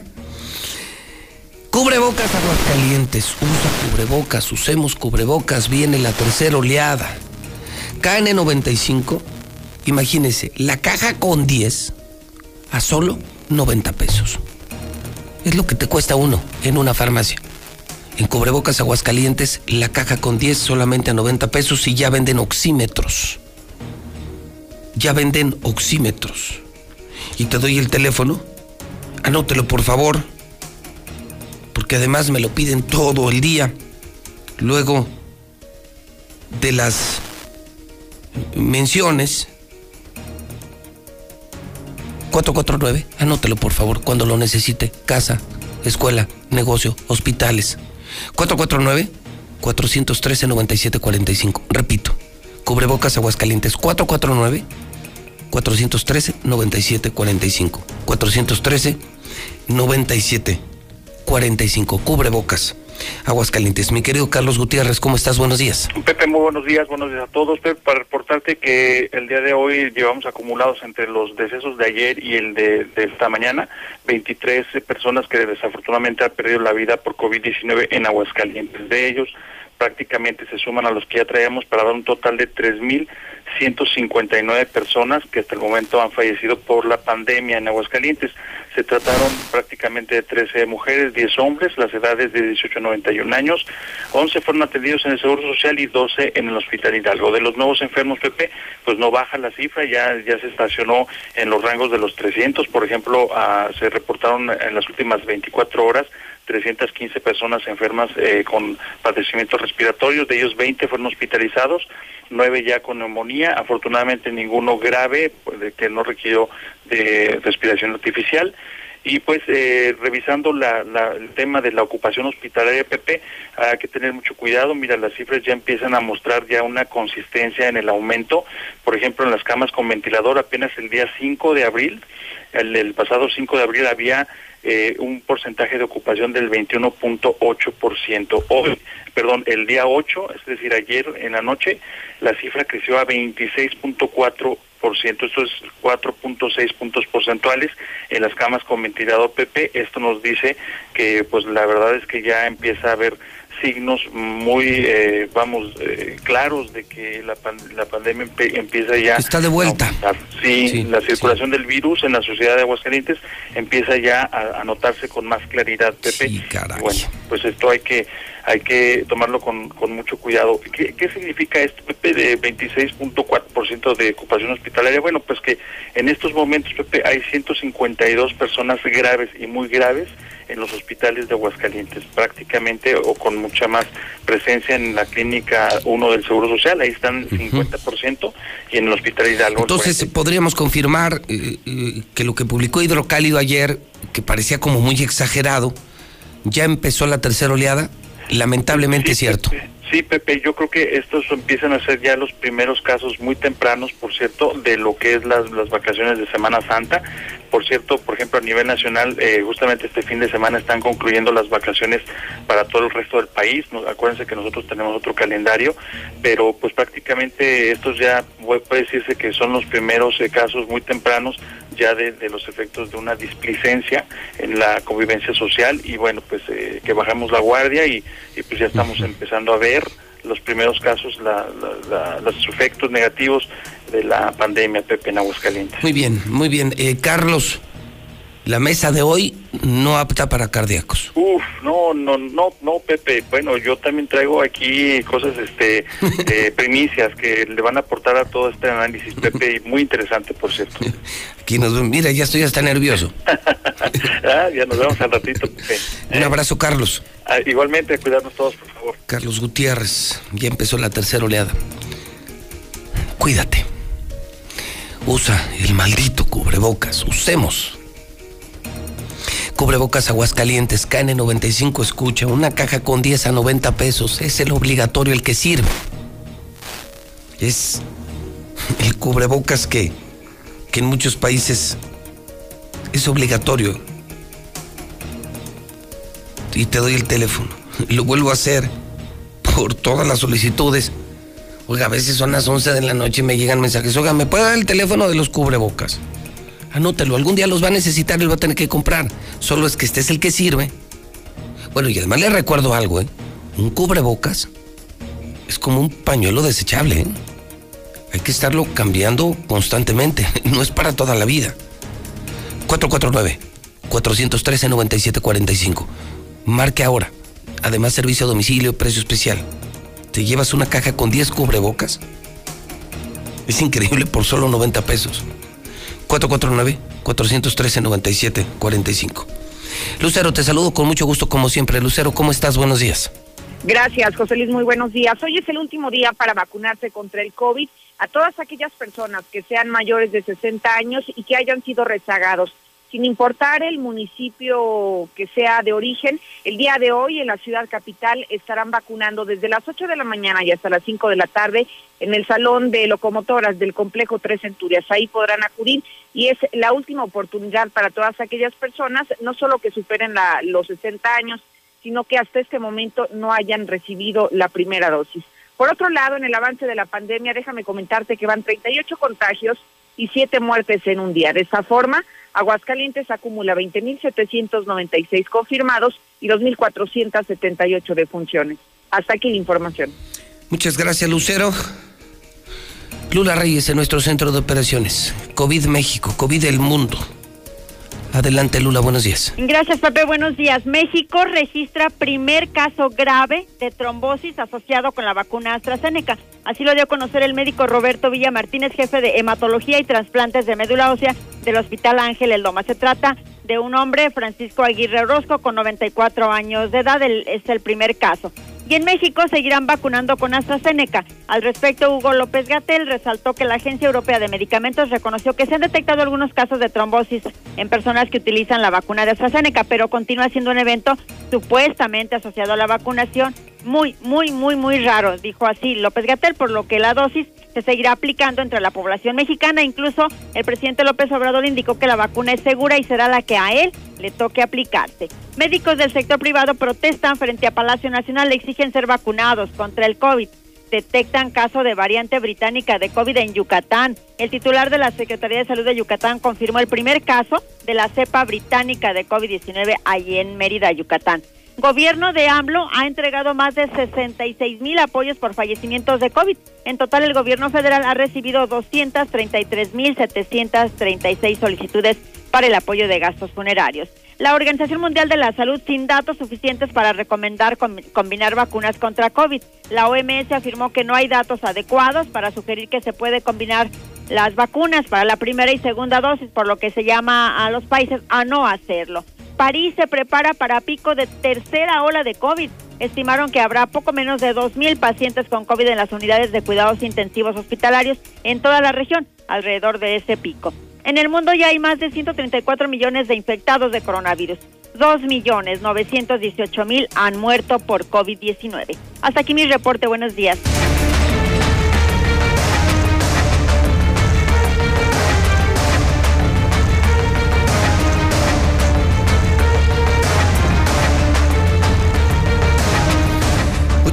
Cubrebocas Aguascalientes, usa cubrebocas, usemos cubrebocas, viene la tercera oleada. KN95, imagínese, la caja con 10 a solo 90 pesos. Es lo que te cuesta uno en una farmacia. En Cubrebocas Aguascalientes, la caja con 10 solamente a 90 pesos y ya venden oxímetros. Ya venden oxímetros. Y te doy el teléfono. Anótelo, por favor. Porque además me lo piden todo el día. Luego de las menciones. 449, anótelo por favor cuando lo necesite. Casa, escuela, negocio, hospitales. 449-413-9745. Repito, cubrebocas Aguascalientes 449-413-9745. 413-9745. Cubrebocas Aguascalientes. Mi querido Carlos Gutiérrez, ¿cómo estás? Buenos días. Pepe, muy buenos días, buenos días a todos. Pepe, para reportarte que el día de hoy llevamos acumulados entre los decesos de ayer y el de, esta mañana 23 personas que desafortunadamente han perdido la vida por COVID-19 en Aguascalientes. De ellos, prácticamente se suman a los que ya traíamos para dar un total de 3.159 personas que hasta el momento han fallecido por la pandemia en Aguascalientes. Se trataron prácticamente de 13 mujeres, 10 hombres, las edades de 18 a 91 años. 11 fueron atendidos en el Seguro Social y 12 en el Hospital Hidalgo. De los nuevos enfermos, Pepe, pues no baja la cifra, ya, ya se estacionó en los rangos de los 300. Por ejemplo, ah, se reportaron en las últimas 24 horas 315 personas enfermas eh, con padecimientos respiratorios, de ellos 20 fueron hospitalizados, 9 ya con neumonía, afortunadamente ninguno grave, pues, que no requirió de respiración artificial. Y pues eh, revisando la, la- el tema de la ocupación hospitalaria, Pepe, hay que tener mucho cuidado. Mira, las cifras ya empiezan a mostrar ya una consistencia en el aumento. Por ejemplo, en las camas con ventilador, apenas el día 5 de abril, el, el pasado 5 de abril había eh, un porcentaje de ocupación del 21.8%. Hoy, perdón, el día 8, es decir, ayer en la noche, la cifra creció a 26.4%. Esto es 4.6 puntos porcentuales en las camas con ventilador PP. Esto nos dice que, pues, la verdad es que ya empieza a haber signos muy, eh, vamos, eh, claros de que la, pan- la pandemia empe- empieza ya Está de vuelta. a. Sí, la circulación del virus en la sociedad de Aguascalientes empieza ya a, a notarse con más claridad, Pepe. Y bueno, pues esto hay que hay que tomarlo con, con mucho cuidado. ¿Qué, qué significa esto, Pepe, de 26.4% de ocupación hospitalaria? Bueno, pues que en estos momentos, Pepe, hay 152 personas graves y muy graves en los hospitales de Aguascalientes, prácticamente o con mucha más presencia en la clínica 1 del Seguro Social, ahí están 50%, y en el Hospital Hidalgo. Entonces, podríamos confirmar eh, eh, que lo que publicó Hidrocálido ayer, que parecía como muy exagerado, ya empezó la tercera oleada. Lamentablemente es cierto. Sí, Pepe, yo creo que estos empiezan a ser ya los primeros casos muy tempranos, por cierto, de lo que es las, las vacaciones de Semana Santa. Por cierto, por ejemplo, a nivel nacional, eh, justamente este fin de semana están concluyendo las vacaciones para todo el resto del país. No- acuérdense que nosotros tenemos otro calendario, pero pues prácticamente estos ya pu- puede decirse que son los primeros eh, casos muy tempranos ya de, de los efectos de una displicencia en la convivencia social y bueno, pues eh, que bajamos la guardia y, y pues ya estamos empezando a ver los primeros casos, la- la- la- los efectos negativos de la pandemia, Pepe, en Aguascalientes. Muy bien, muy bien. Eh, Carlos, La mesa de hoy no apta para cardíacos. Uf, no, no, no, no, Pepe. Bueno, yo también traigo aquí cosas, este, eh, primicias que le van a aportar a todo este análisis, Pepe, y muy interesante, por cierto. Aquí nos mira, ya estoy hasta nervioso. ah, ya nos vemos al ratito, Pepe. Un abrazo, Carlos. Ah, igualmente, cuidarnos todos, por favor. Carlos Gutiérrez, ya empezó la tercera oleada. Cuídate. Usa el maldito cubrebocas. Usemos. Cubrebocas Aguascalientes, KN95 escucha, una caja con 10 a 90 pesos, es el obligatorio, el que sirve. Es el cubrebocas que, que en muchos países es obligatorio. Y te doy el teléfono. Lo vuelvo a hacer por todas las solicitudes. Oiga, a veces son las 11 de la noche y me llegan mensajes. Oiga, ¿me puede dar el teléfono de los cubrebocas? Anótelo, algún día los va a necesitar y lo va a tener que comprar. Solo es que este es el que sirve. Bueno, y además le recuerdo algo, ¿eh? Un cubrebocas es como un pañuelo desechable, ¿eh? Hay que estarlo cambiando constantemente. No es para toda la vida. 449-413-9745. Marque ahora. Además, servicio a domicilio, precio especial. Te llevas una caja con 10 cubrebocas. Es increíble por solo 90 pesos. 449-413-9745. Lucero, te saludo con mucho gusto como siempre. Lucero, ¿cómo estás? Buenos días. Gracias, José Luis. Muy buenos días. Hoy es el último día para vacunarse contra el COVID a todas aquellas personas que sean mayores de 60 años y que hayan sido rezagados. Sin importar el municipio que sea de origen, el día de hoy en la ciudad capital estarán vacunando desde las 8 de la mañana y hasta las 5 de la tarde en el salón de locomotoras del complejo Tres Centurias. Ahí podrán acudir y es la última oportunidad para todas aquellas personas, no solo que superen la, los 60 años, sino que hasta este momento no hayan recibido la primera dosis. Por otro lado, en el avance de la pandemia, déjame comentarte que van 38 contagios y 7 muertes en un día. De esta forma, Aguascalientes acumula 20.796 confirmados y 2.478 defunciones. Hasta aquí la información. Muchas gracias, Lucero. Lula Reyes en nuestro centro de operaciones. COVID México, COVID el mundo. Adelante, Lula, buenos días. Gracias, Pepe. Buenos días. México registra primer caso grave de trombosis asociado con la vacuna AstraZeneca. Así lo dio a conocer el médico Roberto Villa Martínez, jefe de hematología y trasplantes de médula ósea del Hospital Ángel El Loma. Se trata de un hombre, Francisco Aguirre Orozco, con 94 años de edad. Es el primer caso. Y en México seguirán vacunando con AstraZeneca. Al respecto, Hugo López Gatel resaltó que la Agencia Europea de Medicamentos reconoció que se han detectado algunos casos de trombosis en personas que utilizan la vacuna de AstraZeneca, pero continúa siendo un evento supuestamente asociado a la vacunación muy, muy, muy, muy raro, dijo así López Gatel, por lo que la dosis se seguirá aplicando entre la población mexicana. Incluso el presidente López Obrador indicó que la vacuna es segura y será la que a él le toque aplicarse. Médicos del sector privado protestan frente a Palacio Nacional, le exigen ser vacunados contra el COVID. Detectan caso de variante británica de COVID en Yucatán. El titular de la Secretaría de Salud de Yucatán confirmó el primer caso de la cepa británica de COVID-19 allí en Mérida, Yucatán. Gobierno de AMLO ha entregado más de 66 mil apoyos por fallecimientos de COVID. En total, el gobierno federal ha recibido 233 mil 736 solicitudes para el apoyo de gastos funerarios. La Organización Mundial de la Salud, sin datos suficientes para recomendar com- combinar vacunas contra COVID. La OMS afirmó que no hay datos adecuados para sugerir que se puede combinar las vacunas para la primera y segunda dosis, por lo que se llama a los países a no hacerlo. París se prepara para pico de tercera ola de COVID. Estimaron que habrá poco menos de 2.000 pacientes con COVID en las unidades de cuidados intensivos hospitalarios en toda la región, alrededor de ese pico. En el mundo ya hay más de 134 millones de infectados de coronavirus. 2 millones 918 mil han muerto por COVID-19. Hasta aquí mi reporte. Buenos días.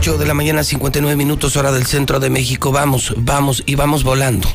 Ocho de la mañana, 59 minutos, hora del centro de México. Vamos, vamos y vamos volando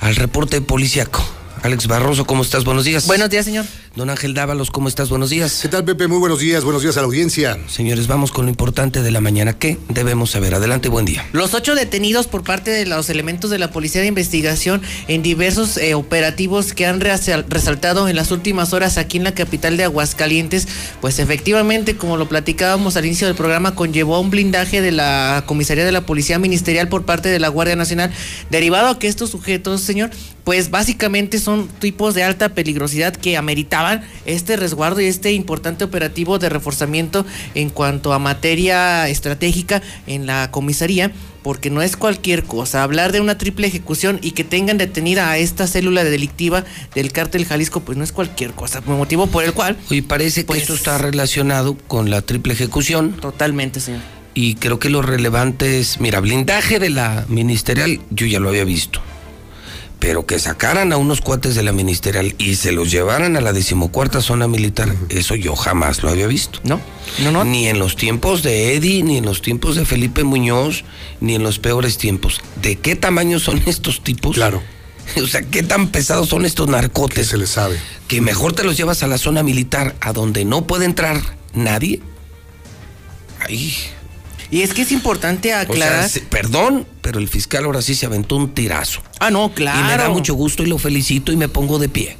al reporte policiaco Alex Barroso, ¿cómo estás? Buenos días. Buenos días, señor. Don Ángel Dávalos, ¿cómo estás? Buenos días. ¿Qué tal, Pepe? Muy buenos días. Buenos días a la audiencia. Señores, vamos con lo importante de la mañana. ¿Qué debemos saber? Adelante, buen día. Los ocho detenidos por parte de los elementos de la Policía de Investigación en diversos eh, operativos que han resal- resaltado en las últimas horas aquí en la capital de Aguascalientes, pues efectivamente, como lo platicábamos al inicio del programa, conllevó a un blindaje de la Comisaría de la Policía Ministerial por parte de la Guardia Nacional, derivado a que estos sujetos, señor, pues básicamente son tipos de alta peligrosidad que ameritaban este resguardo y este importante operativo de reforzamiento en cuanto a materia estratégica en la comisaría, porque no es cualquier cosa. Hablar de una triple ejecución y que tengan detenida a esta célula delictiva del cártel Jalisco, pues no es cualquier cosa. Motivo por el cual... Y parece que esto está relacionado con la triple ejecución. Totalmente, señor. Y creo que lo relevante es, mira, blindaje de la ministerial, yo ya lo había visto. Pero que sacaran a unos cuates de la ministerial y se los llevaran a la decimocuarta zona militar, eso yo jamás lo había visto. No, no, no. Ni en los tiempos de Eddie, ni en los tiempos de Felipe Muñoz, ni en los peores tiempos. ¿De qué tamaño son estos tipos? Claro. O sea, ¿qué tan pesados son estos narcotes? se les sabe. Que mejor te los llevas a la zona militar, a donde no puede entrar nadie. Ahí. Y es que es importante O sea, aclarar... perdón, pero el fiscal ahora sí se aventó un tirazo. Ah, no, claro. Y me da mucho gusto y lo felicito y me pongo de pie.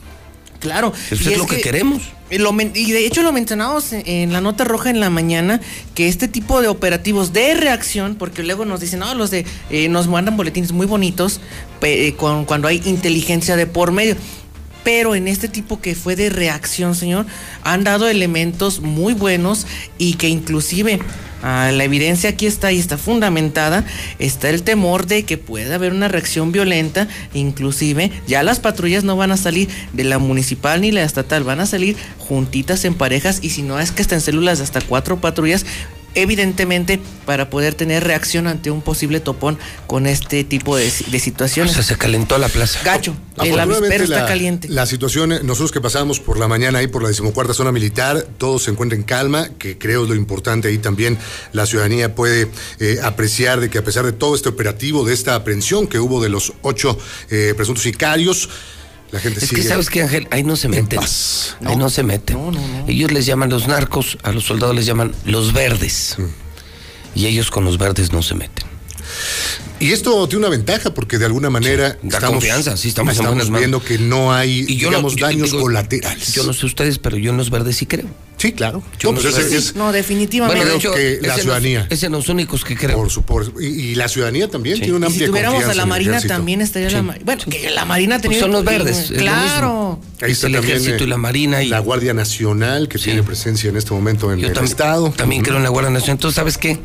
Claro. Eso es lo que queremos. eh, lo men- y de hecho lo mencionamos en, la nota roja en la mañana, que este tipo de operativos de reacción, porque luego nos dicen, no, los de, eh, nos mandan boletines muy bonitos eh, con- cuando hay inteligencia de por medio. Pero en este tipo que fue de reacción, señor, han dado elementos muy buenos y que inclusive ah, la evidencia aquí está y está fundamentada, está el temor de que pueda haber una reacción violenta, inclusive ya las patrullas no van a salir de la municipal ni la estatal, van a salir juntitas en parejas y si no es que están células de hasta cuatro patrullas, evidentemente para poder tener reacción ante un posible topón con este tipo de, de situaciones. O sea, se calentó la plaza. Gacho, el avispero está la, caliente. La situación, eh, nosotros que pasamos por la mañana ahí por la decimocuarta zona militar, todo se encuentra en calma, que creo es lo importante ahí también. La ciudadanía puede eh, apreciar de que a pesar de todo este operativo, de esta aprehensión que hubo de los ocho eh, presuntos sicarios, la gente Es sigue. que sabes que Ángel, ahí no se meten. Ahí no se meten. Ellos les llaman los narcos, a los soldados les llaman los verdes. Mm. Y ellos con los verdes no se meten. Y esto tiene una ventaja porque de alguna manera da confianza, sí, estamos manos. viendo que no hay, Y yo no- digamos, yo daños digo, colaterales. Yo no sé ustedes, pero yo en los verdes sí creo. Sí, claro. Yo No, en pues es- No, definitivamente. Bueno, de hecho, que la es en los- ciudadanía. Es en los únicos que creo. Por supuesto. Y, y la ciudadanía también tiene una Y si amplia tuviéramos a la Marina también estaría la Marina. Bueno, que la Marina Pues tenía. son los verdes. Claro. Ahí Es está el también, ejército eh, y la marina. Y La Guardia Nacional, que tiene presencia en este momento en yo el tam- Estado. También creo en la Guardia Nacional. Entonces, ¿sabes qué?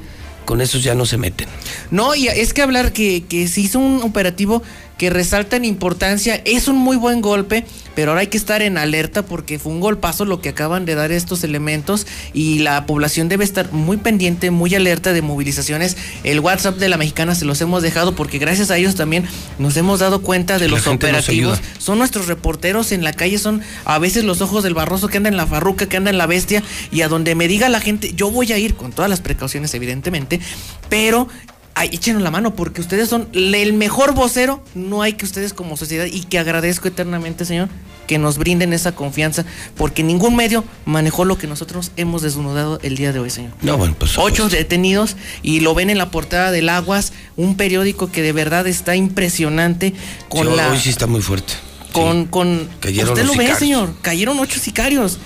Con esos ya no se meten. No, y es que hablar que, que se hizo un operativo que resalta en importancia, es un muy buen golpe, pero ahora hay que estar en alerta porque fue un golpazo lo que acaban de dar estos elementos y la población debe estar muy pendiente, muy alerta de movilizaciones. El WhatsApp de la mexicana se los hemos dejado porque gracias a ellos también nos hemos dado cuenta de La los operativos. Son nuestros reporteros en la calle, son a veces los ojos del barroso que anda en la farruca, que anda en la bestia, y a donde me diga la gente, yo voy a ir con todas las precauciones, evidentemente, pero ay, échenos la mano, porque ustedes son el mejor vocero, no hay que ustedes como sociedad, y que agradezco eternamente, señor, que nos brinden esa confianza, porque ningún medio manejó lo que nosotros hemos desnudado el día de hoy, señor. No, bueno, pues. Ocho detenidos y lo ven en la portada del Aguas, un periódico que de verdad está impresionante con Sí, la Hoy sí está muy fuerte. con, con Cayeron usted los lo ve, señor, cayeron ocho sicarios.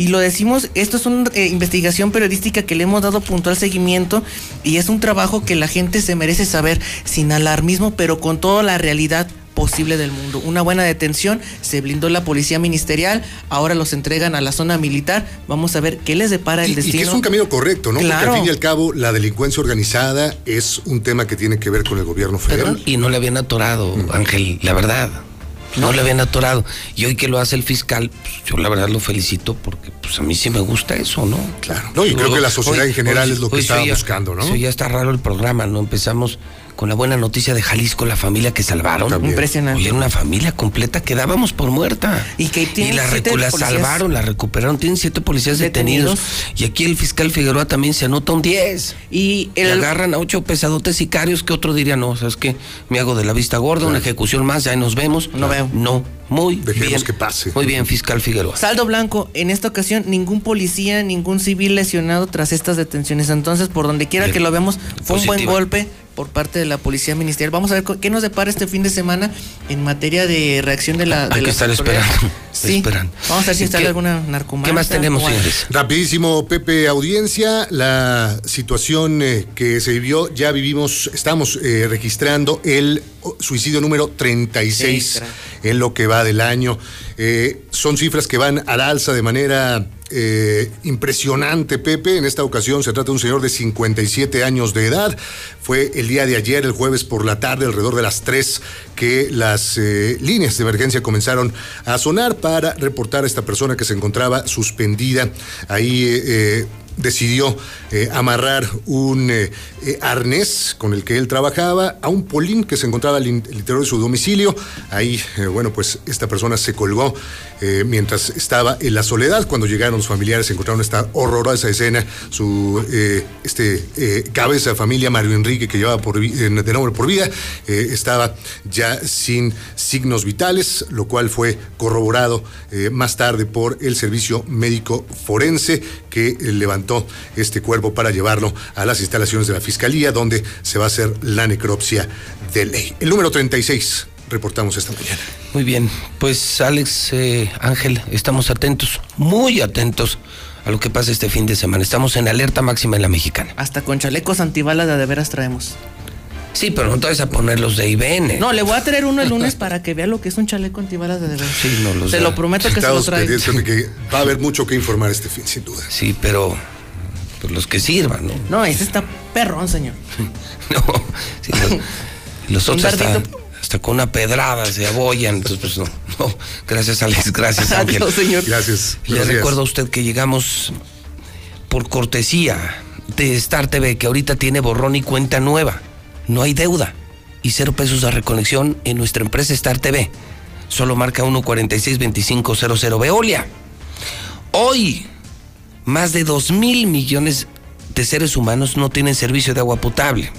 Y lo decimos, esto es una eh, investigación periodística que le hemos dado puntual seguimiento y es un trabajo que la gente se merece saber sin alarmismo, pero con toda la realidad posible del mundo. Una buena detención, se blindó la policía ministerial, ahora los entregan a la zona militar. Vamos a ver qué les depara el Y, y destino. que es un camino correcto, ¿no? Claro. Porque al fin y al cabo, la delincuencia organizada es un tema que tiene que ver con el gobierno federal. Y no le habían atorado, Ángel, la verdad. No le habían atorado. Y hoy que lo hace el fiscal, pues, yo la verdad lo felicito porque pues a mí sí me gusta eso, ¿no? Claro. No, y creo que la sociedad en general es lo que estaba buscando, ¿no? se oía está raro el programa, ¿no? Empezamos con la buena noticia de Jalisco, la familia que salvaron. Impresionante. Oye, era una familia completa que dábamos por muerta. Y que tienen la, siete la policías salvaron, la recuperaron. Tienen siete policías detenidos. Y aquí el fiscal Figueroa también se anota un 10. Y el... agarran a ocho pesadotes sicarios que otro diría, no, ¿sabes qué? Me hago de la vista gorda, una ejecución más, ya nos vemos. No veo. No, muy Dejemos bien. que pase. Muy bien, fiscal Figueroa. Saldo blanco, en esta ocasión ningún policía, ningún civil lesionado tras estas detenciones. Entonces, por donde quiera que lo veamos, fue un buen golpe por parte de la policía ministerial. Vamos a ver qué nos depara este fin de semana en materia de reacción de la. de Hay que estar esperando. Sí. Esperan. Vamos a ver si ¿Y sale qué- alguna narcomanta. ¿Qué más tenemos, señores? Rapidísimo, Pepe, audiencia, la situación eh, que se vivió, ya vivimos, estamos eh, registrando el suicidio número 36 Sí, en lo que va del año. Eh, son cifras que van al alza de manera eh, impresionante, Pepe. En esta ocasión se trata de un señor de 57 años de edad. Fue el día de ayer, el jueves por la tarde, alrededor de las 3, que las eh, líneas de emergencia comenzaron a sonar para reportar a esta persona que se encontraba suspendida ahí. eh, decidió eh, amarrar un eh, eh, arnés con el que él trabajaba a un polín que se encontraba al, in- al interior de su domicilio. Ahí, bueno, pues esta persona se colgó mientras estaba en la soledad. Cuando llegaron los familiares encontraron esta horrorosa escena. Su este cabeza familia, Mario Enrique, que llevaba de nombre por vida, estaba ya sin signos vitales, lo cual fue corroborado más tarde por el servicio médico forense que eh, este cuerpo para llevarlo a las instalaciones de la fiscalía, donde se va a hacer la necropsia de ley. El número 36 reportamos esta mañana. Muy bien, pues Alex, eh, Ángel, estamos atentos, muy atentos a lo que pasa este fin de semana. Estamos en alerta máxima en la mexicana. Hasta con chalecos antibalas de, de veras traemos. Sí, pero no te vas a poner los de IBN. No, le voy a traer uno el lunes para que vea lo que es un chaleco antibalas de, veras. Sí, no los Se da. lo prometo que se lo de que va a haber mucho que informar este fin, sin duda. Sí, pero pues, los que sirvan, ¿no? No, ese está perrón, señor. No, sí, los, otros hasta, con una pedrada se abollan. Entonces, pues no, no. Gracias, Alex. Gracias, Ángel. Adiós, señor. Gracias. Le recuerdo a usted que llegamos por cortesía de Star TV, que ahorita tiene borrón y cuenta nueva. No hay deuda. Y cero pesos de reconexión en nuestra empresa Star TV. Solo marca 146-2500 Veolia. Hoy, más de 2 mil millones de seres humanos no tienen servicio de agua potable.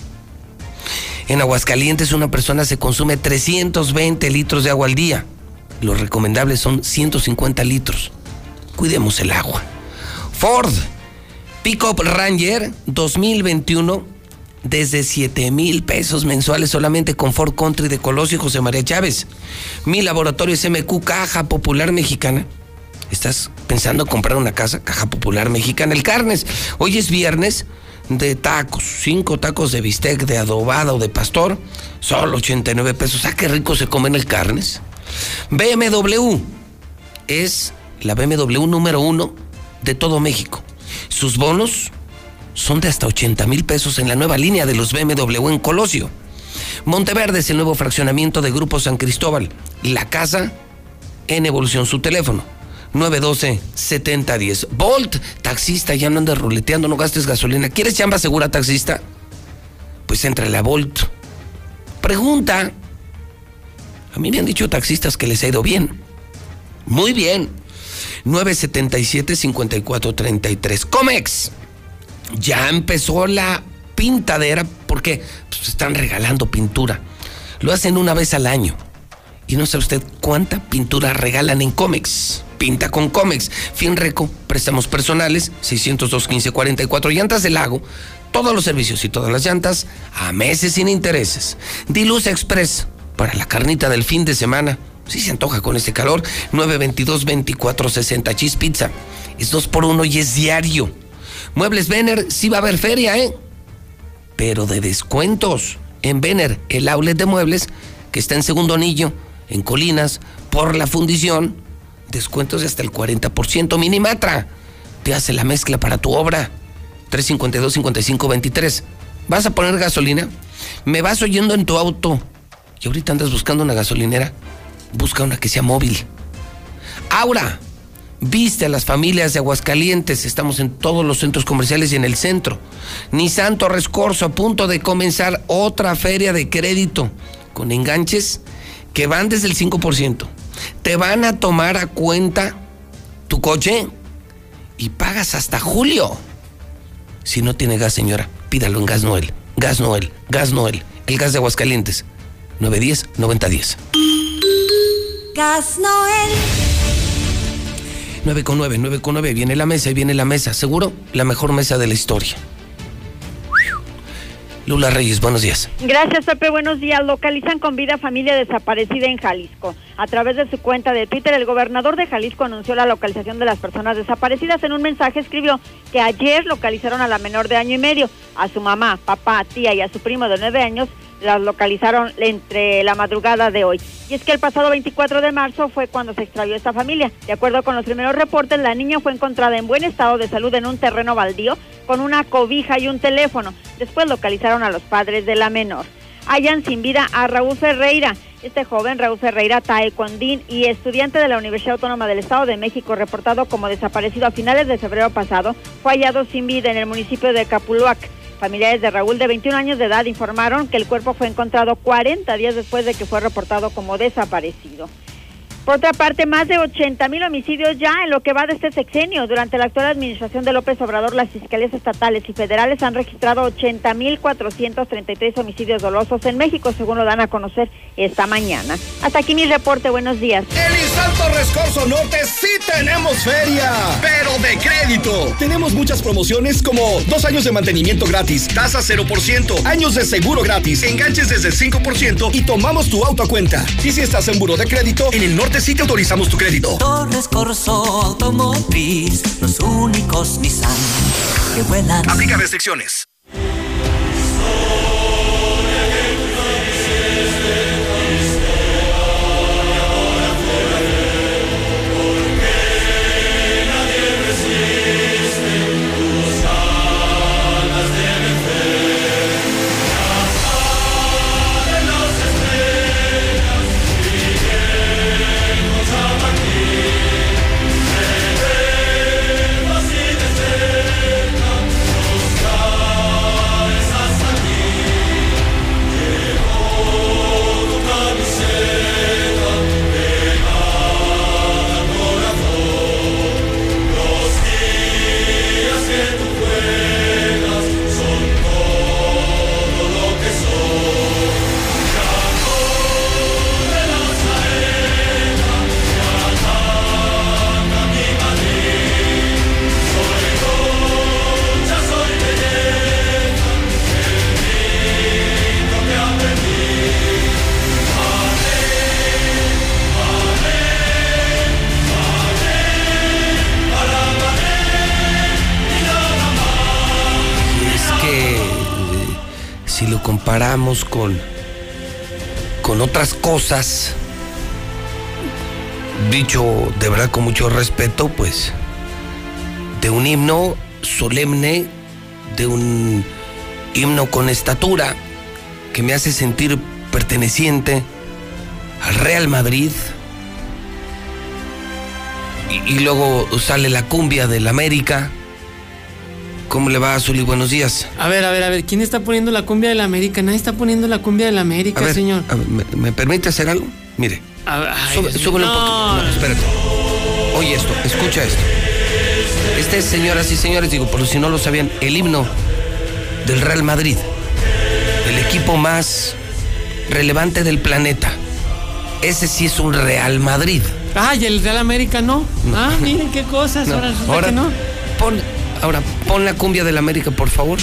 En Aguascalientes una persona se consume 320 litros de agua al día. Lo recomendable son 150 litros. Cuidemos el agua. Ford, Pickup Ranger 2021 desde 7 mil pesos mensuales solamente con Ford Country de Colosio y José María Chávez. Mi laboratorio es MQ Caja Popular Mexicana. ¿Estás pensando comprar una casa? Caja Popular Mexicana. El Carnes. Hoy es viernes de tacos. Cinco tacos de bistec, de adobada o de pastor. Solo 89 pesos. ¿Ah, qué rico se come en el Carnes? BMW es la BMW número uno de todo México. Sus bonos son de hasta 80 mil pesos en la nueva línea de los BMW en Colosio. Monteverde es el nuevo fraccionamiento de Grupo San Cristóbal. La casa en evolución. Su teléfono 912-7010. Volt, taxista, ya no andes ruleteando, no gastes gasolina. ¿Quieres chamba segura, taxista? Pues entra a Volt. Pregunta. A mí me han dicho taxistas que les ha ido bien. Muy bien. 977-5433. Comex. Ya empezó la pintadera porque pues, están regalando pintura. Lo hacen una vez al año. Y no sabe usted cuánta pintura regalan en Comex. Pinta con Comex. Finreco, préstamos personales, 602 15 44 llantas del lago. Todos los servicios y todas las llantas a meses sin intereses. Diluz Express para la carnita del fin de semana. Si se antoja con este calor, 922 2460 Cheese Pizza. Es dos por uno y es diario. Muebles Vener, sí va a haber feria, ¿eh? Pero de descuentos. En Vener, el outlet de muebles, que está en segundo anillo, en Colinas, por la fundición, descuentos de hasta el 40%. Minimatra, te hace la mezcla para tu obra. 352-5523. ¿Vas a poner gasolina? ¿Me vas oyendo en tu auto? Y ahorita andas buscando una gasolinera. Busca una que sea móvil. Aura, Viste a las familias de Aguascalientes, estamos en todos los centros comerciales y en el centro. Nissan Torres Corso a punto de comenzar otra feria de crédito con enganches que van desde el 5%. Te van a tomar a cuenta tu coche y pagas hasta julio. Si no tiene gas, señora, pídalo en Gas Noel. Gas Noel, Gas Noel, el gas de Aguascalientes. 910-9010. Gas Noel. 9 con 9, 9 con 9. Viene la mesa y viene la mesa. Seguro la mejor mesa de la historia. Lula Reyes, buenos días. Gracias, Pepe. Buenos días. Localizan con vida familia desaparecida en Jalisco. A través de su cuenta de Twitter, el gobernador de Jalisco anunció la localización de las personas desaparecidas. En un mensaje escribió que ayer localizaron a la menor de año y medio, a su mamá, papá, tía y a su primo de nueve años. Las localizaron entre la madrugada de hoy. Y es que el pasado 24 de marzo fue cuando se extravió esta familia. De acuerdo con los primeros reportes, la niña fue encontrada en buen estado de salud en un terreno baldío con una cobija y un teléfono. Después localizaron a los padres de la menor. Hallan sin vida a Raúl Ferreira. Este joven, Raúl Ferreira Taekwondín y estudiante de la Universidad Autónoma del Estado de México, reportado como desaparecido a finales de febrero pasado, fue hallado sin vida en el municipio de Capuluac. Familiares de Raúl, de 21 años de edad, informaron que el cuerpo fue encontrado 40 días después de que fue reportado como desaparecido. Por otra parte, más de 80 mil homicidios ya en lo que va de este sexenio. Durante la actual administración de López Obrador, las fiscalías estatales y federales han registrado 80 mil 433 homicidios dolosos en México, según lo dan a conocer esta mañana. Hasta aquí mi reporte. Buenos días. En Insal Torres Corso Norte sí tenemos feria, pero de crédito. Tenemos muchas promociones como dos años de mantenimiento gratis, tasa 0%, años de seguro gratis, enganches desde el 5% y tomamos tu auto a cuenta. Y si estás en buro de crédito, en el norte sí te autorizamos tu crédito. Torres Corso Automotriz, los únicos Nissan que vuelan. Aplica restricciones. Con, con otras cosas, dicho de verdad con mucho respeto, pues de un himno solemne, de un himno con estatura que me hace sentir perteneciente al Real Madrid. Y, y luego sale la cumbia del América. ¿Cómo le va, Zuli? Buenos días. A ver, a ver, a ver, ¿quién está poniendo la cumbia de la América? Nadie está poniendo la cumbia de la América, A ver, señor. a ver, ¿me, me permite hacer algo? Mire. Sube- súbele mío. un poquito. No, espérate. Oye esto, escucha esto. Este es, señoras y señores, digo, por si no lo sabían, el himno del Real Madrid. El equipo más relevante del planeta. Ese sí es un Real Madrid. Ay, el Real América no. Ah, miren qué cosas. No, ahora ahora, que no. Pon, ahora, pon la cumbia del América, por favor.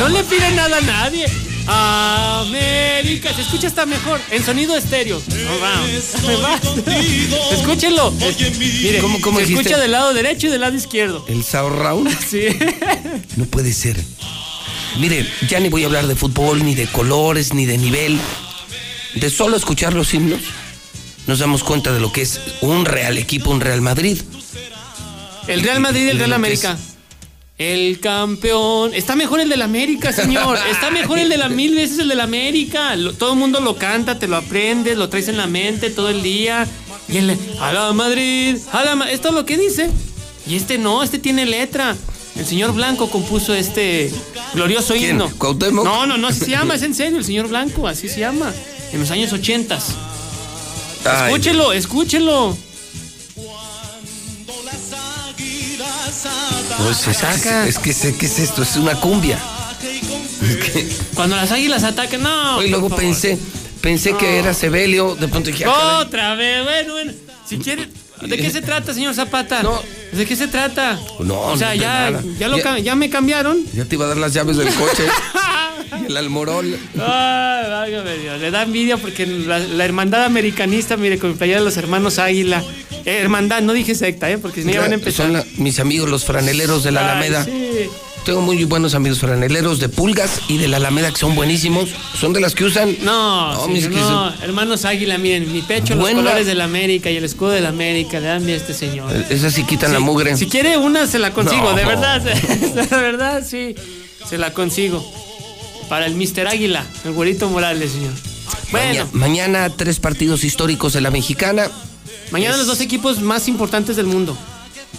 No le pide nada a nadie. América, se escucha hasta mejor en sonido estéreo. No, vamos. Escúchenlo. Es- Mire, ¿Cómo- cómo se dijiste? escucha del lado derecho y del lado izquierdo. El Sao Raúl. Sí. No puede ser. Mire, ya ni voy a hablar de fútbol, ni de colores, ni de nivel. De solo escuchar los himnos, nos damos cuenta de lo que es un real equipo, un Real Madrid. El Real Madrid y el Real América. El campeón. Está mejor el del América, señor. Está mejor el de la mil veces el del América. Lo- todo el mundo lo canta, te lo aprendes, lo traes en la mente todo el día. Y él, a la Madrid, a la Ma-". Esto es lo que dice. Y este no, este tiene letra. El señor Blanco compuso este glorioso ¿Quién? himno. ¿Cuauhtémoc? No, no, no, así se llama, es en serio, el señor Blanco, así se llama. En los años ochentas. Escúchelo, escúchelo. Pues es, Saca. es que sé qué es esto, es una cumbia. Cuando las águilas atacan, no. y luego pensé, pensé que era Sebelio, de pronto dije, ah. Otra vez, bueno, bueno. Si quiere. ¿De qué se trata, señor Zapata? ¿De qué se trata? No, O sea, no ya, nada. ya, lo Ya- ya me cambiaron. ya te iba a dar las llaves del coche. y el almorol. Ay, válgame Dios. Le da envidia porque la, la hermandad americanista, mire, con el playera de los hermanos Águila. Eh, hermandad, no dije secta, ¿eh? Porque si no ya van a empezar. Son la- mis amigos los franeleros de la Ay, Alameda. sí. Tengo muy buenos amigos franeleros de Pulgas y de la Alameda que son buenísimos. Son de las que usan. No, señor, no, son- hermanos Águila, miren, mi pecho, los Buena. colores de la América y el escudo de la América, le dan bien a este señor. Esas sí quitan la mugre. Si quiere una, se la consigo, No. de verdad, de verdad, sí, se la consigo. Para el Mister Águila, el güerito Morales, señor. Bueno, Maña- mañana tres partidos históricos de la mexicana. mañana los dos equipos más importantes del mundo,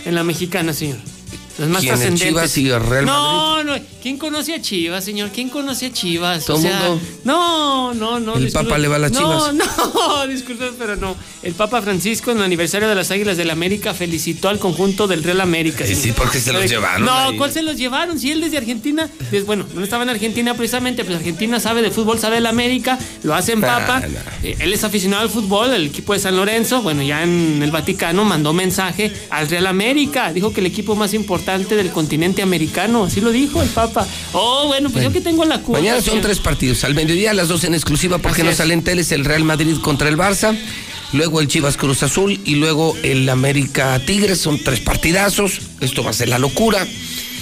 en la mexicana, señor. Los más ¿Quién. Chivas y el Real no, no, ¿quién conoce a Chivas, señor? ¿Quién conoce a Chivas? Todo O sea, mundo. No, no, no. El. Papa le va a las no, Chivas. No, disculpe, pero no. El Papa Francisco en el aniversario de las Águilas del la América felicitó al conjunto del Real América. Sí, sí, porque se los llevaron No, ahí. ¿cuál se los llevaron? Si él desde Argentina, des- bueno, no estaba en Argentina precisamente, pues Argentina sabe de fútbol, sabe de la América, lo hace en Nah, Papa. nah. Eh, Él es aficionado al fútbol, el equipo de San Lorenzo, bueno, ya en el Vaticano mandó mensaje al Real América, dijo que el equipo más importante del continente americano, así lo dijo el Papa. Oh, bueno, pues yo que tengo la culpa. Mañana son tres partidos. Al mediodía, a las dos en exclusiva, porque Así no salen teles el Real Madrid contra el Barça. Luego el Chivas Cruz Azul y luego el América Tigres. Son tres partidazos. Esto va a ser la locura.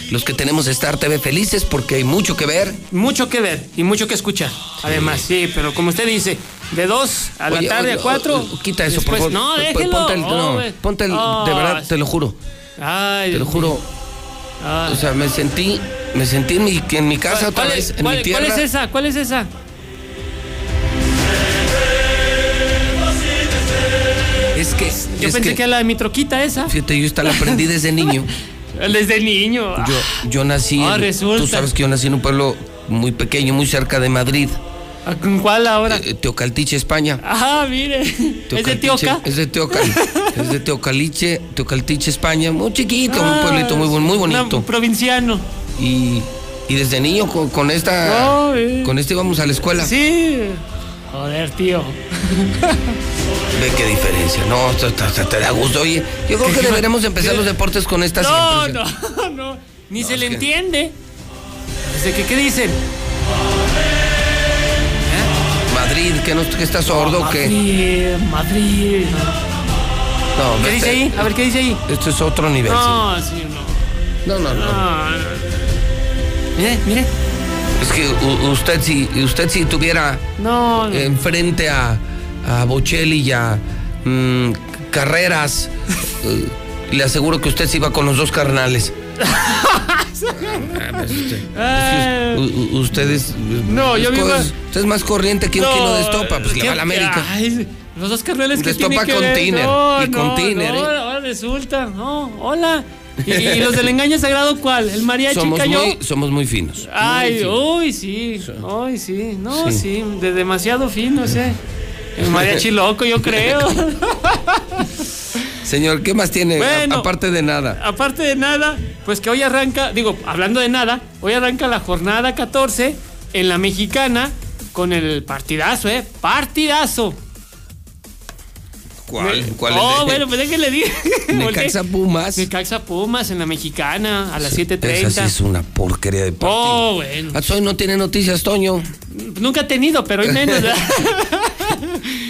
Los que tenemos Star TV felices porque hay mucho que ver. Mucho que ver y mucho que escuchar. Además, sí, pero como usted dice, de dos a la tarde a cuatro. oye, Quita eso, después- por favor. No, déjelo. Ponte el, Oh, no, ponte el- Oh, de verdad, te lo juro. Ay, Te lo juro. Ay. O sea, me sentí, me sentí en mi, en mi casa ¿Cuál- otra cuál vez, en cuál- mi tierra. ¿Cuál es esa? ¿Cuál es esa? Es que, Yo es pensé que, que, era la de mi troquita esa. fíjate, yo esta la aprendí desde niño. Desde niño. Yo, yo nací, Ah, en- resulta. tú sabes que yo nací en un pueblo muy pequeño, muy cerca de Madrid, ¿Con cuál ahora? eh, Teocaltiche, España. Ajá, mire. ¿Es de Tioca? Es de Teocal, es de Teocaliche, Teocaltiche, España, muy chiquito, un Ah, pueblito muy, muy bonito. Un provinciano. Y, y desde niño con, con esta, Ay. con este íbamos a la escuela. Sí. Joder, tío. Ve qué diferencia. No, te, da gusto. Oye, yo creo que deberemos empezar los deportes con esta No, no, no. Ni se le entiende. ¿qué dicen? Madrid, que no que estás sordo, o ¿qué? Madrid, Madrid. No, ¿Qué vete. dice ahí? A ver, ¿qué dice ahí? Esto es otro nivel. No, sí, no. No, no, no. No, no. Mire, mire. Es que usted si usted si tuviera No, no. enfrente a, a Bocelli y a mm, Carreras, eh, le aseguro que usted se iba con los dos carnales. Ah, U- u- usted es. No, yo vivo- Usted es más corriente que un No, kilo de estopa, pues le ¿qué- va a la América. Ay, los dos carnales que que con tiner, No, y con no, tiner, no, ¿eh? ahora resulta, no, hola. ¿Y, y los del engaño sagrado cuál? ¿El mariachi Somos cayó? muy, somos muy finos. Ay, finos. uy, sí, uy, sí, no, Sí. sí, de demasiado fino, sé. El mariachi loco, yo creo. Señor, ¿qué más tiene? A- aparte de nada. Aparte de nada, pues que hoy arranca, digo, hablando de nada, hoy arranca la jornada 14 en la mexicana con el partidazo, ¿eh? Partidazo. ¿Cuál? ¿Cuál oh, es de- bueno, pues déjenle diga. Necaxa Pumas. Necaxa Pumas en la mexicana a las Esa sí 7.30. es una porquería de partido. Oh, bueno. Hoy no tiene noticias, Toño. Nunca ha tenido, pero hoy menos.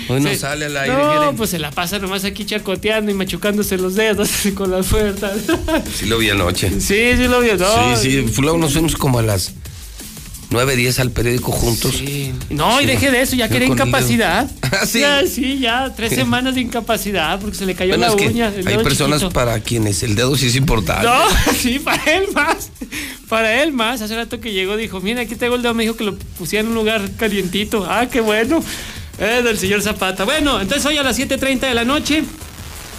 Hoy no sale al aire. No, miren. pues se la pasa nomás aquí chacoteando y machucándose los dedos con las puertas. Sí lo vi anoche. Sí, sí lo vio. No, Sí, sí. Luego nos fuimos como a las 9, 10 al periódico juntos. Sí. No, y deje de eso, ya quería incapacidad. Ah, sí. Ya, sí, ya, tres semanas de incapacidad porque se le cayó Bueno, la es uña. hay personas chiquito. para quienes el dedo sí es importante. No, sí, para él más. Para él más. Hace rato que llegó, dijo, mira, aquí tengo el dedo. Me dijo que lo pusiera en un lugar calientito. Ah, qué bueno. Es del señor Zapata. Bueno, entonces hoy a las 7.30 de la noche,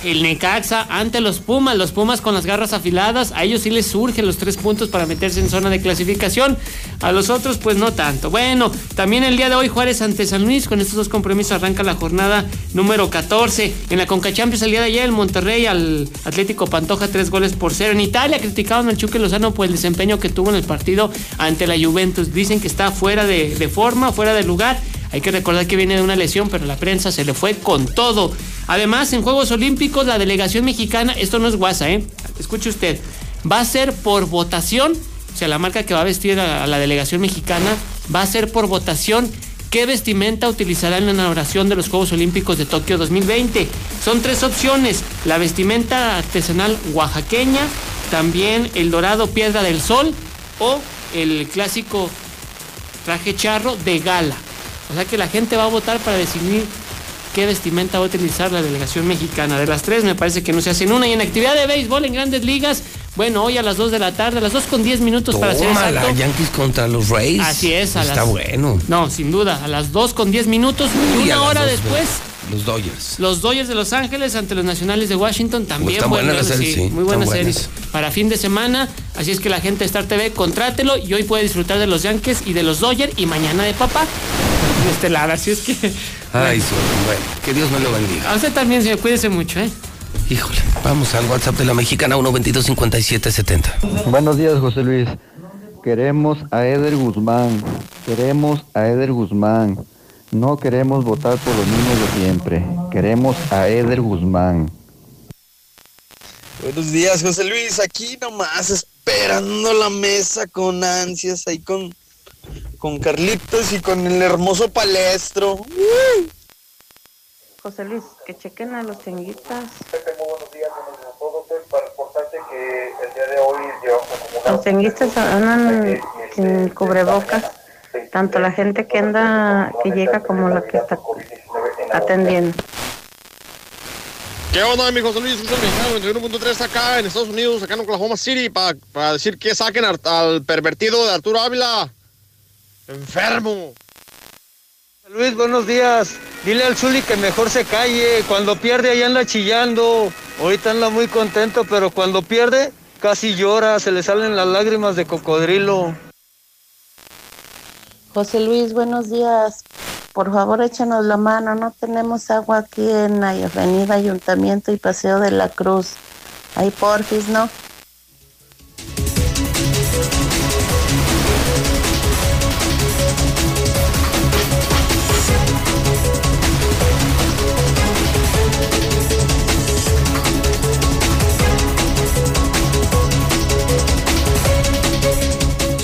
el Necaxa ante los Pumas. Los Pumas con las garras afiladas. A ellos sí les surgen los tres puntos para meterse en zona de clasificación. A los otros, pues no tanto. Bueno, también el día de hoy Juárez ante San Luis. Con estos dos compromisos arranca la jornada número 14. En la Conca Champions el día de ayer, el Monterrey al Atlético Pantoja tres goles por cero. En Italia criticaban al Chuque Lozano por el desempeño que tuvo en el partido ante la Juventus. Dicen que está fuera de, de forma, fuera de lugar. Hay que recordar que viene de una lesión, pero la prensa se le fue con todo. Además, en Juegos Olímpicos, la delegación mexicana, esto no es guasa, ¿eh? Escuche usted, va a ser por votación, o sea, la marca que va a vestir a, a la delegación mexicana va a ser por votación qué vestimenta utilizará en la inauguración de los Juegos Olímpicos de Tokio 2020. Son tres opciones, la vestimenta artesanal oaxaqueña, también el dorado piedra del sol o el clásico traje charro de gala. O sea que la gente va a votar para decidir qué vestimenta va a utilizar la delegación mexicana. De las tres me parece que no se hacen una. Y en actividad de béisbol en grandes ligas, bueno, hoy a las 2 de la tarde, a las 2 con 10 minutos para ser Tómala, exacto. Yankees contra los Rays. Así es, a Está las- bueno. No, sin duda, a las 2 con 10 minutos y una hora después. Los Dodgers. Los Dodgers de Los Ángeles ante los Nacionales de Washington también Están buenas las buenas, series, sí, muy buenas están series para fin de semana. Así es que la gente de Star TV contrátelo y hoy puede disfrutar de los Yankees y de los Dodgers y mañana de papá. Estelar, así es que Ay, sí, bueno, que Dios me lo bendiga. a usted también, señor, cuídese mucho, ¿eh? Híjole, vamos al WhatsApp de la mexicana 1225770. Buenos días, José Luis. Queremos a Eder Guzmán. Queremos a Eder Guzmán. No queremos votar por los mismos de siempre. Queremos a Eder Guzmán. Buenos días, José Luis. Aquí nomás esperando la mesa con ansias, ahí con, con Carlitos y con el hermoso palestro. José Luis, que chequen a los tenguitas. Los tenguistas andan sin cubrebocas, tanto la gente que anda, que llega como la que está atendiendo. ¿Qué onda, mi José Luis? Es el mexicano 21.3 acá en Estados Unidos, acá en Oklahoma City, para decir que saquen al, al pervertido de Arturo Ávila. Enfermo. Luis, buenos días. Dile al Zuli que mejor se calle. Cuando pierde ahí anda chillando. Ahorita anda muy contento, pero cuando pierde casi llora, se le salen las lágrimas de cocodrilo. José Luis, buenos días. Por favor, échanos la mano. No tenemos agua aquí en la Avenida Ayuntamiento y Paseo de la Cruz. Ahí porfis, ¿no?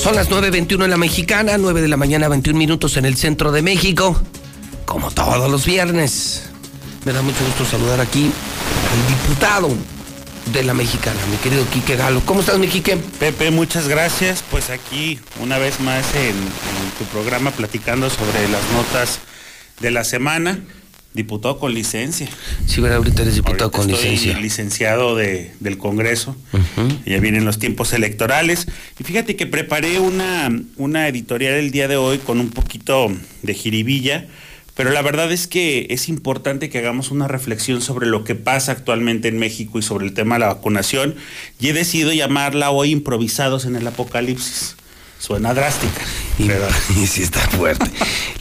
Son las 9.21 en la mexicana, 9 de la mañana, 21 minutos en el centro de México. Como todos los viernes. Me da mucho gusto saludar aquí al diputado de la mexicana, mi querido Quique Galo. ¿Cómo estás, mi Quique? Pepe, muchas gracias. Pues aquí una vez más en, en tu programa platicando sobre las notas de la semana. Diputado con licencia. Sí, ¿verdad? Ahorita eres diputado con estoy licencia. licenciado de, del Congreso. Ya vienen los tiempos electorales. Y fíjate que preparé una, una editorial el día de hoy con un poquito de jiribilla. Pero la verdad es que es importante que hagamos una reflexión sobre lo que pasa actualmente en México y sobre el tema de la vacunación. Y he decidido llamarla hoy improvisados en el apocalipsis. Suena drástica. pero- Y sí está fuerte.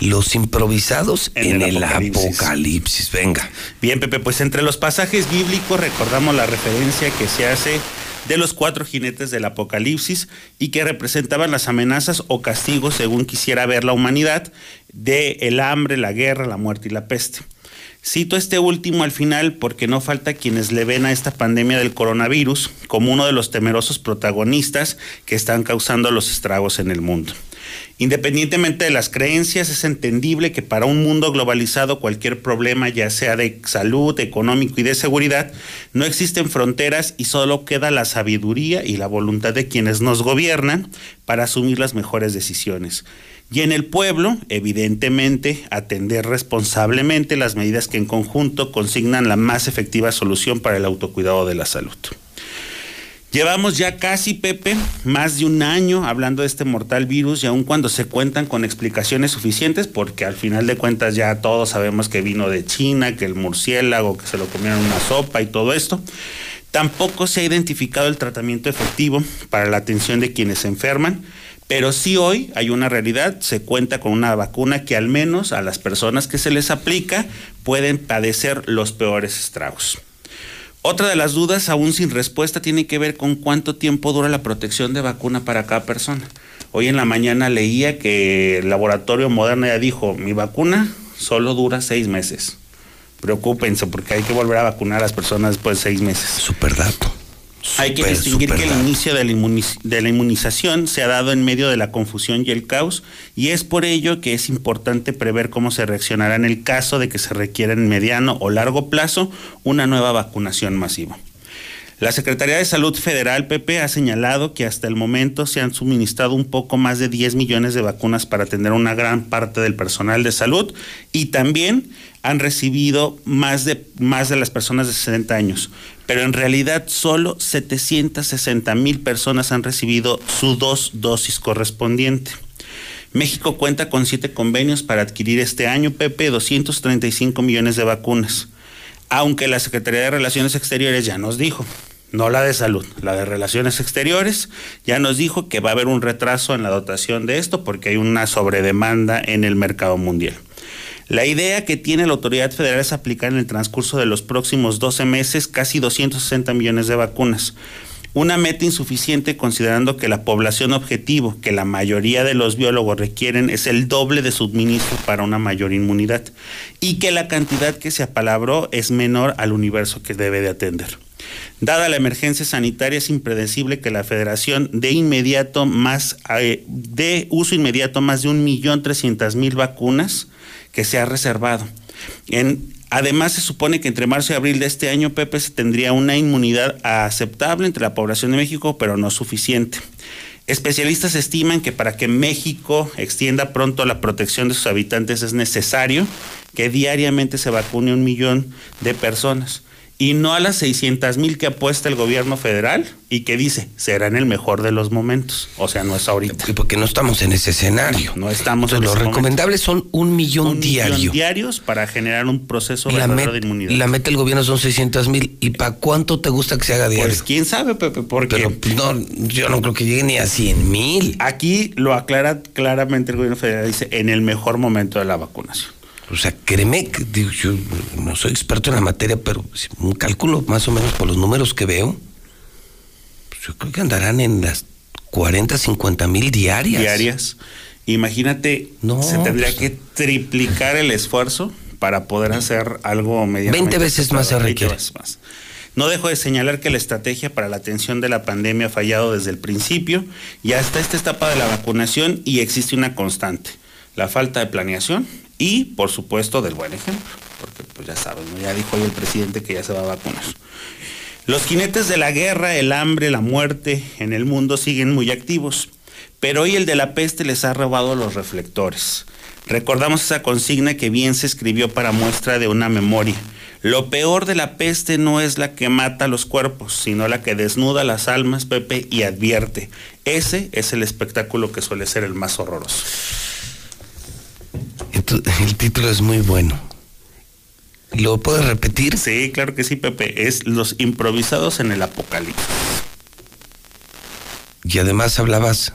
Los improvisados en, el, apocalipsis. Venga. Bien, Pepe, pues entre los pasajes bíblicos recordamos la referencia que se hace de los cuatro jinetes del Apocalipsis y que representaban las amenazas o castigos según quisiera ver la humanidad de el hambre, la guerra, la muerte y la peste. Cito este último al final porque no falta quienes le ven a esta pandemia del coronavirus como uno de los temerosos protagonistas que están causando los estragos en el mundo. Independientemente de las creencias, es entendible que para un mundo globalizado cualquier problema, ya sea de salud, económico y de seguridad, no existen fronteras y solo queda la sabiduría y la voluntad de quienes nos gobiernan para asumir las mejores decisiones. Y en el pueblo, evidentemente, atender responsablemente las medidas que en conjunto consignan la más efectiva solución para el autocuidado de la salud. Llevamos ya casi, Pepe, más de un año hablando de este mortal virus y aun cuando se cuentan con explicaciones suficientes, porque al final de cuentas ya todos sabemos que vino de China, que el murciélago, que se lo comieron una sopa y todo esto, tampoco se ha identificado el tratamiento efectivo para la atención de quienes se enferman. Pero sí hoy hay una realidad, se cuenta con una vacuna que al menos a las personas que se les aplica pueden padecer los peores estragos. Otra de las dudas, aún sin respuesta, tiene que ver con cuánto tiempo dura la protección de vacuna para cada persona. Hoy en la mañana leía que el laboratorio Moderna ya dijo, mi vacuna solo dura seis meses. Preocúpense porque hay que volver a vacunar a las personas después de seis meses. Super dato. Hay que distinguir que el inicio de la, inmuniz- de la inmunización se ha dado en medio de la confusión y el caos y es por ello que es importante prever cómo se reaccionará en el caso de que se requiera en mediano o largo plazo una nueva vacunación masiva. La Secretaría de Salud Federal, PP, ha señalado que hasta el momento se han suministrado un poco más de 10 millones de vacunas para atender una gran parte del personal de salud y también han recibido más de, más de las personas de 60 años. Pero en realidad solo 760 mil personas han recibido su dos dosis correspondiente. México cuenta con siete convenios para adquirir este año, Pepe, 235 millones de vacunas. Aunque la Secretaría de Relaciones Exteriores ya nos dijo, no la de salud, la de Relaciones Exteriores, ya nos dijo que va a haber un retraso en la dotación de esto porque hay una sobredemanda en el mercado mundial. La idea que tiene la autoridad federal es aplicar en el transcurso de los próximos 12 meses casi 260 millones de vacunas. Una meta insuficiente considerando que la población objetivo que la mayoría de los biólogos requieren es el doble de suministro para una mayor inmunidad y que la cantidad que se apalabró es menor al universo que debe de atender. Dada la emergencia sanitaria, es impredecible que la federación de inmediato más, eh, uso inmediato más de un millón trescientas mil vacunas que se ha reservado. En, además, se supone que entre marzo y abril de este año, Pepe, se tendría una inmunidad aceptable entre la población de México, pero no suficiente. Especialistas estiman que para que México extienda pronto la protección de sus habitantes es necesario que diariamente se vacune un millón de personas y no a las 600 mil que apuesta el gobierno federal y que dice será en el mejor de los momentos. O sea, no es ahorita. Porque no estamos en ese escenario. No estamos en Lo recomendable son un millón Un diario. millón diarios para generar un proceso la, met- de inmunidad. la meta del gobierno son 600 mil. ¿Y para cuánto te gusta que se haga diario? Pues quién sabe, Pepe, porque Pero no, yo no creo que llegue ni a 100 mil. aquí lo aclara claramente el gobierno federal, dice en el mejor momento de la vacunación. O sea, créeme, digo, yo no soy experto en la materia, pero un cálculo más o menos por los números que veo, pues yo creo que andarán en las 40, 50 mil diarias. diarias. Imagínate, No, se tendría pues- que triplicar el esfuerzo para poder hacer algo medianamente 20 veces más se aceptable, 20 requiere. veces más. No dejo de señalar que la estrategia para la atención de la pandemia ha fallado desde el principio y hasta esta etapa de la vacunación y existe una constante, la falta de planeación y, por supuesto, del buen ejemplo, porque pues ya saben, ya dijo hoy el presidente que ya se va a vacunar. Los jinetes de la guerra, el hambre, la muerte en el mundo siguen muy activos, pero hoy el de la peste les ha robado los reflectores. Recordamos esa consigna que bien se escribió para muestra de una memoria. Lo peor de la peste no es la que mata los cuerpos, sino la que desnuda las almas, Pepe, y advierte. Ese es el espectáculo que suele ser el más horroroso. Entonces, el título es muy bueno. ¿Lo puedes repetir? Sí, claro que sí, Pepe. Es Los improvisados en el apocalipsis. Y además hablabas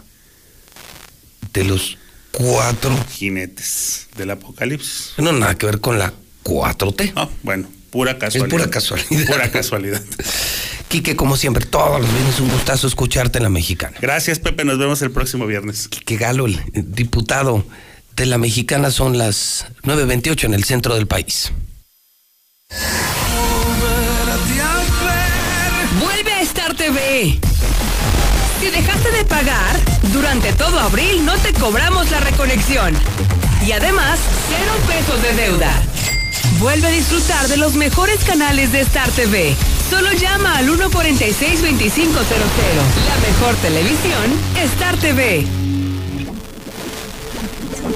de los cuatro. Jinetes del apocalipsis. No, nada que ver con la 4T. Ah, bueno, pura casualidad. Es pura casualidad. Pura casualidad. Quique, como siempre, todos los viernes un gustazo escucharte en la mexicana. Gracias, Pepe. Nos vemos el próximo viernes. Quique Galo, el diputado de la mexicana, son las 9.28 en el centro del país. Vuelve a Star TV. Si dejaste de pagar, durante todo abril no te cobramos la reconexión. Y además, cero pesos de deuda. Vuelve a disfrutar de los mejores canales de Star TV. Solo llama al 146-2500. La mejor televisión, Star TV.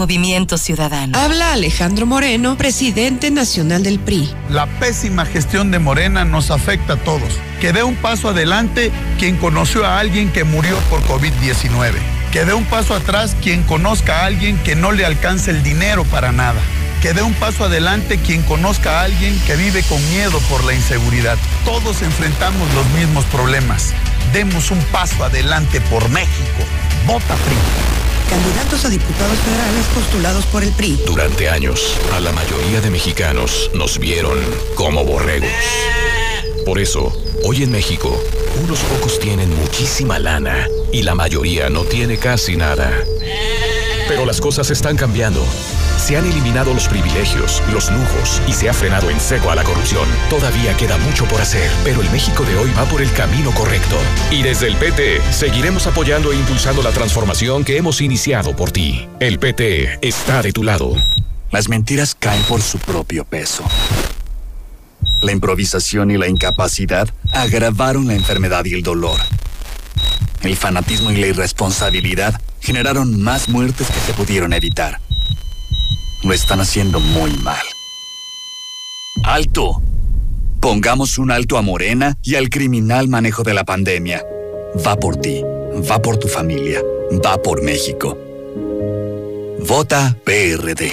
Movimiento Ciudadano. Habla Alejandro Moreno, presidente nacional del PRI. La pésima gestión de Morena nos afecta a todos. Que dé un paso adelante quien conoció a alguien que murió por COVID-19. Que dé un paso atrás quien conozca a alguien que no le alcance el dinero para nada. Que dé un paso adelante quien conozca a alguien que vive con miedo por la inseguridad. Todos enfrentamos los mismos problemas. Demos un paso adelante por México. Vota PRI. Candidatos a diputados federales postulados por el PRI. Durante años, a la mayoría de mexicanos nos vieron como borregos. Por eso, hoy en México, unos pocos tienen muchísima lana y la mayoría no tiene casi nada. Pero las cosas están cambiando. Se han eliminado los privilegios, los lujos y se ha frenado en seco a la corrupción. Todavía queda mucho por hacer, pero el México de hoy va por el camino correcto. Y desde el PT seguiremos apoyando e impulsando la transformación que hemos iniciado por ti. El PT está de tu lado. Las mentiras caen por su propio peso. La improvisación y la incapacidad agravaron la enfermedad y el dolor. El fanatismo y la irresponsabilidad generaron más muertes que se pudieron evitar. Lo están haciendo muy mal. ¡Alto! Pongamos un alto a Morena y al criminal manejo de la pandemia. Va por ti, va por tu familia, va por México. Vota PRD.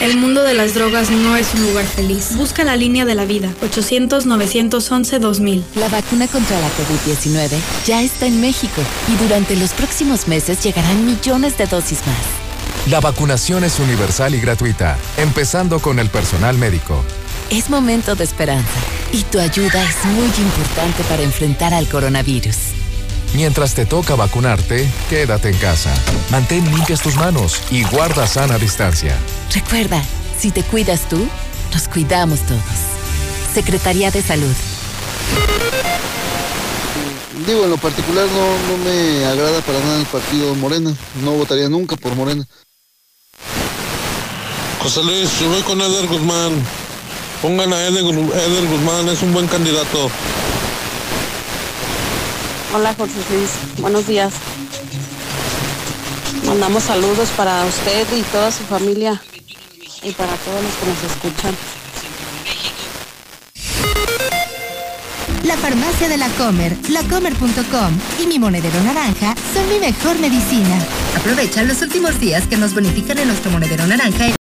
El mundo de las drogas no es un lugar feliz. Busca la línea de la vida. 800-911-2000. La vacuna contra la COVID-19 ya está en México y durante los próximos meses llegarán millones de dosis más. La vacunación es universal y gratuita, empezando con el personal médico. Es momento de esperanza y tu ayuda es muy importante para enfrentar al coronavirus. Mientras te toca vacunarte, quédate en casa. Mantén limpias tus manos y guarda sana distancia. Recuerda, si te cuidas tú, nos cuidamos todos. Secretaría de Salud. Digo, en lo particular no, no me agrada para nada el partido Morena. No votaría nunca por Morena. José Luis, yo voy con Eder Guzmán. Pongan a Eder, Eder Guzmán, es un buen candidato. Hola José Luis, buenos días. Mandamos saludos para usted y toda su familia y para todos los que nos escuchan. La farmacia de la Comer, lacomer.com y mi monedero naranja son mi mejor medicina. Aprovecha los últimos días que nos bonifican en nuestro monedero naranja.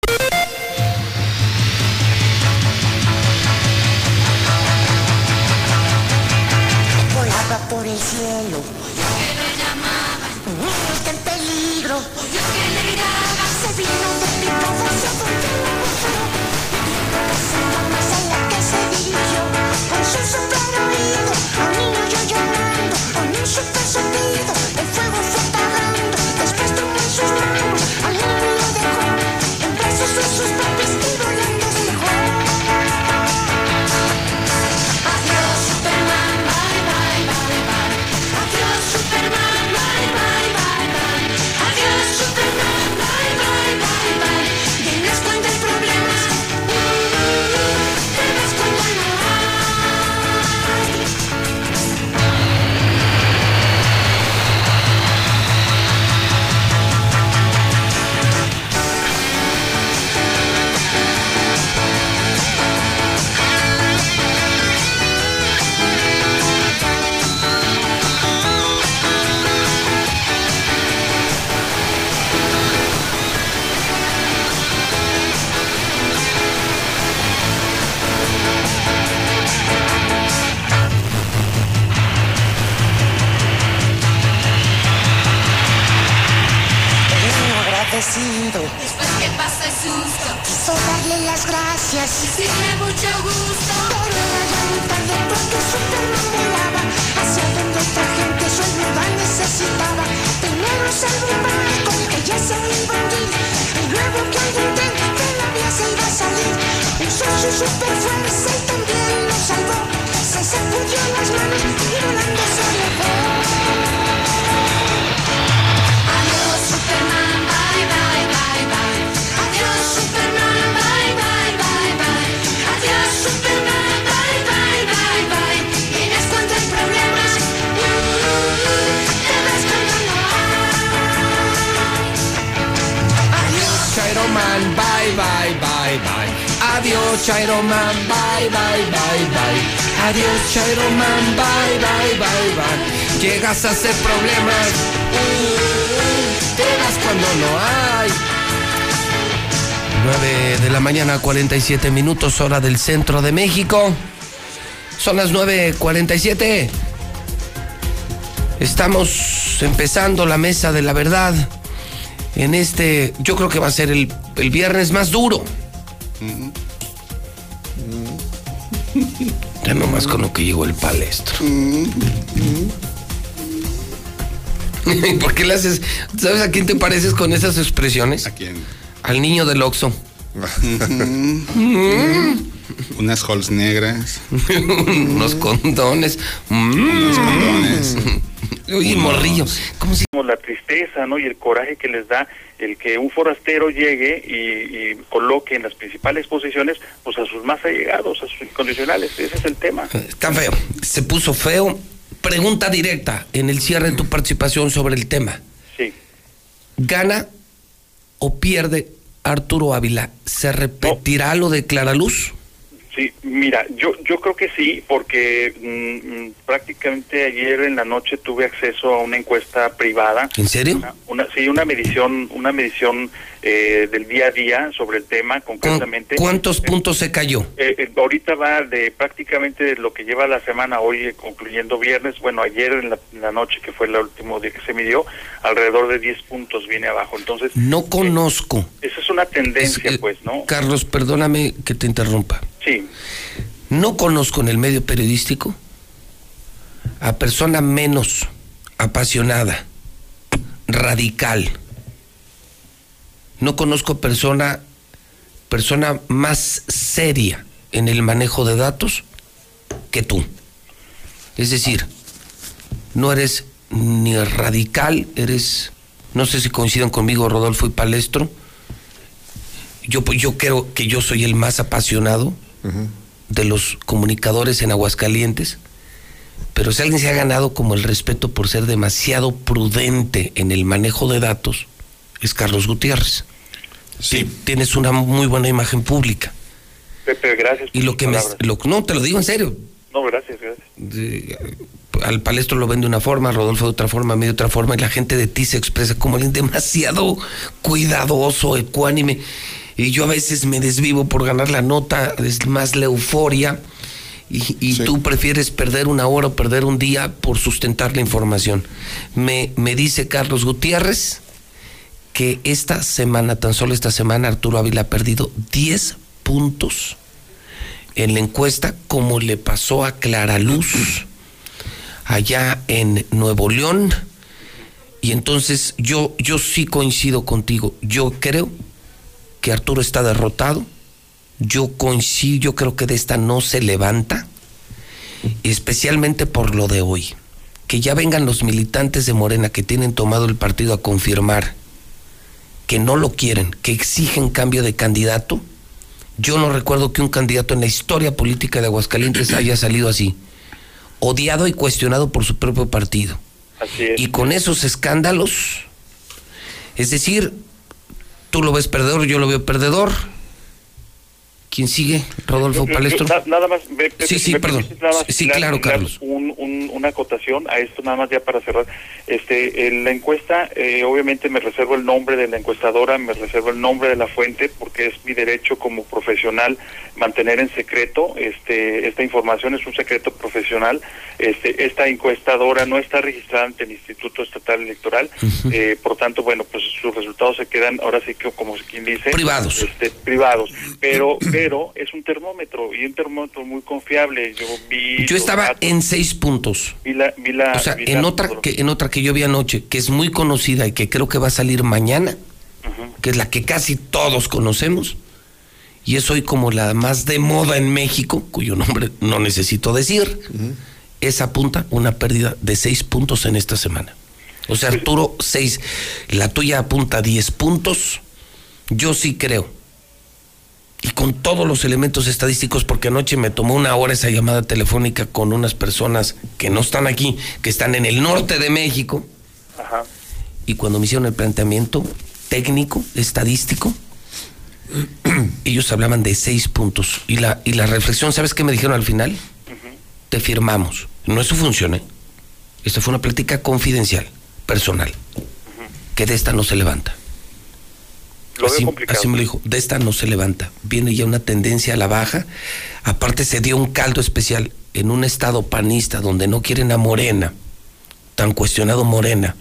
47 minutos, hora del centro de México. Son las 9.47. Estamos empezando la mesa de la verdad en este, yo creo que va a ser el, el viernes más duro. Ya nomás con lo que llegó el palestro. ¿Por qué le haces? ¿Sabes a quién te pareces con esas expresiones? ¿A quién? Al niño del Oxxo. Unas holes negras. Unos condones. Unos condones. Oye, morrillo. ¿Cómo se la tristeza ¿no? y el coraje que les da el que un forastero llegue y, y coloque en las principales posiciones pues a sus más allegados, a sus incondicionales. Ese es el tema. Está feo. Se puso feo. Pregunta directa en el cierre de tu participación sobre el tema. Sí. ¿Gana o pierde Arturo Ávila? ¿Se repetirá lo de Clara Luz? Sí, mira, yo yo creo que sí, porque mm, mm, prácticamente ayer en la noche tuve acceso a una encuesta privada. ¿En serio? Una, una- sí, una medición, una medición eh, del día a día sobre el tema, concretamente. ¿Cuántos puntos se cayó? Eh, eh, ahorita va de prácticamente lo que lleva la semana hoy, eh, concluyendo viernes, bueno, ayer en la, en la noche, que fue el último día que se midió, alrededor de 10 puntos viene abajo. Entonces, No conozco. esa es una tendencia, Es- eh, pues, ¿no? Carlos, perdóname que te interrumpa. Sí. No conozco en el medio periodístico a persona menos apasionada, radical. No conozco persona persona más seria en el manejo de datos que tú. Es decir, no eres ni radical, eres no sé si coinciden conmigo Rodolfo y Palestro. Yo yo creo que yo soy el más apasionado de los comunicadores en Aguascalientes, pero si alguien se ha ganado como el respeto por ser demasiado prudente en el manejo de datos, es Carlos Gutiérrez. Sí. Tienes una muy buena imagen pública. Pepe, gracias. Y lo que me... Lo, no, te lo digo en serio. No, gracias, gracias. De- al palestro lo ven de una forma, Rodolfo de otra forma, a mí de otra forma, y la gente de ti se expresa como alguien demasiado cuidadoso, ecuánime. Y yo a veces me desvivo por ganar la nota, es más la euforia, y, y tú prefieres perder una hora o perder un día por sustentar la información. Me, me dice Carlos Gutiérrez que esta semana, tan solo esta semana, Arturo Ávila ha perdido 10 puntos en la encuesta, como le pasó a Clara Luz allá en Nuevo León. Y entonces yo, yo sí coincido contigo. Yo creo que Arturo está derrotado. Yo coincido, yo creo que de esta no se levanta. Especialmente por lo de hoy. Que ya vengan los militantes de Morena que tienen tomado el partido a confirmar que no lo quieren, que exigen cambio de candidato. Yo no recuerdo que un candidato en la historia política de Aguascalientes haya salido así, odiado y cuestionado por su propio partido. Así es. Y con esos escándalos, es decir, tú lo ves perdedor, yo lo veo perdedor. ¿Quién sigue? Rodolfo Palestro. Na- Nada más, Pepe, Sí, sí, me perdón. más Sí, claro, Carlos. Un, un- una acotación a esto, nada más ya para cerrar. Este, en la encuesta, eh, obviamente me reservo el nombre de la encuestadora, me reservo el nombre de la fuente, porque es mi derecho como profesional mantener en secreto este, esta información, es un secreto profesional. Este, esta encuestadora no está registrada ante el Instituto Estatal Electoral, eh, por tanto, bueno, pues sus resultados se quedan ahora sí que, como quien dice, Privados. este, privados, pero pero es un termómetro y un termómetro muy confiable. Yo vi Yo estaba datos, en seis puntos. vi la, vi la- O sea, vi en la- otra que en otra que yo vi anoche, que es muy conocida y que creo que va a salir mañana, que es la que casi todos conocemos, y es hoy como la más de moda en México, cuyo nombre no necesito decir, esa apunta una pérdida de seis puntos en esta semana. O sea, Arturo, seis. La tuya apunta 10 puntos. Yo sí creo. Y con todos los elementos estadísticos, porque anoche me tomó una hora esa llamada telefónica con unas personas que no están aquí, que están en el norte de México. Ajá. Y cuando me hicieron el planteamiento técnico, estadístico, ellos hablaban de seis puntos. Y la, y la reflexión, ¿sabes qué me dijeron al final? Te firmamos. No es su función, ¿eh? Esta fue una plática confidencial, personal, que de esta no se levanta. Lo veo así, complicado. así me lo dijo, de esta no se levanta. Viene ya una tendencia a la baja. Aparte se dio un caldo especial en un estado panista donde no quieren a Morena, tan cuestionado Morena,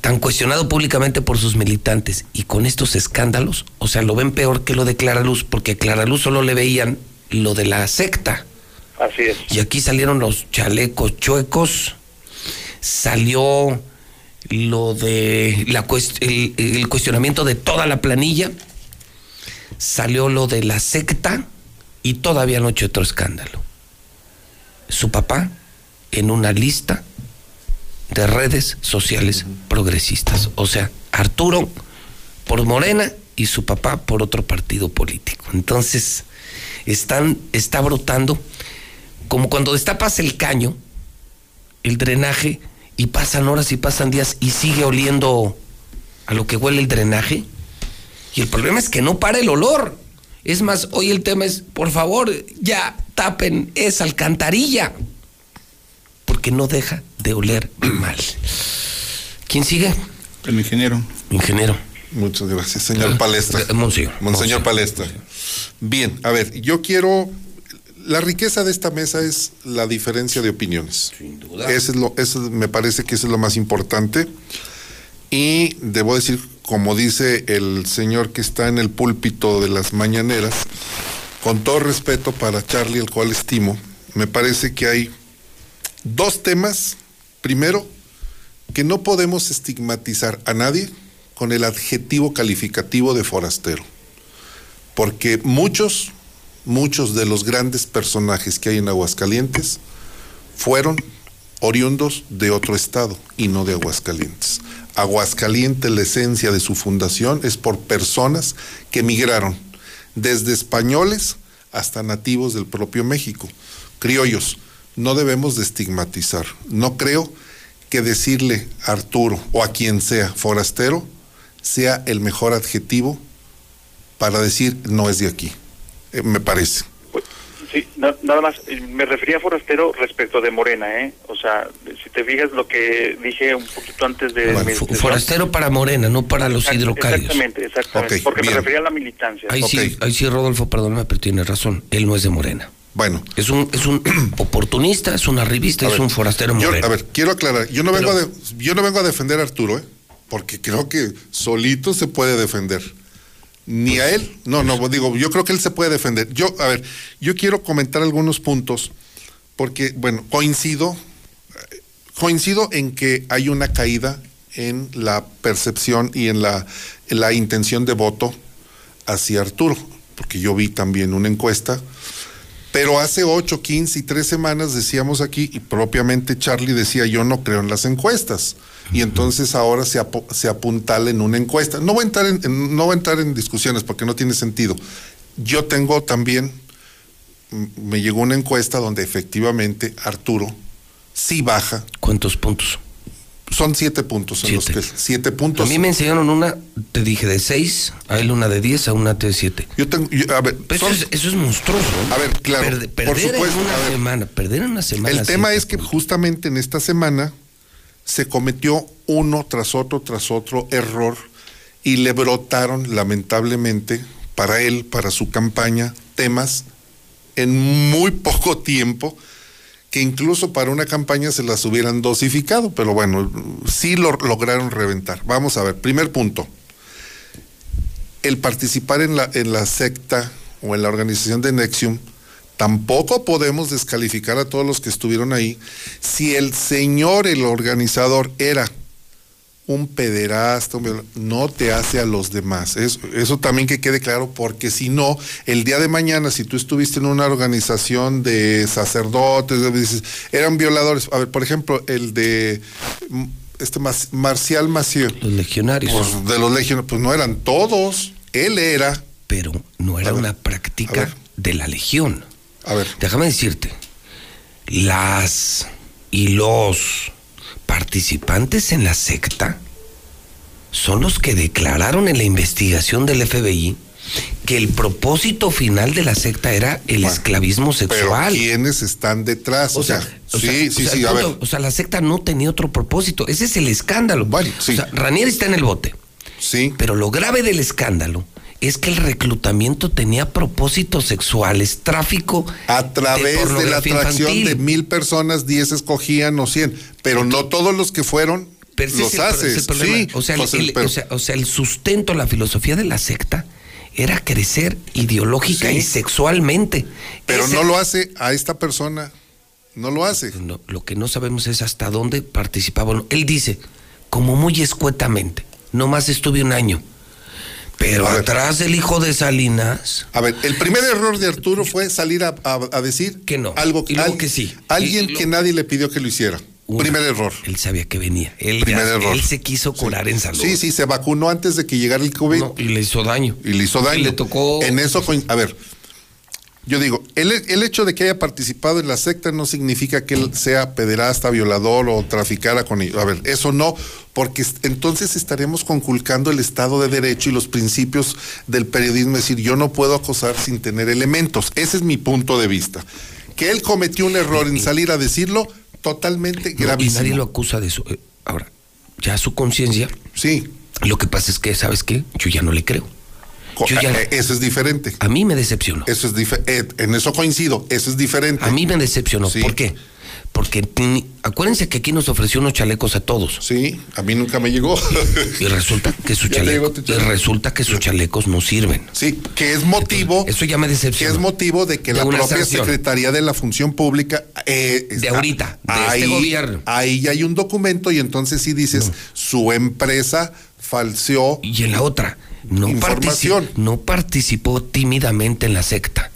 tan cuestionado públicamente por sus militantes y con estos escándalos, o sea, lo ven peor que lo de Clara Luz, porque Clara Luz solo le veían lo de la secta. Así es. Y aquí salieron los chalecos chuecos, salió lo de la cuest- el, el cuestionamiento de toda la planilla, salió lo de la secta y todavía anoche otro escándalo. Su papá en una lista de redes sociales progresistas. O sea, Arturo por Morena y su papá por otro partido político. Entonces, están, está brotando como cuando destapas el caño, el drenaje, y pasan horas y pasan días y sigue oliendo a lo que huele el drenaje. Y el problema es que no para el olor. Es más, hoy el tema es, por favor, ya tapen esa alcantarilla. Porque no deja de oler mal. ¿Quién sigue? El ingeniero. Ingeniero. Muchas gracias, señor Palestra. Eh, Monseñor. Monseñor Palestra. Bien, a ver, yo quiero. La riqueza de esta mesa es la diferencia de opiniones. Sin duda. Eso es lo, eso me parece que eso es lo más importante. Y debo decir, como dice el señor que está en el púlpito de las mañaneras, con todo respeto para Charlie, el cual estimo, me parece que hay dos temas. Primero, que no podemos estigmatizar a nadie con el adjetivo calificativo de forastero. Porque muchos, muchos de los grandes personajes que hay en Aguascalientes fueron oriundos de otro estado y no de Aguascalientes. Aguascalientes, la esencia de su fundación es por personas que migraron desde españoles hasta nativos del propio México. Criollos, no debemos de estigmatizar. No creo que decirle a Arturo o a quien sea forastero sea el mejor adjetivo para decir no es de aquí. Eh, me parece. Sí, na- nada más, eh, me refería a forastero respecto de Morena, ¿eh? O sea, si te fijas lo que dije un poquito antes de... Bueno, mi- fu- de- forastero para Morena, no para los Exact- hidrocálidos. Exactamente, exactamente. Porque bien. me refería a la militancia. Ahí sí, ahí sí, Rodolfo, perdóname, pero tiene razón. Él no es de Morena. Bueno. Es un, es un oportunista, es una revista, A es ver, un forastero Yo, moreno. a ver, quiero aclarar, yo no, vengo a de- yo no vengo a defender a Arturo, ¿eh? porque creo que solito se puede defender. Ni a él, no, no, digo, yo creo que él se puede defender. Yo, a ver, yo quiero comentar algunos puntos, porque, bueno, coincido, coincido en que hay una caída en la percepción y en la, en la intención de voto hacia Arturo, porque yo vi también una encuesta pero hace 8, 15 y 3 semanas decíamos aquí, y propiamente Charlie decía, yo no creo en las encuestas. Y entonces ahora se, apo- se apuntala en una encuesta. No voy, a entrar en, en- no voy a entrar en discusiones porque no tiene sentido. Yo tengo también, me llegó una encuesta donde efectivamente Arturo sí baja. ¿Cuántos puntos? Son siete puntos en los que siete puntos. A mí me enseñaron una, te dije, de seis, a él una de diez, a una de siete. Yo tengo, yo- a ver, Pero eso, es, eso es monstruoso. A ver, claro, Perde- por perder supuesto, en una semana, perder en una semana. El tema es que justamente en esta semana se cometió uno tras otro, tras otro error y le brotaron lamentablemente para él, para su campaña, temas en muy poco tiempo que incluso para una campaña se las hubieran dosificado, pero bueno, sí lo lograron reventar. Vamos a ver, primer punto. El participar en la, en la secta o en la organización de Nexium, tampoco podemos descalificar a todos los que estuvieron ahí. Si el señor, el organizador, era un pederasta, un no te hace a los demás. Eso, eso también que quede claro, porque si no, el día de mañana, si tú estuviste en una organización de sacerdotes, dices, eran violadores. A ver, por ejemplo, el de mm, este Marcial Maciel. Los legionarios. Pues, de los legionarios, pues no eran todos. Él era. Pero no era ver, una práctica de la legión. A ver. Déjame decirte, las y los participantes en la secta son los que declararon en la investigación del FBI que el propósito final de la secta era el esclavismo Pero sexual. ¿quiénes están detrás? O, sea, O sea, sí, o sí, sea, sí, el a ver. punto- O sea, la secta no tenía otro propósito. Ese es el escándalo. O sea, Ranier está en el bote. Sí. Pero lo grave del escándalo es que el reclutamiento tenía propósitos sexuales, tráfico A través de, la atracción infantil. de mil personas, diez escogían o cien. Pero no todos los que fueron Pero los haces. sí, o, sea, el, el- pero- o sea, o sea, el sustento, la filosofía de la secta era crecer ideológica Sí. y sexualmente. pero Ese- no lo hace a esta persona. No lo hace. No, lo que no sabemos es hasta dónde participaba. Él dice, como muy escuetamente, nomás estuve un año. Pero ver. atrás del hijo de Salinas. A ver, el primer error de Arturo fue salir a, a- a decir que no. algo Y luego al- que sí. Alguien Y que nadie le pidió que lo hiciera. Una, primer error. Él sabía que venía. Él, Primer ya- error. él se quiso colar en salud. Sí, sí, se vacunó antes de que llegara el COVID. No, y le hizo daño. Y le hizo daño. Y le tocó- En eso, a ver, yo digo, el, el hecho de que haya participado en la secta no significa que él sea pederasta, violador o traficara con ellos. A ver, eso no, porque es- entonces estaremos conculcando el Estado de Derecho y los principios del periodismo. Es decir, yo no puedo acosar sin tener elementos. Ese es mi punto de vista. Que él cometió un error en salir a decirlo, totalmente No, y gravísimo. nadie lo acusa de eso. Eh, Ahora, ya su conciencia. Sí. Lo que pasa es que, ¿sabes qué? Yo ya no le creo. Co- Yo ya- eh, eso es diferente. A mí me decepcionó. Eso es diferente. en eso coincido. Eso es diferente. A mí me decepcionó. Sí. ¿Por qué? Porque acuérdense que aquí nos ofreció unos chalecos a todos. Sí, a mí nunca me llegó. Y resulta que sus chalecos, chaleco. y resulta que sus chalecos no sirven. Sí, que es motivo. Eso ya me Que decepcionó. es motivo de que De la propia sanción. Secretaría de la Función Pública. eh, De ahorita, de este gobierno. Ahí ya hay un documento y entonces sí dices, su empresa falseó. Y en la otra, no, Información. partici- no participó tímidamente en la secta.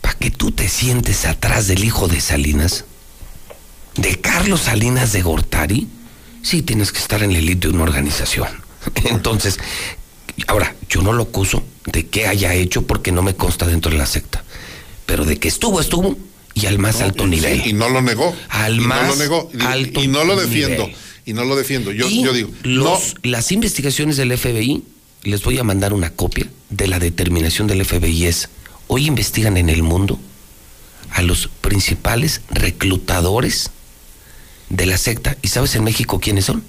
Para que tú te sientes atrás del hijo de Salinas, de Carlos Salinas de Gortari, sí tienes que estar en la élite de una organización. Entonces, ahora, yo no lo acuso de que haya hecho porque no me consta dentro de la secta. Pero de que estuvo, estuvo y al más alto Sí, nivel. y no lo negó. Al y más no lo negó. Y, alto y no lo defiendo. nivel. Y no lo defiendo. Yo, Y yo digo, los- las investigaciones del FBI, les voy a mandar una copia de la determinación del FBI es, hoy investigan en el mundo a los principales reclutadores de la secta. ¿Y sabes en México quiénes son?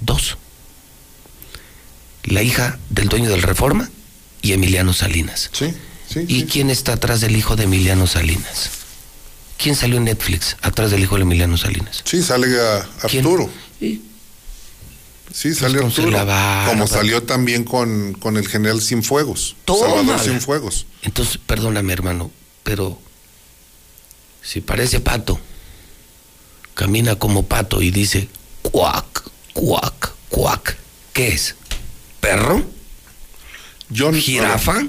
Dos. La hija del dueño del Reforma y Emiliano Salinas. Sí, sí. ¿Y quién está atrás del hijo de Emiliano Salinas? ¿Quién salió en Netflix atrás del hijo de Emiliano Salinas? Sí, sale a ¿Quién? Arturo. Sí. Arturo. la barba. Como salió también con, con el general Cienfuegos. Tómala. Salvador Cienfuegos. Entonces, perdóname, hermano, pero si parece pato, camina como pato y dice cuac, cuac, cuac, ¿qué es? ¿Perro? Yo, ¿Jirafa?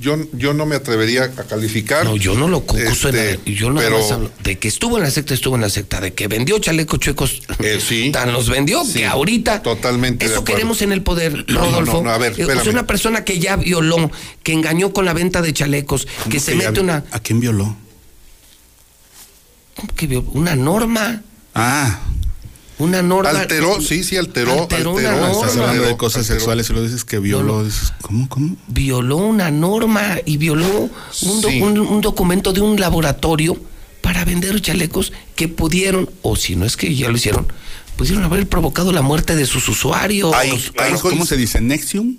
Yo, yo no me atrevería a calificar. No, yo no lo acuso en Este, la- yo nada pero- más hablo de que estuvo en la secta, estuvo en la secta, de que vendió chalecos chuecos, sí. tan los vendió Sí, que ahorita Totalmente. eso queremos en el poder, Rodolfo. no, no, a ver, Eh, espérame. una persona que ya violó, que engañó con la venta de chalecos, que se que ya- mete una ¿A quién violó? ¿Cómo que violó? una norma. Ah, Una norma. Alteró, sí, sí, alteró. Alteró una alteró, norma. Estás hablando de cosas alteró. sexuales y lo dices que violó. dices, ¿Cómo, cómo? Violó una norma y violó un, do- Sí. un- un documento de un laboratorio para vender chalecos que pudieron, o si no es que ya lo hicieron, pudieron haber provocado la muerte de sus usuarios. Ahí, ahí ¿Cómo se dice? ¿Nexium?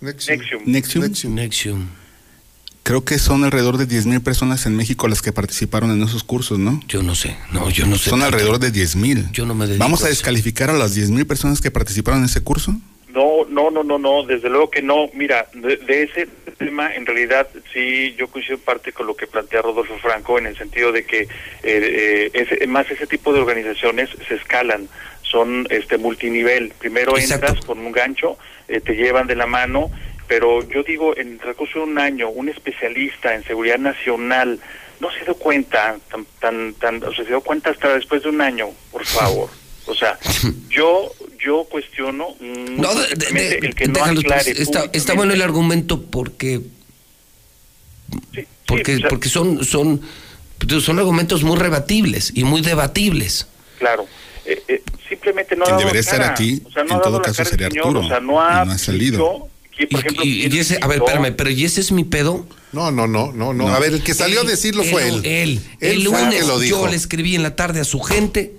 Nexium. Nexium. ¿Nexium? Nexium. Creo que son alrededor de 10.000 personas en México las que participaron en esos cursos, ¿no? Yo no sé, no, yo no sé. Son alrededor de 10.000. Yo no me dedico ¿Vamos a descalificar a las 10.000 personas que participaron en ese curso? No, no, no, no, no, desde luego que no. Mira, de, de ese tema, en realidad, sí, yo coincido en parte con lo que plantea Rodolfo Franco, en el sentido de que eh, eh, ese- más ese tipo de organizaciones se escalan, son este multinivel. Primero Exacto. entras con un gancho, eh, te llevan de la mano, pero yo digo, en el transcurso de un año, un especialista en seguridad nacional no se dio cuenta, tan, tan, tan, o sea, se dio cuenta hasta después de un año, por favor. O sea, yo yo cuestiono No, de- de- el que no aclare está, está bueno el argumento porque porque o sea- porque son son son argumentos muy rebatibles y muy debatibles. Claro. Eh, eh, simplemente no ha Quien dado debería la estar cara. aquí, O sea, no en todo caso, cara el sería señor, Arturo, O sea, no ha, no ha salido. dicho que, por ejemplo, Y, y ese, a ver, no, espérame, pero ¿y ese es mi pedo? No, no, no, no, no. A ver, el que salió a decirlo fue él. Él, Él el lunes que lo dijo. yo le escribí en la tarde a su gente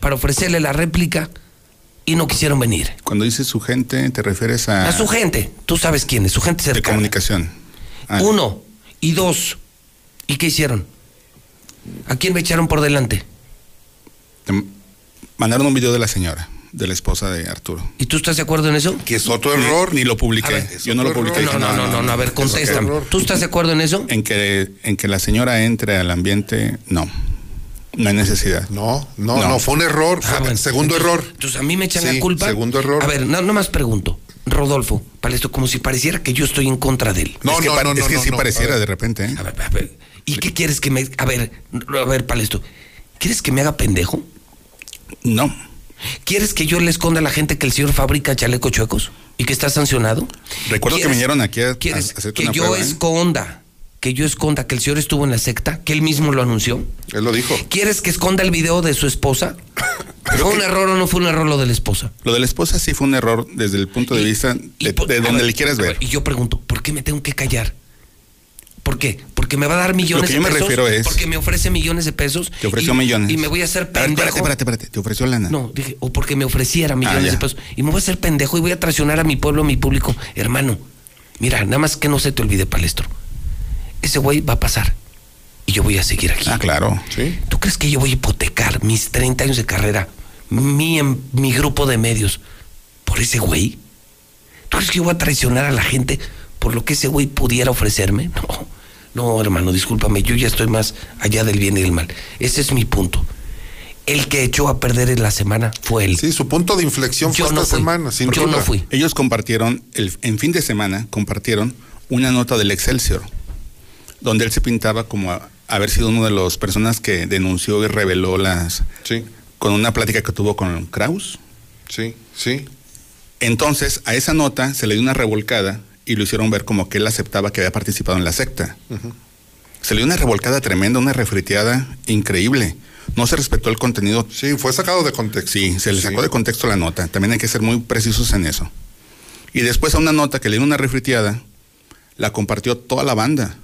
para ofrecerle la réplica y no quisieron venir. Cuando dices su gente, te refieres a... A su gente, tú sabes quién es, su gente De cercana. comunicación. Ah, Uno. Y dos. ¿Y qué hicieron? ¿A quién me echaron por delante? te mandaron un video de la señora, de la esposa de Arturo. ¿Y tú estás de acuerdo en eso? Que es otro error. Ni lo publiqué. Ver, Yo no lo publiqué. No, dije, no, no, no, no, a ver, contéstame. ¿Tú estás de acuerdo en eso? En que, en que la señora entre al ambiente, no. No hay necesidad. No, no, No. no, fue un error. Ah, fue- bueno. segundo Entonces- error. Entonces a mí me echan Sí, la culpa. segundo error. A ver, no, nomás pregunto. Rodolfo, para esto, como si pareciera que yo estoy en contra de él. No, es que, no, no, es que no, sí no. pareciera de repente. ¿eh? A ver, a ver. ¿Y qué quieres que me... A ver, a ver, Palesto. ¿Quieres que me haga pendejo? No. ¿Quieres que yo le esconda a la gente que el señor fabrica chalecos chuecos y que está sancionado? Recuerdo que ¿Quieres- vinieron aquí a, a ¿Quieres hacerte que una yo prueba. ¿eh? esconda, que yo esconda que el señor estuvo en la secta, que él mismo lo anunció? Él lo dijo. ¿Quieres que esconda el video de su esposa? ¿Fue un error o no fue un error lo de la esposa? Lo de la esposa sí fue un error desde el punto de vista de, a donde ver, le quieras a ver. Y yo pregunto, ¿por qué me tengo que callar? ¿Por qué? Porque me va a dar millones Lo que de yo me pesos. refiero es- Porque me ofrece millones de pesos. Te ofreció y- millones. Y me voy a hacer pendejo. espérate, espérate, espérate. ¿Te ofreció lana? No, dije, o porque me ofreciera millones Ah, de pesos. Y me voy a hacer pendejo y voy a traicionar a mi pueblo, a mi público. Hermano, mira, nada más que no se te olvide, palestro. Ese güey va a pasar. Y yo voy a seguir aquí. Ah, claro. Sí. ¿Tú crees que yo voy a hipotecar mis 30 años de carrera, mi, em- mi grupo de medios, por ese güey? ¿Tú crees que yo voy a traicionar a la gente por lo que ese güey pudiera ofrecerme? No, no, hermano, discúlpame, yo ya estoy más allá del bien y del mal. Ese es mi punto. El que echó a perder en la semana fue él. Sí, su punto de inflexión Yo fue no esta fui. semana, sin Yo duda. no fui. Ellos compartieron, el, en fin de semana, compartieron una nota del Excelsior, donde él se pintaba como a- haber sido uno de las personas que denunció y reveló las... Sí, con una plática que tuvo con Kraus. sí, sí. Entonces, a esa nota se le dio una revolcada y lo hicieron ver como que él aceptaba que había participado en la secta. Se le dio una revolcada tremenda, una refriteada increíble. No se respetó el contenido. Sí, fue sacado de contexto. Sí, se le Sí. sacó de contexto la nota. También hay que ser muy precisos en eso. Y después a una nota que le dio una refriteada, la compartió toda la banda.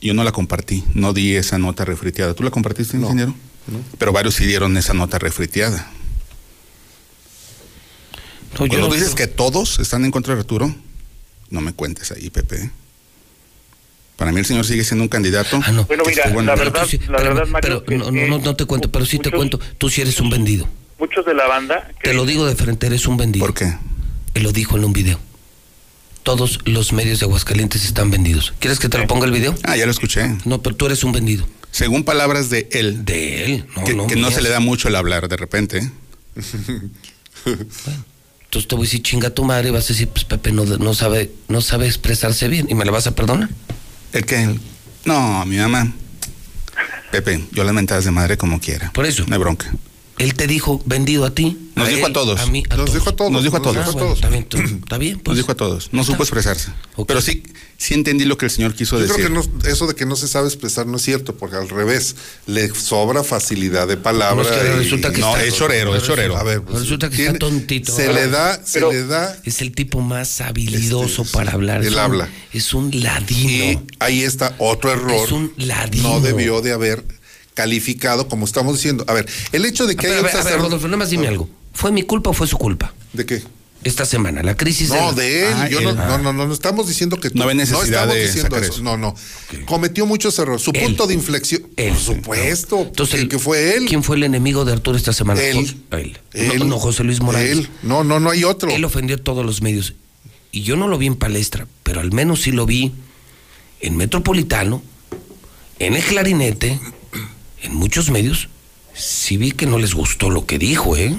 Yo no la compartí, no di esa nota refriteada. ¿Tú la compartiste, ingeniero? Pero varios sí dieron esa nota refriteada. No, yo Cuando no- dices que todos están en contra de Arturo, no me cuentes ahí, Pepe. Para mí el señor sigue siendo un candidato. Ah, no. Bueno, mira, la verdad, sí- la verdad, Mario, pero no, no, no, no te cuento, pero sí te cuento. Tú sí eres un vendido. Muchos de la banda... Te lo digo de frente, eres un vendido. ¿Por qué? Él lo dijo en un video. Todos los medios de Aguascalientes están vendidos. ¿Quieres que te lo ponga el video? Ah, ya lo escuché. No, pero tú eres un vendido. Según palabras de él, De él. No, que, no, que no mías. se le da mucho el hablar de repente. ¿eh? Entonces te voy a decir, chinga tu madre, y vas a decir, pues Pepe no, no sabe, no sabe expresarse bien. ¿Y me la vas a perdonar? El que. No, mi mamá. Pepe, yo las mentadas de madre como quiera. Por eso. No hay bronca. Él te dijo, vendido a ti, Nos A dijo a todos. a mí, a Nos dijo a todos. Nos dijo a nos todos. Ah, bueno, está bien, tú- está bien, Nos pues. dijo a todos. No supo expresarse. Pero sí, sí entendí lo que el señor quiso Yo decir. creo que no- eso de que no se sabe expresar no es cierto, porque al revés, le sobra facilidad de palabra. No, es que y- resulta que No, está- es chorero, es chorero. A ver, pues, Resulta que tiene- está tontito. Se le da, se Pero- le da. Es el tipo más habilidoso Este, para hablar. él Es un- habla. Es un ladino. Y ahí está otro error. Es un ladino. No debió de haber calificado, como estamos diciendo. A ver, el hecho de que a, haya un ver, a ver, Rodolfo, nada más dime algo. ¿Fue mi culpa o fue su culpa? ¿De qué? Esta semana, la crisis No, de... él. Ah, yo él. no, no, no, no, no estamos diciendo que tú- No había necesidad estamos de diciendo sacar eso. eso. No, no. Cometió muchos errores. Su Él. punto de inflexión. Él. Por supuesto. Entonces, que, que fue él. ¿Quién fue el enemigo de Arturo esta semana? Él. Él. Él. No, no, José Luis Morales. Él. No, no, no hay otro. Él ofendió a todos los medios. Y yo no lo vi en palestra, pero al menos sí lo vi en Metropolitano, en el Clarinete, en muchos medios. Sí vi que no les gustó lo que dijo, ¿eh?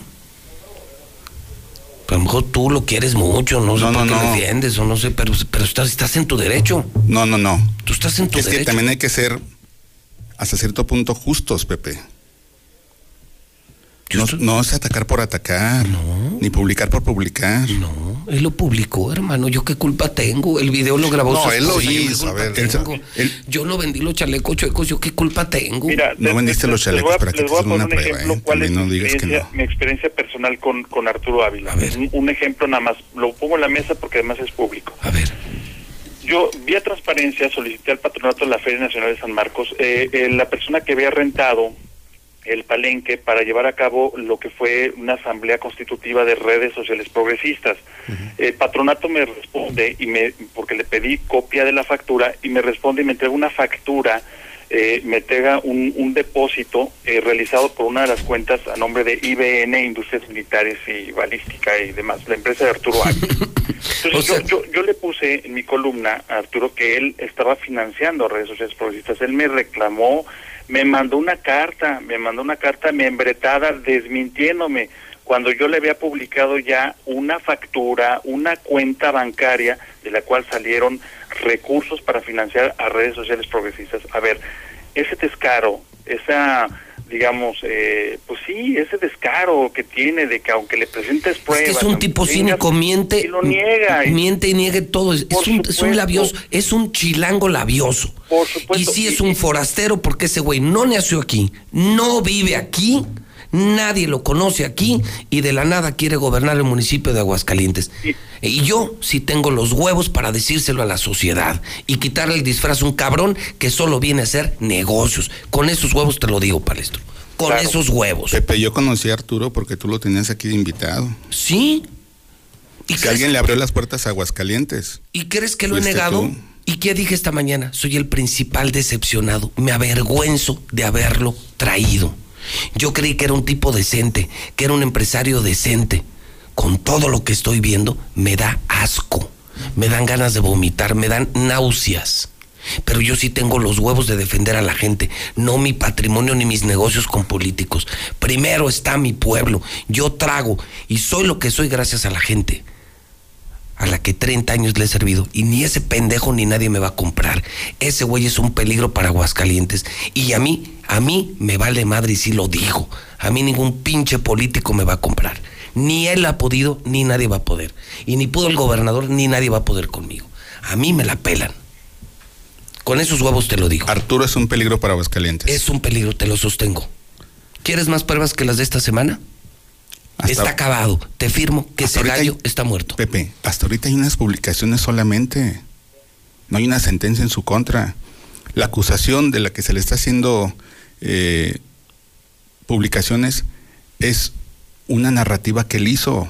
A lo mejor tú lo quieres mucho, no sé No, por qué no. defiendes o no sé, pero, pero estás, estás en tu derecho. No, no, no. Tú estás en tu Es que derecho. también hay que ser hasta cierto punto justos, Pepe. No, no es atacar por atacar, ni publicar por publicar. No, él lo publicó, hermano. ¿Yo qué culpa tengo? El video lo grabó No, su él lo esposa, ¿yo hizo, a ver, él- Yo no vendí los chalecos chuecos, ¿yo qué culpa tengo? Mira, No les- vendiste les- los les chalecos voy a- para que te una un prueba, ejemplo, ¿eh? cuál es no digas que no. mi experiencia personal con, con Arturo Ávila. Un, un ejemplo nada más, lo pongo en la mesa porque además es público. A ver. Yo, vía transparencia, solicité al patronato de la Feria Nacional de San Marcos, eh, eh, la persona que había rentado el palenque para llevar a cabo lo que fue una asamblea constitutiva de redes sociales progresistas. El patronato me responde y me porque le pedí copia de la factura y me responde y me entrega una factura, eh, me entrega un, un depósito eh, realizado por una de las cuentas a nombre de IBN Industrias Militares y Balística y demás, la empresa de Arturo Ávila. Entonces yo, yo, yo le puse en mi columna a Arturo que él estaba financiando redes sociales progresistas. Él me reclamó, me mandó una carta, me mandó una carta membretada desmintiéndome cuando yo le había publicado ya una factura, una cuenta bancaria de la cual salieron recursos para financiar a redes sociales progresistas. A ver, ese descaro, esa digamos, eh, pues sí, ese descaro que tiene de que aunque le presentes Es pruebas... que es un tipo cínico, miente. y lo niega. y- Miente y niegue todo. Es, es un, es un labioso, es un chilango labioso. Por Y supuesto. sí es un forastero porque ese güey no nació aquí, no vive aquí, nadie lo conoce aquí y de la nada quiere gobernar el municipio de Aguascalientes. Y yo sí tengo los huevos para decírselo a la sociedad y quitarle el disfraz a un cabrón que solo viene a hacer negocios. Con esos huevos te lo digo, palestro. Con Claro. esos huevos. Pepe, yo conocí a Arturo porque tú lo tenías aquí de invitado. Sí. Y que alguien le abrió las puertas a Aguascalientes. ¿Y crees que lo he negado? tú. ¿Y qué dije esta mañana? Soy el principal decepcionado. Me avergüenzo de haberlo traído. Yo creí que era un tipo decente, que era un empresario decente. Con todo lo que estoy viendo, me da asco. Me dan ganas de vomitar, me dan náuseas. Pero yo sí tengo los huevos de defender a la gente, no mi patrimonio ni mis negocios con políticos. Primero está mi pueblo. Yo trago y soy lo que soy gracias a la gente a la que 30 años le he servido y ni ese pendejo ni nadie me va a comprar. Ese güey es un peligro para Aguascalientes y a mí, a mí me vale madre y sí lo digo. A mí ningún pinche político me va a comprar. Ni él ha podido, ni nadie va a poder. Y ni pudo el gobernador, ni nadie va a poder conmigo. A mí me la pelan. Con esos huevos te lo digo. Arturo es un peligro para Aguascalientes. Es un peligro, te lo sostengo. ¿Quieres más pruebas que las de esta semana? Hasta- está acabado. Te firmo que ese gallo hay- está muerto. Pepe, hasta ahorita hay unas publicaciones solamente. No hay una sentencia en su contra. La acusación de la que se le está haciendo eh, publicaciones es una narrativa que él hizo.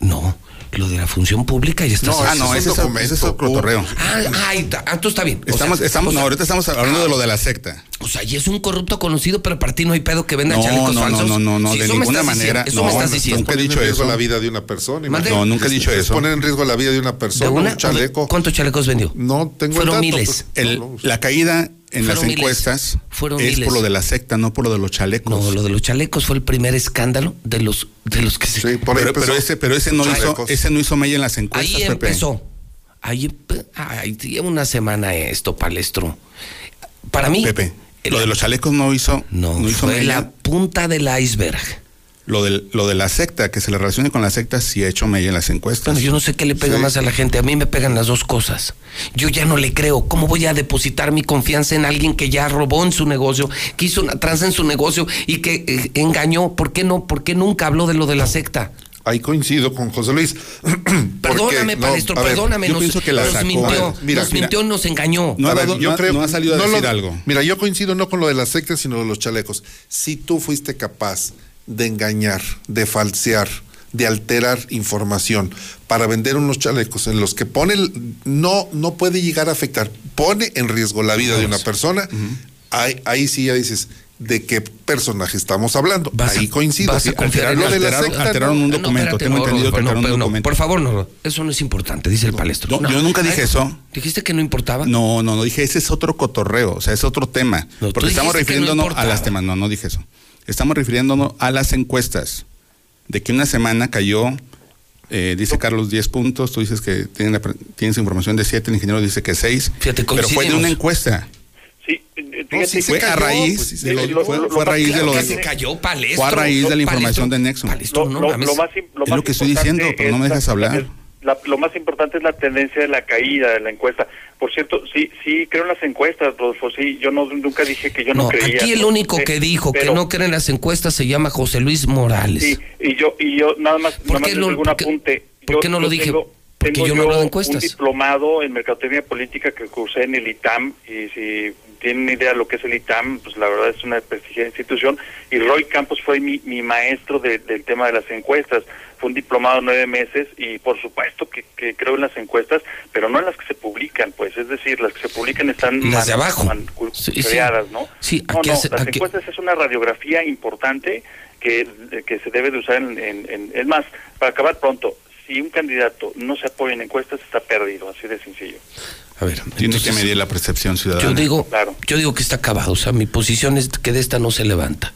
No, lo de la función pública ya está. No, ah, no, ese es, otro cotorreo. Ah, ah. Ah, tú está bien. O Estamos, sea, estamos, o no, ahorita estamos hablando de lo de la secta. O sea, y es un corrupto conocido, pero para ti no hay pedo que venda No, chalecos no, no, falsos. no, no, no, Sí, de ninguna manera. diciendo, Eso No, me estás no, diciendo. nunca he dicho en riesgo eso. la vida de una persona. No, nunca he dicho Es eso. Poner en riesgo la vida de una De persona, una- un chaleco. ¿Cuántos chalecos vendió? No tengo el Fueron dato, miles. El- no, no, la caída en Fueron las miles. encuestas Fueron es miles. por lo de la secta, no por lo de los chalecos. No, lo de los chalecos fue el primer escándalo de los, de los que se. Sí, por ahí pero, empezó. pero ese, pero ese no hizo, Chalecos. ese no hizo mella en las encuestas, Ahí Pepe. empezó. Ahí, lleva una semana esto, palestro. Para mí. Pepe, lo de los chalecos no hizo, No, no hizo fue la punta del iceberg. Lo, del, lo de la secta, que se le relacione con la secta, sí ha hecho mella en las encuestas. Bueno, yo no sé qué le pega Sí. más a la gente. A mí me pegan las dos cosas. Yo ya no le creo. ¿Cómo voy a depositar mi confianza en alguien que ya robó en su negocio, que hizo una tranza en su negocio y que eh, engañó? ¿Por qué no? ¿Por qué nunca habló de lo de la secta? Ahí coincido con José Luis. Perdóname, no, ver, perdóname. yo nos pienso que la nos sacó. mintió, mira, nos mira. mintió, nos engañó. No A ver, yo creo- no ha salido a no decir lo- algo. Mira, yo coincido no con lo de las sectas, sino de los chalecos. Si tú fuiste capaz de engañar, de falsear, de alterar información para vender unos chalecos en los que pone, el- no, no puede llegar a afectar, pone en riesgo la vida de una persona, ahí, ahí sí ya dices, ¿de qué personaje estamos hablando? Vas a- ahí coincido. vas a confiar en lo de la alteraron- secta, alteraron no. un no, documento. espérate, Tengo no, entendido que Rodolfo, no, alteraron un no, documento. Por favor, no. Eso no es importante, dice el palestro. Yo- yo nunca dije Ay, eso. ¿Dijiste que no importaba? No, no, no dije, ese es otro cotorreo, o sea, es otro tema. No, porque estamos dijiste que no refiriéndonos a importaba. las temas, no, no dije eso. Estamos refiriéndonos a las encuestas. De que una semana cayó, eh, dice Carlos 10 puntos, tú dices que tiene la pre- tienes información de 7, el ingeniero dice que 6. Fíjate, pero fue de una encuesta. Sí, eh, No, fíjate, sí, fue a raíz pues, de eh, lo- lo- fue- lo- fue a lo- raíz de claro lo que de- se cayó palestro. Fue a raíz de la Palestro- información de Nexon. Palestro, Lo, no lo- lo más, lo Es más lo que estoy diciendo, pero no me dejas la- hablar. la- lo más importante es la tendencia de la caída de la encuesta. Por cierto, sí, sí creo en las encuestas, Rodolfo. Sí, yo no, nunca dije que yo no, No, creía. aquí el ¿no? único que dijo que pero- no cree en las encuestas se llama José Luis Morales. Sí, y yo, y yo nada más, ¿Por nada más qué les no- digo un por qué- apunte. por Yo- qué no lo yo dije? tengo- Porque tengo yo no hablo de un encuestas. diplomado en mercadotecnia política que cursé en el ITAM y si tienen idea de lo que es el ITAM, pues la verdad es una prestigiada institución y Roy Campos fue mi, mi maestro de- del tema de las encuestas. Fue un diplomado nueve meses y por supuesto que, que creo en las encuestas, pero no en las que se publican, pues es decir, las que se publican están Las de abajo. Sí, creadas, ¿no? Sí, no, no, hace- las aquí- encuestas es una radiografía importante que, que se debe de usar en, en- en- Es más, para acabar pronto, si un candidato no se apoya en encuestas, está perdido, así de sencillo. A ver, Tiene entonces, que medir la percepción ciudadana. Yo digo, Claro. yo digo que está acabado, o sea, mi posición es que de esta no se levanta.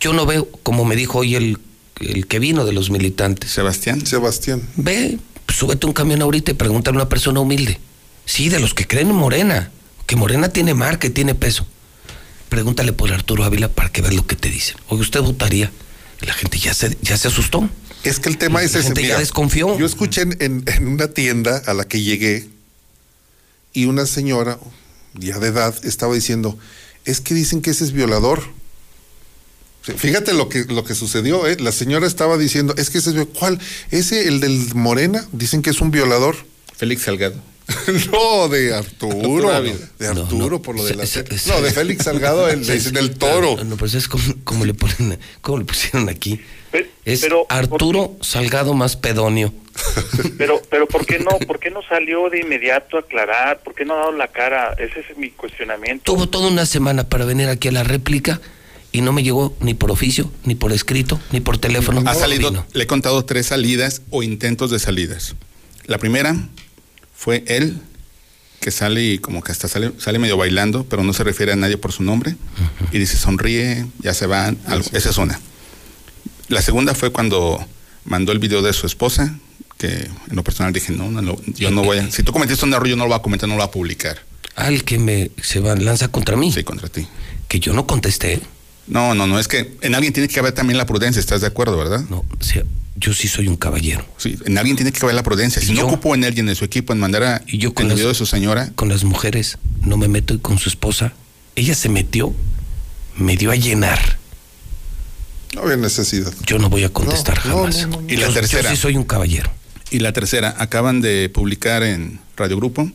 Yo no veo, como me dijo hoy el, el que vino de los militantes, Sebastián. Sebastián. ve, súbete a un camión ahorita y pregúntale a una persona humilde. Sí, de los que creen en Morena, que Morena tiene marca y tiene peso. Pregúntale por Arturo Ávila para que veas lo que te dicen. Oye, usted votaría. La gente ya se, ya se asustó. Es que el tema La es ese. gente ya desconfió. Yo escuché en- en una tienda a la que llegué y una señora, ya de edad, estaba diciendo, es que dicen que ese es violador. Fíjate lo que, lo que sucedió, ¿eh? La señora estaba diciendo, es que ese es ¿Cuál? ¿Ese, el del Morena? Dicen que es un violador. Félix Salgado. no, de Arturo. De Arturo, por lo de la... No, de Félix Salgado, el, el del toro. No, no, pues es como, como le ponen, como le pusieron aquí. Pe- Es pero, Arturo Salgado más pedonio. Pero, pero ¿por qué no, por qué no salió de inmediato a aclarar? ¿Por qué no ha dado la cara? Ese es mi cuestionamiento. Tuvo toda una semana para venir aquí a la réplica y no me llegó ni por oficio, ni por escrito, ni por teléfono. Ha salido, vino. le he contado tres salidas o intentos de salidas. La primera fue él, que sale y como que hasta sale, sale medio bailando, pero no se refiere a nadie por su nombre. Y dice, sonríe, ya se van. algo. Esa es una. La segunda fue cuando mandó el video de su esposa, que en lo personal dije, no, no, no, yo no voy a... Si tú cometiste un error, yo no lo voy a comentar, no lo voy a publicar. Al que me se va, lanza contra mí. Sí, contra ti. Que yo no contesté. No, no, no, es que en alguien tiene que haber también la prudencia, ¿estás de acuerdo, verdad? No, o sea, yo sí soy un caballero. Sí, en alguien tiene que haber la prudencia. Si Y no yo- ocupo en alguien de su equipo en mandar a Y yo con el las- video de su señora, Con las mujeres no me meto y con su esposa. Ella se metió, me dio a llenar. No había necesidad. Yo no voy a contestar No, no, jamás. no, no, Y la Yo- tercera. Yo sí soy un caballero. Y la tercera, acaban de publicar en Radio Grupo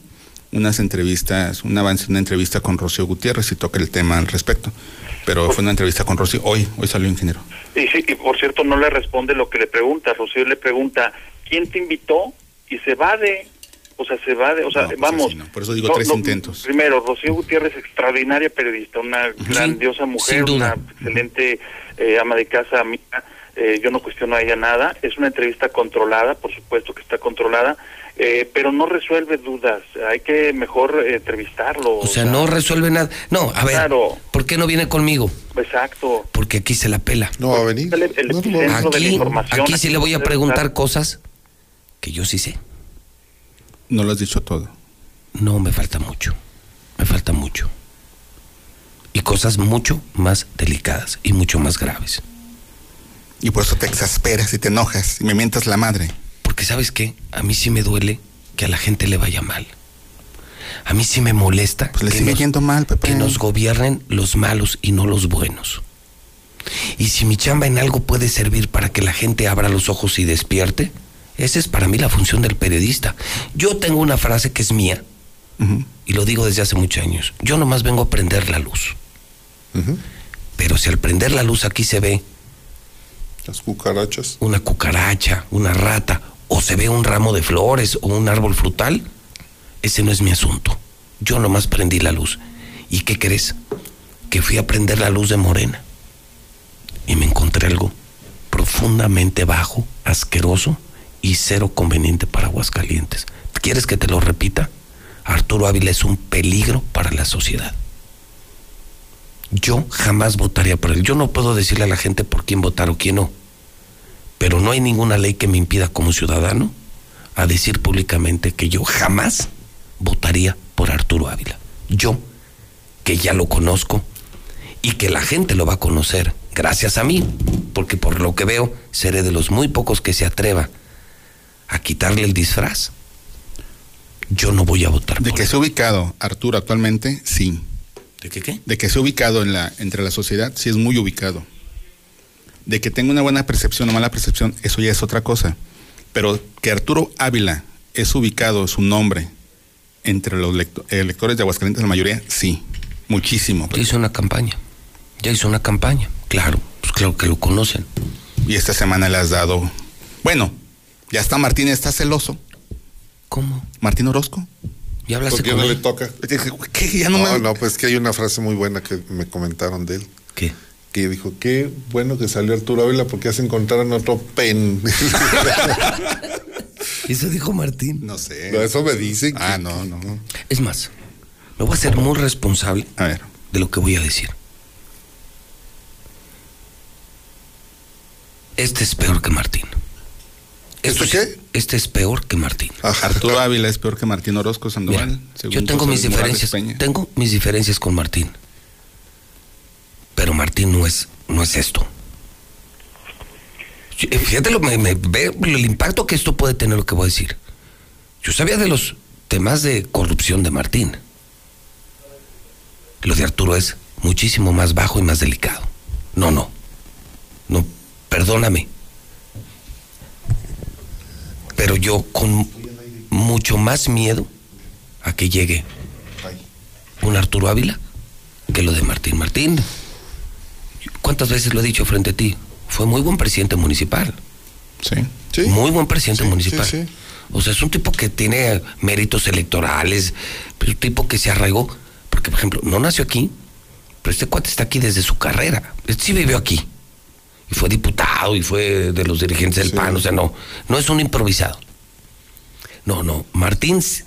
unas entrevistas, un avance, una entrevista con Rocío Gutiérrez y toca el tema al respecto. Pero fue una entrevista con Rocío, hoy, hoy salió ingeniero. Y sí, y por cierto, no le responde lo que le pregunta. Rocío le pregunta, ¿quién te invitó? Y se va de... O sea, se va de... O sea, No, pues vamos... así no. Por eso digo tres intentos. Primero, Rocío Gutiérrez, extraordinaria periodista, una grandiosa mujer, una excelente eh, ama de casa amiga. Eh, yo no cuestiono a ella nada. Es una entrevista controlada, por supuesto que está controlada, eh, pero no resuelve dudas. Hay que mejor eh, entrevistarlo. O sea, no resuelve nada. No, a ver, Claro. ¿por qué no viene conmigo? Exacto. Porque aquí se la pela. No va a venir. El, el No, no, epicentro de la Aquí, información. aquí sí le voy a preguntar estar. cosas que yo sí sé. No lo has dicho todo. No, me falta mucho. Me falta mucho. Y cosas mucho más delicadas y mucho más graves. Y por eso te exasperas y te enojas y me mientas la madre. Porque sabes qué, a mí sí me duele que a la gente le vaya mal. A mí sí me molesta Pues le que, sigue nos, yendo mal, Pepe. que nos gobiernen los malos y no los buenos. Y si mi chamba en algo puede servir para que la gente abra los ojos y despierte, esa es para mí la función del periodista. Yo tengo una frase que es mía y lo digo desde hace muchos años. Yo nomás vengo a prender la luz. Pero si al prender la luz aquí se ve Las cucarachas. una cucaracha, una rata, o se ve un ramo de flores o un árbol frutal, ese no es mi asunto. Yo nomás prendí la luz. ¿Y qué crees? Que fui a prender la luz de Morena. Y me encontré algo profundamente bajo, asqueroso y cero conveniente para Aguascalientes. ¿Quieres que te lo repita? Arturo Ávila es un peligro para la sociedad. Yo jamás votaría por él. Yo no puedo decirle a la gente por quién votar o quién no. Pero no hay ninguna ley que me impida como ciudadano a decir públicamente que yo jamás votaría por Arturo Ávila. Yo, que ya lo conozco y que la gente lo va a conocer gracias a mí, porque por lo que veo seré de los muy pocos que se atreva a quitarle el disfraz. Yo no voy a votar De por que él. se ha ubicado Arturo actualmente, sí. ¿De qué qué? De que se ha ubicado en la, entre la sociedad, sí es muy ubicado. De que tenga una buena percepción o mala percepción, eso ya es otra cosa. Pero que Arturo Ávila es ubicado, su nombre, entre los lecto- electores de Aguascalientes, la mayoría, sí. Muchísimo. Ya hizo una campaña. Ya hizo una campaña. Claro, pues claro que lo conocen. Y esta semana le has dado. Bueno, ya está Martín, está celoso. ¿Cómo? Martín Orozco. Ya hablaste ¿Por qué con no le toca? ¿Qué? Ya no, No, me- no, pues que hay una frase muy buena que me comentaron de él. ¿Qué? Que dijo, qué bueno que salió Arturo Ávila porque ya se encontraron otro pen. Eso dijo Martín. No sé. No, eso me dicen. que- Ah, no, no. Es más, me voy a ser muy responsable A ver. de lo que voy a decir. Este es peor que Martín. ¿Este sí- qué? Este es peor que Martín. Arturo Ávila es peor que Martín Orozco Mira, Sandoval. según yo tengo mis diferencias. Tengo mis diferencias con Martín. Pero Martín no es, no es esto. Eh, Fíjate lo, me, me- ve el impacto que esto puede tener lo que voy a decir. Yo sabía de los temas de corrupción de Martín. Lo de Arturo es muchísimo más bajo y más delicado. No, no. No, perdóname. Pero yo con mucho más miedo a que llegue un Arturo Ávila que lo de Martín Martín. ¿Cuántas veces lo he dicho frente a ti? Fue muy buen presidente municipal. Sí. Muy buen presidente municipal. sí, sí. O sea, es un tipo que tiene méritos electorales, pero un tipo que se arraigó, porque por ejemplo, no nació aquí, pero este cuate está aquí desde su carrera. Este sí vivió aquí. Y fue diputado y fue de los dirigentes del PAN, o sea, no, no es un improvisado. No, no, Martín, s-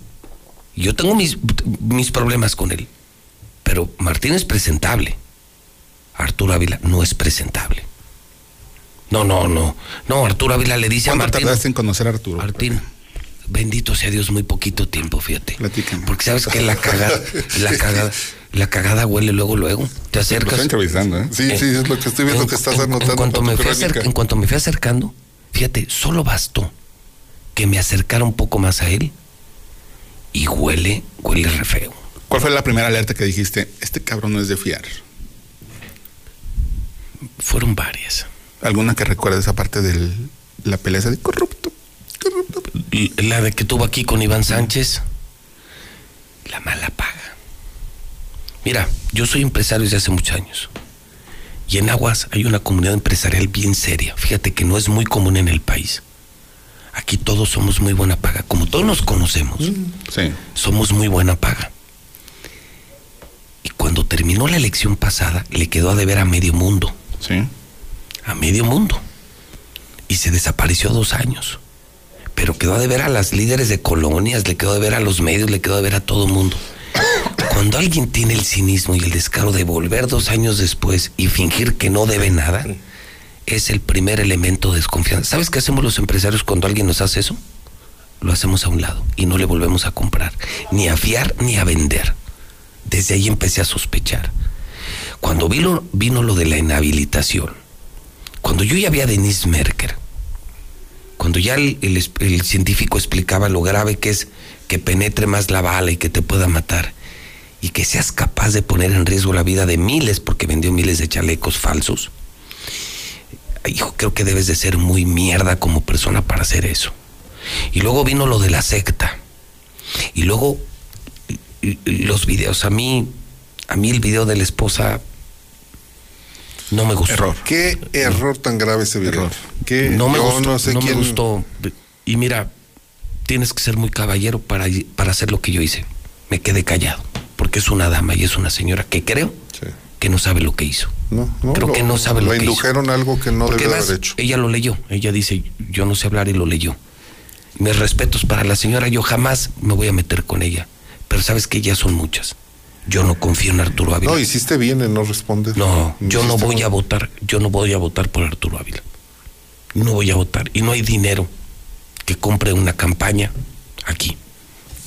yo tengo mis, mis problemas con él, pero Martín es presentable. Arturo Ávila no es presentable. No, no, no. No, Arturo Ávila le dice a ¿Cuánto Martín. tardaste en conocer a Arturo? Martín, bendito sea Dios, muy poquito tiempo, fíjate. Platícame. Porque sabes que la cagada, la cagada, la cagada huele luego, luego. Te Lo acercas. estoy entrevistando, ¿eh? Sí, sí, es lo que estoy viendo que estás anotando. En cuanto, me fui crónica. acerca- en cuanto me fui acercando, fíjate, solo bastó que me acercara un poco más a él y huele, huele re feo. ¿Cuál fue la primera alerta que dijiste? Este cabrón no es de fiar. Fueron varias. ¿Alguna que recuerdes aparte de la pelea de corrupto? Y La de que tuvo aquí con Iván Sánchez, la mala paga. Mira, yo soy empresario desde hace muchos años. Y en Aguas hay una comunidad empresarial bien seria. Fíjate que no es muy común en el país. Aquí todos somos muy buena paga. Como todos nos conocemos, Sí. somos muy buena paga. Y cuando terminó la elección pasada, le quedó a deber a medio mundo. Sí. A medio mundo. Y se desapareció dos años. Pero quedó a deber a las líderes de colonias, le quedó a deber a los medios, le quedó a deber a todo mundo. Cuando alguien tiene el cinismo y el descaro de volver dos años después y fingir que no debe nada, es el primer elemento de desconfianza. ¿Sabes qué hacemos los empresarios cuando alguien nos hace eso? Lo hacemos a un lado y no le volvemos a comprar, ni a fiar ni a vender. Desde ahí empecé a sospechar. Cuando vino, vino lo de la inhabilitación, Cuando yo ya vi a Denise Merker, cuando ya el, el el científico explicaba lo grave que es que penetre más la bala y que te pueda matar, y que seas capaz de poner en riesgo la vida de miles porque vendió miles de chalecos falsos, hijo, creo que debes de ser muy mierda como persona para hacer eso. Y luego vino lo de la secta. Y luego los videos. A mí, a mí el video de la esposa no me gustó. Qué error tan grave ese video. Qué- No me yo gustó. no sé no quién- me gustó. Y mira, tienes que ser muy caballero para, para hacer lo que yo hice. Me quedé callado. Porque es una dama y es una señora que creo que no sabe lo que hizo. No, no, creo que no sabe lo le que hizo. indujeron algo que no debe haber hecho. Ella lo leyó. Ella dice, yo no sé hablar y lo leyó. Mis respetos para la señora, yo jamás me voy a meter con ella. Pero sabes que ya son muchas. Yo no confío en Arturo Ávila. No, hiciste bien en no responder. No, yo no voy a votar, yo no voy a votar por Arturo Ávila. No voy a votar. Y no hay dinero que compre una campaña aquí.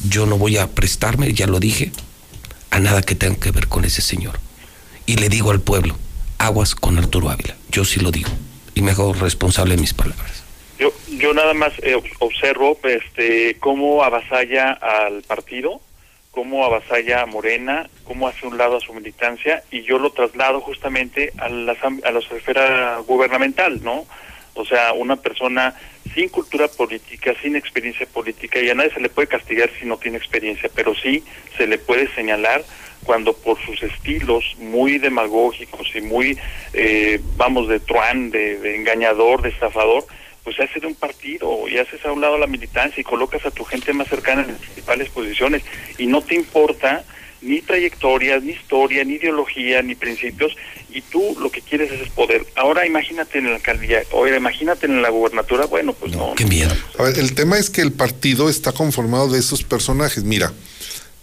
Yo no voy a prestarme, ya lo dije, a nada que tenga que ver con ese señor. Y le digo al pueblo, aguas con Arturo Ávila. Yo sí lo digo. Y me hago responsable de mis palabras. Yo, yo nada más eh, ob- observo este, cómo avasalla al partido, cómo avasalla a Morena, cómo hace un lado a su militancia y yo lo traslado justamente a la, a la esfera gubernamental, ¿no? O sea, una persona sin cultura política, sin experiencia política, y a nadie se le puede castigar si no tiene experiencia, pero sí se le puede señalar cuando por sus estilos muy demagógicos y muy, eh, vamos, de truán, de, de engañador, de estafador, pues hace de un partido y haces a un lado la militancia y colocas a tu gente más cercana en las principales posiciones. Y no te importa ni trayectorias, ni historia, ni ideología, ni principios, y tú lo que quieres es poder. Ahora imagínate en la alcaldía, ahora imagínate en la gubernatura, bueno, pues no. Qué miedo. A ver, el tema es que el partido está conformado de esos personajes. Mira,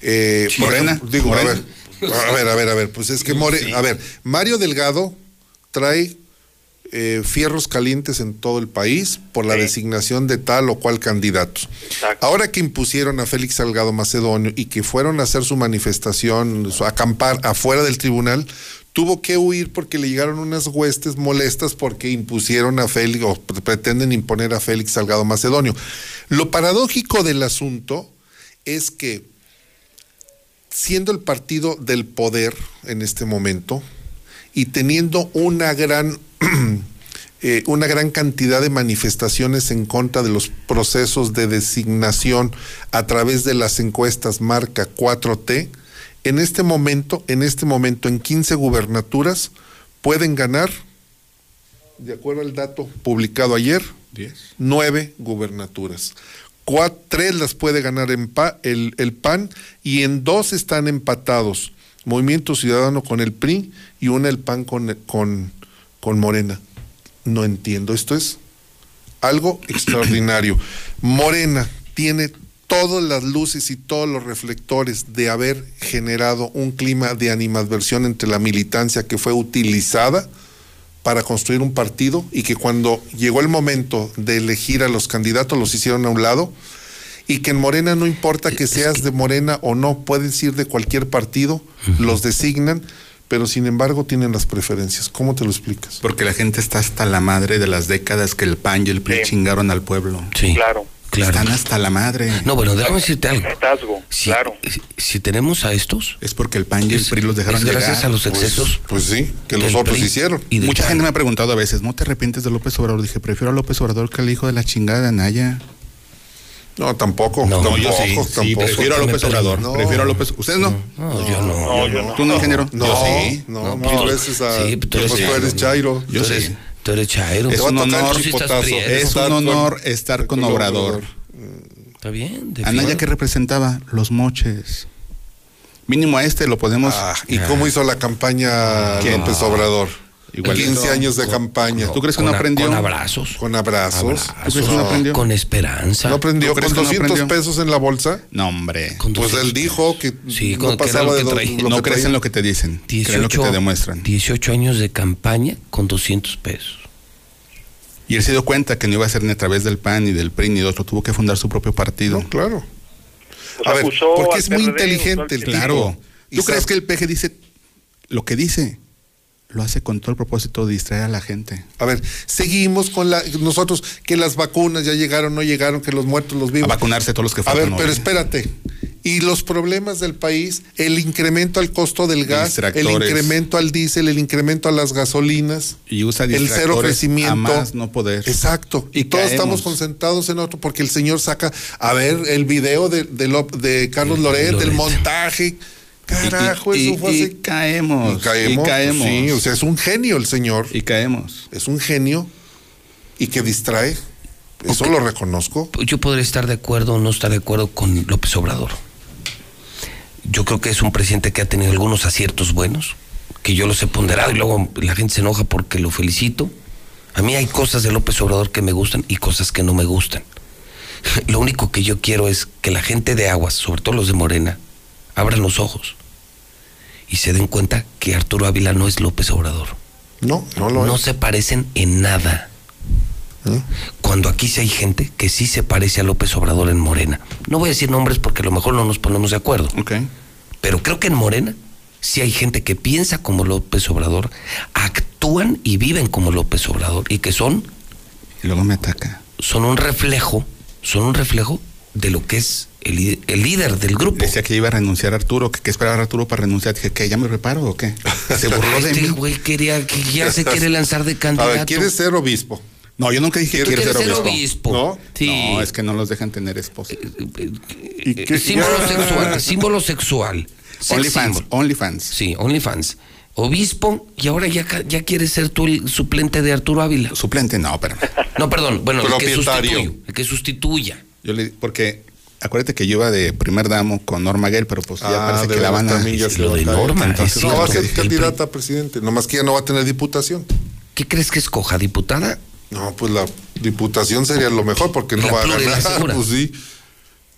eh, Morena, ejemplo, digo, Morena. a ver, a ver, a ver, a ver, pues es que More, a ver, Mario Delgado trae eh, fierros calientes en todo el país por la designación de tal o cual candidatos. Ahora que impusieron a Félix Salgado Macedonio y que fueron a hacer su manifestación, su acampar afuera del tribunal, tuvo que huir porque le llegaron unas huestes molestas porque impusieron a Félix o pre- pretenden imponer a Félix Salgado Macedonio. Lo paradójico del asunto es que siendo el partido del poder en este momento y teniendo una gran eh, una gran cantidad de manifestaciones en contra de los procesos de designación a través de las encuestas marca 4T, en este momento, en este momento, en 15 gubernaturas, pueden ganar, de acuerdo al dato publicado ayer, nueve gubernaturas. Cuat- tres las puede ganar en pa- el, el PAN y en dos están empatados. Movimiento Ciudadano con el PRI y una el PAN con, con, con Morena. No entiendo. Esto es algo extraordinario. Morena tiene todas las luces y todos los reflectores de haber generado un clima de animadversión entre la militancia que fue utilizada para construir un partido y que cuando llegó el momento de elegir a los candidatos los hicieron a un lado y que en Morena no importa que seas de Morena o no, puedes ir de cualquier partido, los designan, pero sin embargo tienen las preferencias. ¿Cómo te lo explicas? Porque la gente está hasta la madre de las décadas que el PAN y el PRI chingaron al pueblo. Sí. Claro. Claro. Están hasta la madre. No, bueno, déjame decirte algo. Si, claro. si, si tenemos a estos. Es porque el PAN y el PRI los dejaron es gracias llegar. a los excesos. Pues sí, que los otros PRI hicieron. y Mucha gente me ha preguntado a veces, ¿no te arrepientes de López Obrador? Dije, prefiero a López Obrador que al hijo de la chingada de Anaya. No, tampoco. No, tampoco, yo sí, sí, tampoco. prefiero a López Obrador. No. Prefiero a López. ¿Ustedes no? No, yo no. No, yo no. ¿Tú no, ingeniero? No, yo sí. no, No, mil tú- veces a. sí, tú eres pues tú Chairo, eres ¿no? Chairo. Yo Tú eres- sí. Tú eres chairo. Es un honor, sí. Es Estar un con- honor estar con con Obrador. Está bien. Anaya que representaba los moches. Mínimo a este lo podemos. Ah, ¿Y cómo hizo la campaña ¿Quién? López Obrador? Igualito. 15 años de campaña. ¿Tú crees que Con no aprendió? Con abrazos. Con abrazos. ¿Tú crees que no aprendió? Con esperanza. ¿No aprendió ¿Tú crees con que no 200 aprendió? pesos en la bolsa? No, hombre. Con Pues 200 él dijo que Sí, no con- que pasaba lo de que lo, lo no que crees en lo que te dicen. Creen lo que te demuestran. 18 años de campaña con 200 pesos. Y él se dio cuenta que no iba a ser ni a través del PAN, ni del PRI, ni de otro. Tuvo que fundar su propio partido. No, claro. Pues A ver, porque es muy PRD, inteligente el tipo. Claro. Y ¿Tú crees que el PG dice lo que dice? Lo hace con todo el propósito de distraer a la gente. A ver, seguimos con la nosotros que las vacunas ya llegaron, no llegaron, que los muertos, los vivos. A vacunarse todos los que A faltan ver, pero hoy. espérate. Y los problemas del país, el incremento al costo del gas, el incremento al diésel, el incremento a las gasolinas, Y usa el cero crecimiento. a más no poder. Exacto. Y, Y todos caemos. estamos concentrados en otro porque el señor saca, a ver, el video de, de, de Carlos Loret, el montaje. Carajo, Y- y- eso fue y así. caemos, Y caemos. y caemos. Sí, o sea, es un genio el señor. Y caemos. Es un genio y que distrae. Eso lo reconozco. Yo podría estar de acuerdo o no estar de acuerdo con López Obrador. Yo creo que es un presidente que ha tenido algunos aciertos buenos, que yo los he ponderado y luego la gente se enoja porque lo felicito. A mí hay cosas de López Obrador que me gustan y cosas que no me gustan. Lo único que yo quiero es que la gente de Aguas, sobre todo los de Morena, abran los ojos y se den cuenta que Arturo Ávila no es López Obrador. No, no lo No es. se parecen en nada. Cuando aquí sí hay gente que sí se parece a López Obrador en Morena. No voy a decir nombres porque a lo mejor no nos ponemos de acuerdo. Pero creo que en Morena sí hay gente que piensa como López Obrador, actúan y viven como López Obrador y que son. Y luego me ataca. Son un reflejo, son un reflejo de lo que es el, líder- el líder del grupo. Decía que iba a renunciar Arturo, que, que esperaba Arturo para renunciar. Dije, ¿qué? ¿Ya me reparo o qué? Se burló de Este mí. güey quería que ya se quiere lanzar de candidato. ¿quieres ser obispo? No, yo nunca dije que ¿Quieres quiero ser ser obispo. obispo? ¿No? Sí. No, es que no los dejan tener esposa. Eh, símbolo sexual, símbolo sexual. Sex OnlyFans. OnlyFans. Sí, OnlyFans. Obispo, y ahora ya, ya quieres ser tú el suplente de Arturo Ávila. Suplente, no, pero No, perdón, bueno, el que. El que sustituya. yo le porque acuérdate que yo iba de primer damo con Norma Gale, pero pues ya Ah, parece que la van a lo de. Norma, Entonces, es No, va a ser candidata a presidente, nomás que ya no va a tener diputación. ¿Qué crees que escoja, diputada? No, pues la diputación sería lo mejor porque no La va a ganar. Pues sí.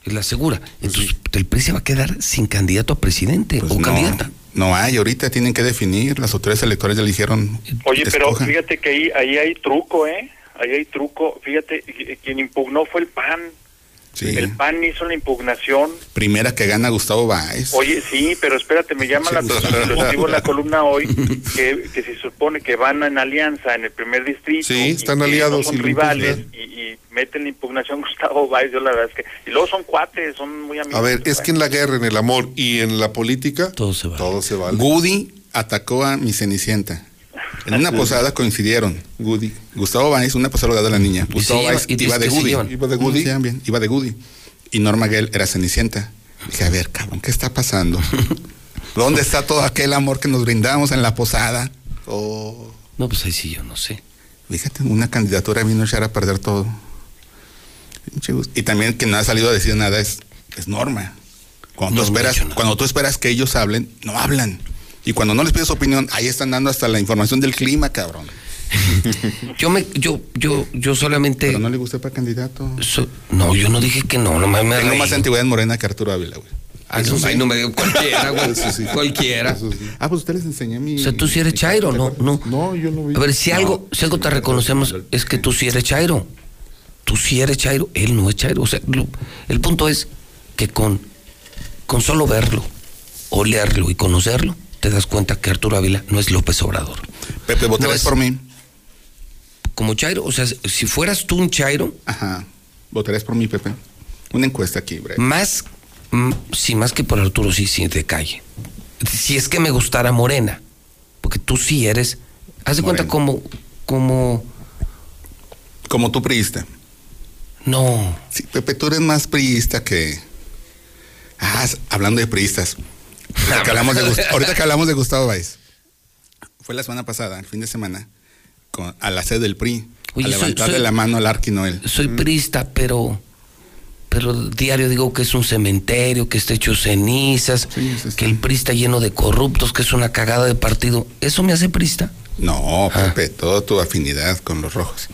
Es la segura. Entonces, el PRI se va a quedar sin candidato a presidente Pues o no, candidata. no hay, ahorita tienen que definir, las autoridades electorales ya le dijeron. Oye, pero escojan. fíjate que ahí, ahí hay truco, ¿eh? Ahí hay truco. Fíjate, qui- quien impugnó fue el PAN. Sí. El PAN hizo la impugnación. Primera que gana Gustavo Báez. Oye, sí, pero espérate, me llama la atención, lo digo en la columna hoy, que, que se supone que van en alianza en el primer distrito. Sí, están aliados no son y rivales y, y meten la impugnación Gustavo Báez, yo la verdad es que... Y luego son cuates, son muy amigos. A ver, es que en la guerra, en el amor y en la política, Todo se va. todo se vale. Goody atacó a mi Cenicienta. En una posada coincidieron. Goody. Gustavo Báez, una posada de la niña. Gustavo Báez iba dice de Goody. Iba de Goody. Iba de Goody. Y Norma Gale era Cenicienta. Dije, a ver, cabrón, ¿qué está pasando? ¿Dónde está todo aquel amor que nos brindamos en la posada? Oh, No, pues ahí sí yo no sé. fíjate, una candidatura vino a echar a perder todo. Y también que no ha salido a decir nada es, es norma. Cuando, No tú esperas, cuando tú esperas que ellos hablen, no hablan. Y cuando no les pides opinión, ahí están dando hasta la información del clima, cabrón. Yo me, yo, yo, yo solamente. Pero no le gusta para candidato. so- no, yo no dije que no, no me, Tengo reí. más antigüedad en Morena que Arturo Ávila, güey. Ay, no, me digo cualquiera, güey. Sí. Cualquiera. Ah, pues usted les enseñé mi. O sea, tú sí eres Chairo, ¿no? No. No, yo no vi. A ver, si algo, si algo te reconocemos es que tú sí eres Chairo. Tú sí eres Chairo, él no es Chairo. O sea, lo- el punto es que con, con solo verlo, olerlo y conocerlo, te das cuenta que Arturo Ávila no es López Obrador. Pepe, votarás No por mí. Como Chairo, o sea, si fueras tú un Chairo, Ajá. Votarás por mí, Pepe. Una encuesta aquí, breve. más, mm, sí, más que por Arturo, sí, sí, de calle. Si es que me gustara Morena, porque tú sí eres, haz de cuenta como, como, Como tú priista. no, Sí, Pepe, tú eres más priista que. Ah, hablando de priistas. Ahorita que hablamos de, ahorita que hablamos de Gustavo Báez. Fue la semana pasada, el fin de semana, con- a la sede del PRI. Oye, a levantarle soy- la mano al Arqui Noel. soy priista, pero, pero diario digo que es un cementerio, que está hecho cenizas, que el PRI está lleno de corruptos, que es una cagada de partido. ¿Eso me hace prista? No, Ah. Pepe, toda tu afinidad con los rojos.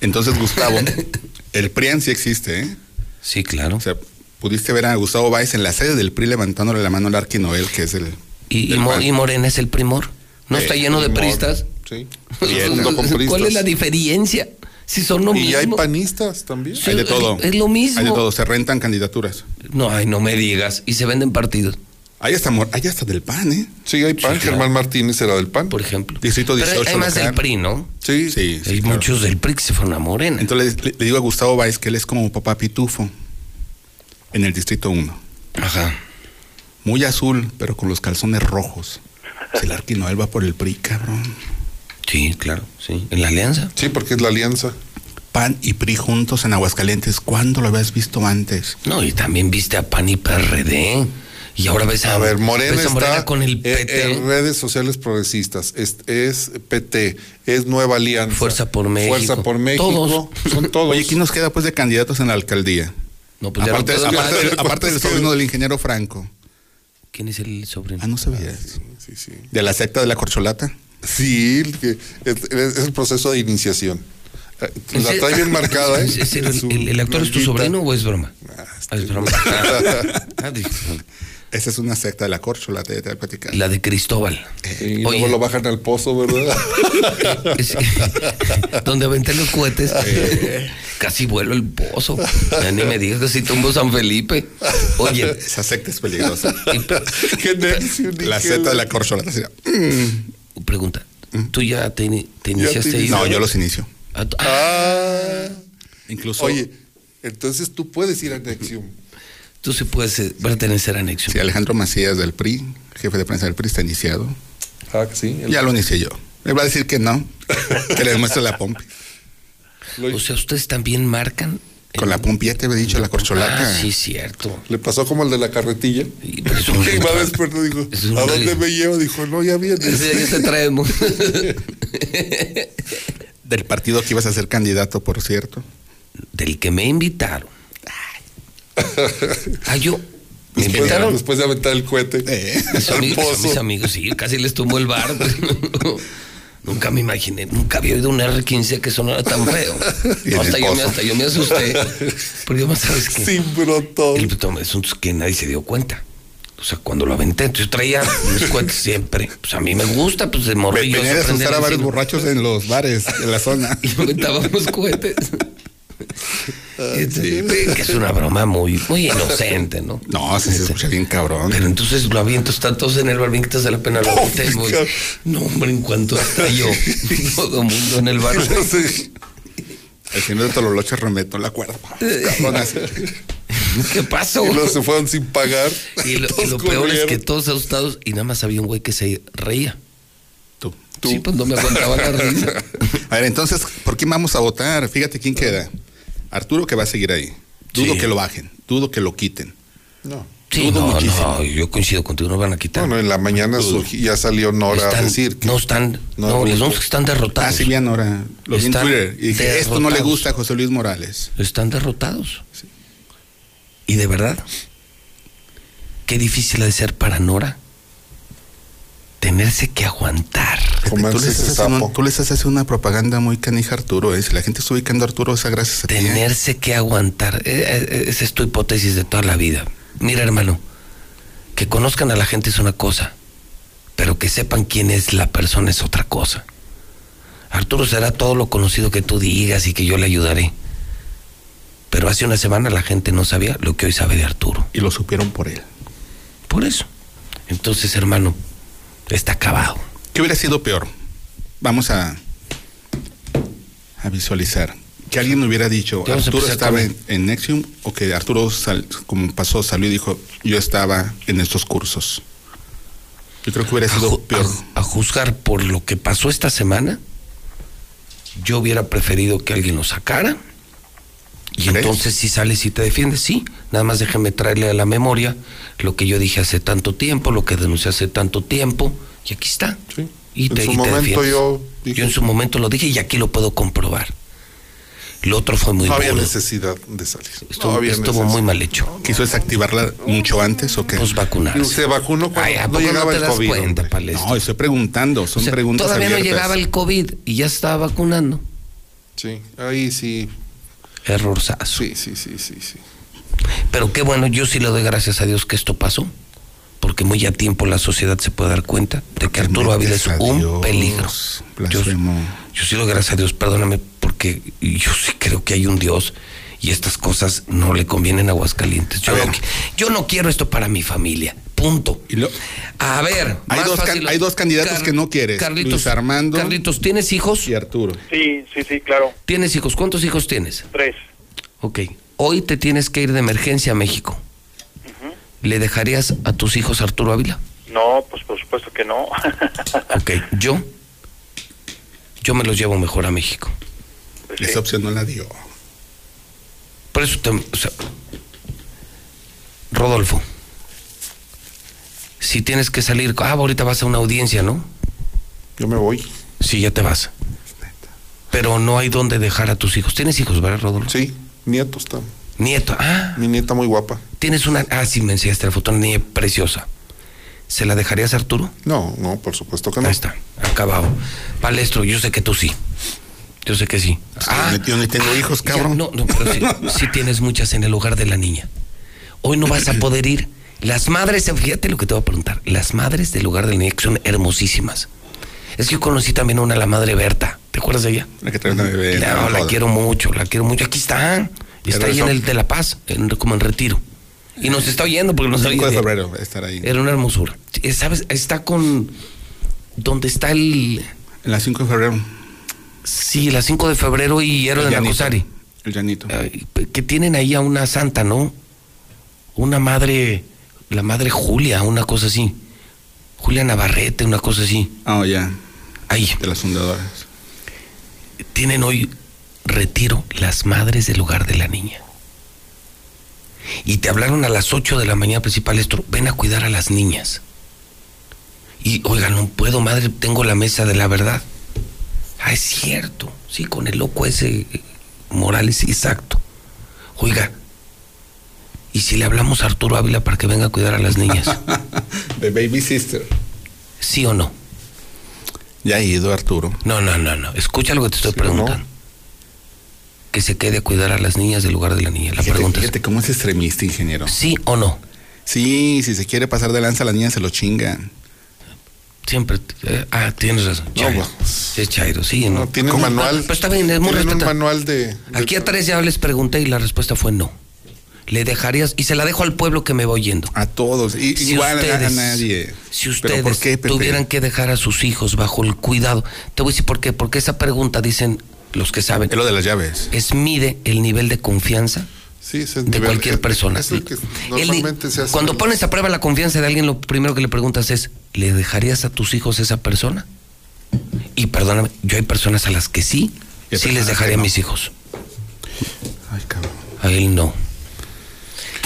Entonces, Gustavo, el PRIAN sí existe, ¿eh? Sí, claro. O sea, pudiste ver a Gustavo Báez en la sede del PRI levantándole la mano al Arqui Noel, que es el. ¿Y, y Morena es el primor? ¿No Eh, está lleno de pristas? Sí. ¿Cuál es la diferencia? Si son lo Y mismo. hay panistas también. Sí, Hay de todo. Es lo mismo. Hay de todo, se rentan candidaturas. No, ay, no me digas. Y se venden partidos. Ahí está, Mor- ahí está del PAN, ¿eh? Sí, hay PAN. Germán Martínez era del PAN. Por ejemplo. Distrito Pero 18 hay más del. PRI, ¿no? Sí. Sí, sí, Hay claro. muchos del PRI que se fueron a Morena. Entonces le, le digo a Gustavo Báez que él es como papá pitufo en el distrito 1. Ajá. Muy azul, pero con los calzones rojos. Si el Arquinoel va por el PRI, cabrón. Sí, claro, sí. En la alianza. Sí, porque es la alianza. PAN y PRI juntos en Aguascalientes. ¿Cuándo lo habías visto antes? No, y también viste a PAN y PRD. Y ahora ves a, A ver, Morena ves a está con el PT. en redes sociales progresistas. Es, es PT, es Nueva Alianza. Fuerza por México. Fuerza por México. Todos. Son todos. Oye, ¿quién nos queda pues de candidatos en la alcaldía? No, pues ya aparte, no puedo- aparte del, ¿Cuántos aparte del sobrino del ingeniero Franco. ¿Quién es el sobrino? Ah, no sabías. Sí, sí. De la secta de la corcholata. Sí, que- es, es el proceso de iniciación. Eh, ¿En La trae bien marcada, ¿eh? ¿El, el actor es tu sobrino o es broma? Ah, Ah, es broma. Ah, ah, Esa es una secta de la corcholata, ya te voy a platicar. la de Cristóbal. Y Oye. luego lo bajan al pozo, ¿verdad? Donde aventé los cohetes. Casi vuelo el pozo. Ya ni me digas que si tumbo San Felipe. Oye, Esa secta es peligrosa. Qué la secta de la corcholata. así, pregunta. ¿Tú ya te, te iniciaste te ahí? No, yo los inicio. Ah, tú- Ah. Incluso. Oye, entonces tú puedes ir a Nexium. Tú sí puedes eh, pertenecer a Anexo. Sí, Alejandro Macías del PRI, jefe de prensa del PRI, está iniciado. Ah, sí. el- Ya lo inicié yo. Me va a decir que no, que le demuestre la pompi. O sea, ustedes también marcan. Con la pompi ya te había dicho la corcholata. Ah, sí, cierto. Le pasó como el de la carretilla. Y, pero es un dijo, ¿a dónde me llevo? Dijo, no, ya vienes. Ese ya te traemos. Del partido que ibas a ser candidato, por cierto. Del que me invitaron. Ah, yo. Me Después, invitaron. después de aventar el cohete Eh. Mis amigos, a mis pozo. amigos, sí, casi les tomó el bar. nunca me imaginé, nunca había oído un R15 que sonara tan feo. En No, hasta, yo me, hasta yo me asusté. Porque más sabes que Sin brotón. el botón es un que nadie se dio cuenta. O sea, cuando lo aventé, entonces yo traía mis cohetes siempre. Pues a mí me gusta, pues de morrillo. Venía prenden asustar a varios borrachos en los bares de la zona. Y aventábamos cohetes. Este, que es una broma muy, muy inocente, ¿no? No, se, se escucha bien cabrón. Pero entonces lo aviento, están todos en el bar, bien que te hace la pena lo cabrón. No, hombre, en cuanto estalló, todo el mundo en el bar. El señor de Tololoche remetó la cuerda. ¿Qué pasó? Y se fueron sin pagar. Y lo, y Todos lo peor es que todos asustados y nada más había un güey que se reía. Tú. Sí, pues no me aguantaba la risa. A ver, entonces, ¿por qué vamos a votar? Fíjate quién queda. Arturo que va a seguir ahí. Dudo Sí. que lo bajen, dudo que lo quiten. No. Sí, Dudo no, muchísimo. no, yo coincido contigo, no van a quitar. Bueno, en la mañana ya salió Nora a decir que no están, No, no, les vamos que están derrotados. Ah, sí, lo vi en Están Twitter. Y dije, esto no le gusta a José Luis Morales. Están derrotados. Y de verdad, qué difícil ha de ser para Nora tenerse que aguantar. Tú le, estás haciendo, sapo. tú le estás haciendo una propaganda muy canija a Arturo. ¿eh? Si la gente está ubicando a Arturo, es gracias a ti. ¿eh? Tenerse que aguantar. Eh, eh, Esa es tu hipótesis de toda la vida. Mira, hermano, que conozcan a la gente es una cosa, pero que sepan quién es la persona es otra cosa. Arturo será todo lo conocido que tú digas y que yo le ayudaré. Pero hace una semana la gente no sabía lo que hoy sabe de Arturo. Y lo supieron por él. Por eso. Entonces, hermano, está acabado. ¿Qué hubiera sido peor? Vamos a, a visualizar. Que alguien hubiera dicho, vamos Arturo estaba en, en Nexium, o que Arturo, sal- como pasó, salió y dijo, yo estaba en estos cursos. Yo creo que hubiera sido peor. a- a juzgar por lo que pasó esta semana, yo hubiera preferido que alguien lo sacara. Y ¿Crees? entonces si sales y te defiendes, sí. Nada más déjame traerle a la memoria lo que yo dije hace tanto tiempo, lo que denuncié hace tanto tiempo, y aquí está. Sí. Y En te, su y momento yo dije- Yo en su momento lo dije y aquí lo puedo comprobar. Lo otro fue muy no había burdo. necesidad de salir. Estuvo, no estuvo muy mal hecho. ¿Quiso desactivarla mucho antes o qué? Pues vacunarse. Se vacunó cuando Ay, ¿a no llegaba te el COVID. cuenta? No, estoy preguntando, son O sea, preguntas todavía no llegaba el COVID y ya estaba vacunando. Sí, ahí sí. Errorzazo. Sí, sí, sí, sí, sí. Pero qué bueno, yo sí le doy gracias a Dios que esto pasó. Porque muy a tiempo la sociedad se puede dar cuenta de que Arturo Ávila es un Dios, peligro. Yo, sí le doy gracias a Dios, perdóname, porque yo sí creo que hay un Dios y estas cosas no le convienen a Aguascalientes. Yo, A no, ver. qui- yo no quiero esto para mi familia. Punto. a ver, Hay más dos, can- fácil. hay dos candidatos Car- que no quieres. Carlitos, Luis Armando Carlitos, ¿tienes hijos? y Arturo. Sí, sí, sí, claro. ¿Tienes hijos? ¿Cuántos hijos tienes? Tres. Ok. Hoy te tienes que ir de emergencia a México. ¿Le dejarías a tus hijos a Arturo Ávila? No, pues por supuesto que no. Ok. Yo, yo me los llevo mejor a México. Esa opción no la dio. Por eso te. o sea, Rodolfo, si tienes que salir. Ah, ahorita vas a una audiencia, ¿no? Yo me voy. Sí, ya te vas. Pero no hay dónde dejar a tus hijos. ¿Tienes hijos, verdad, Rodolfo? Sí, nietos está. Nieto. Ah. Mi nieta muy guapa. Tienes una. Ah, sí, me enseñaste la foto, una niña preciosa. ¿Se la dejarías a Arturo? No, no, por supuesto que no. Ahí está, acabado. Palestro, yo sé que tú sí. Yo sé que sí. Ah, yo ni tengo hijos, ya, cabrón. no, no, pero sí, sí tienes muchas en el hogar de la niña. Hoy no vas a poder ir. Las madres, fíjate lo que te voy a preguntar. Las madres del lugar de la niña que son hermosísimas. Es que yo conocí también a una, la madre Berta. ¿Te acuerdas de ella? La que trae una bebé. No, la quiero mucho, la quiero mucho. Aquí está. Está ahí en el de La Paz, en- como en retiro. Y nos está oyendo porque nos 5 oye. de febrero estar ahí. Era una hermosura. ¿Sabes? Está con. ¿Dónde está el.? En la 5 de febrero. Sí, la 5 de febrero y Héroe de. Nacosari. El llanito. Que tienen ahí a una santa, ¿no? Una madre. La madre Julia, una cosa así. Julia Navarrete, una cosa así. Ah, ya. Ahí. De las fundadoras. Tienen hoy retiro las madres del hogar de la niña. Y te hablaron a las 8 de la mañana principal esto, ven a cuidar a las niñas. Y oiga, no puedo, madre, tengo la mesa de la verdad. Ah, es cierto, sí, con el loco ese eh, Morales, exacto. Oiga, ¿y si le hablamos a Arturo Ávila para que venga a cuidar a las niñas? De Baby Sister. ¿Sí o no? Ya ha ido Arturo. No, no, no, no. Escucha lo que te estoy preguntando. Que se quede a cuidar a las niñas del lugar de la niña. La Fíjate, pregunta es, fíjate cómo es extremista, ingeniero. ¿sí o no? Sí, si se quiere pasar de lanza, la niña se lo chingan. Siempre. eh, ah, tienes razón. Chairo. es Chairo, sí, ¿no? No, tienen manual. Pues está bien, es muy un manual de, de- Aquí a tres ya les pregunté y la respuesta fue no. ¿Le dejarías? Y se la dejo al pueblo que me voy yendo. A todos. Y, Si igual a- a, ustedes- nadie. Si ¿Pero ustedes por qué, Pepe? tuvieran que dejar a sus hijos bajo el cuidado, te voy a decir por qué. Porque esa pregunta, dicen los que saben, Es lo de las llaves. es mide el nivel de confianza Sí, ese es de nivel- cualquier persona. es que El normalmente ni- se hace. Cuando pones a prueba la confianza de alguien, lo primero que le preguntas es, ¿le dejarías a tus hijos esa persona? Y perdóname, yo hay personas a las que sí, sí les dejaría a mis hijos. Ay, cabrón. A él no.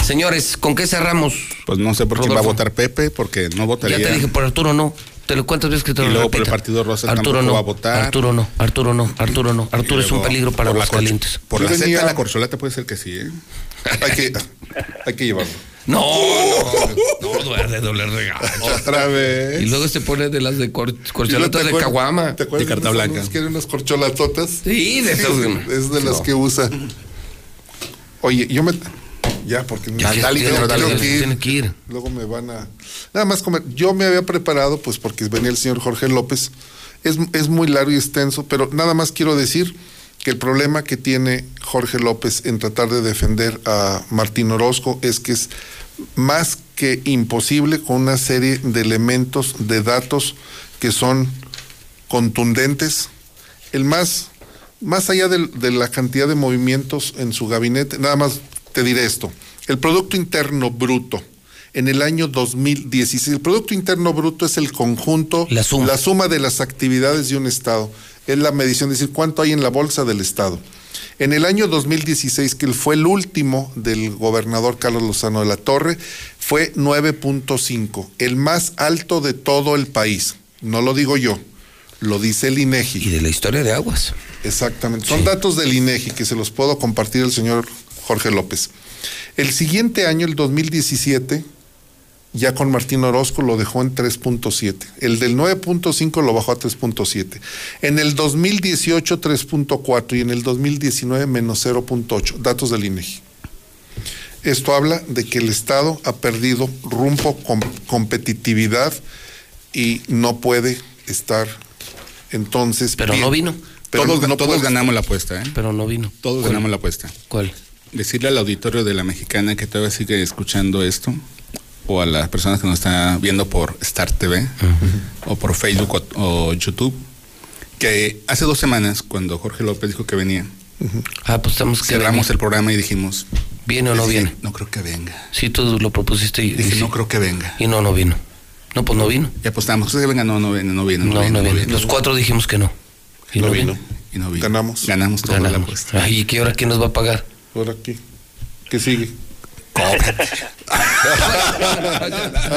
Señores, ¿con qué cerramos? Pues no sé por quién va a Rodolfo. votar Pepe, porque no votaría. Ya te dije, por Arturo no. Te lo cuántas veces que te Y lo luego por el? Partido Rosa Arturo no, va a votar. Arturo no, Arturo no, Arturo no. Arturo Y es un peligro para la los calientes. Por la venía- seta de la corcholata puede ser que sí, ¿eh? Hay que, hay que llevarlo. No, no, no, no, de doble regalo. Otra vez. Y luego se pone de las de cor- Y corcholatas de caguama. ¿Te acuerdas De carta blanca. eran unas corcholatotas? Sí, de esas. Es de las No. que usa. Oye, yo me. Ya, porque Ya, me- ya, tengo- ya, ya, que ir. que ir. Luego me van a. Nada más comer. Yo me había preparado, pues porque venía el señor Jorge López. Es, es muy largo y extenso, pero nada más quiero decir que el problema que tiene Jorge López en tratar de defender a Martín Orozco es que es más que imposible con una serie de elementos, de datos que son contundentes. El más, más allá de, la cantidad de movimientos en su gabinete, nada más te diré esto. El Producto Interno Bruto en el año 2016, el Producto Interno Bruto es el conjunto, La suma. de las actividades de un Estado. Es la medición, es decir, cuánto hay en la bolsa del Estado. En el año 2016, que fue el último del gobernador Carlos Lozano de la Torre, fue 9.5, el más alto de todo el país. No lo digo yo, lo dice el INEGI. Y de la historia de aguas. Exactamente. Son datos del INEGI que se los puedo compartir al señor Jorge López. El siguiente año, el 2017, ya con Martín Orozco lo dejó en 3.7. El del 9.5 lo bajó a 3.7. En el 2018 3.4 y en el 2019 menos 0.8. Datos del INEGI. Esto habla de que el Estado ha perdido rumbo com- competitividad y no puede estar entonces. Pero bien. no vino. Pero todos no todos ganamos la apuesta, ¿eh? Pero no vino. Todos ¿Cuál? ganamos la apuesta. ¿Cuál? Decirle al auditorio de la mexicana que todavía sigue escuchando esto, o a las personas que nos están viendo por Star TV o por Facebook o, o YouTube que hace dos semanas cuando Jorge López dijo que venía Ah, pues estamos que cerramos el programa y dijimos ¿Viene o no Dije, viene? no creo que venga Sí, tú lo propusiste y, dije y- no creo que venga y no, no vino. No, pues no vino. y apostamos ¿crees que venga no no viene no viene No, no viene. Los cuatro dijimos que no. Y no, vino. y no vino Ganamos. ganamos toda la Ganamos. apuesta Ay, ¿y qué hora quién nos va a pagar? Ahora aquí. ¿Qué sigue? a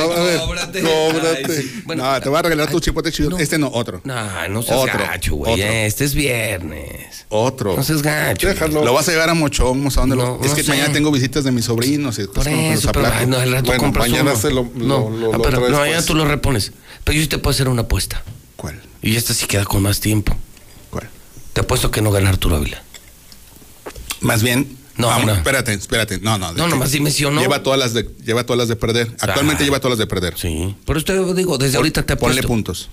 ver, Cóbrate. cóbrate. Ay, sí. Bueno, no te voy a regalar tu chipote chido este no otro No, no seas Otro, gacho, güey. Este es viernes. otro No seas gacho. Déjalo. Lo vas a llevar a Mochomos, ¿a dónde lo- Es que sé. mañana tengo visitas de mis sobrinos y Por eso, pero ay, no, al rato Bueno, compras mañana uno. se lo- no, lo- lo- ah, lo pero, traes, no, mañana pues. tú lo repones. Pero yo sí te puedo hacer una apuesta. ¿Cuál? Y esta sí queda con más tiempo. ¿Cuál? Te apuesto que no gana Arturo Ávila. Más bien. No, vamos, no. Espérate, espérate. No, no. No, nomás dime sí. Lleva todas las de, lleva todas las de perder. Actualmente Ah. lleva todas las de perder. Sí. Eso te digo, desde ahorita te Ponle puntos.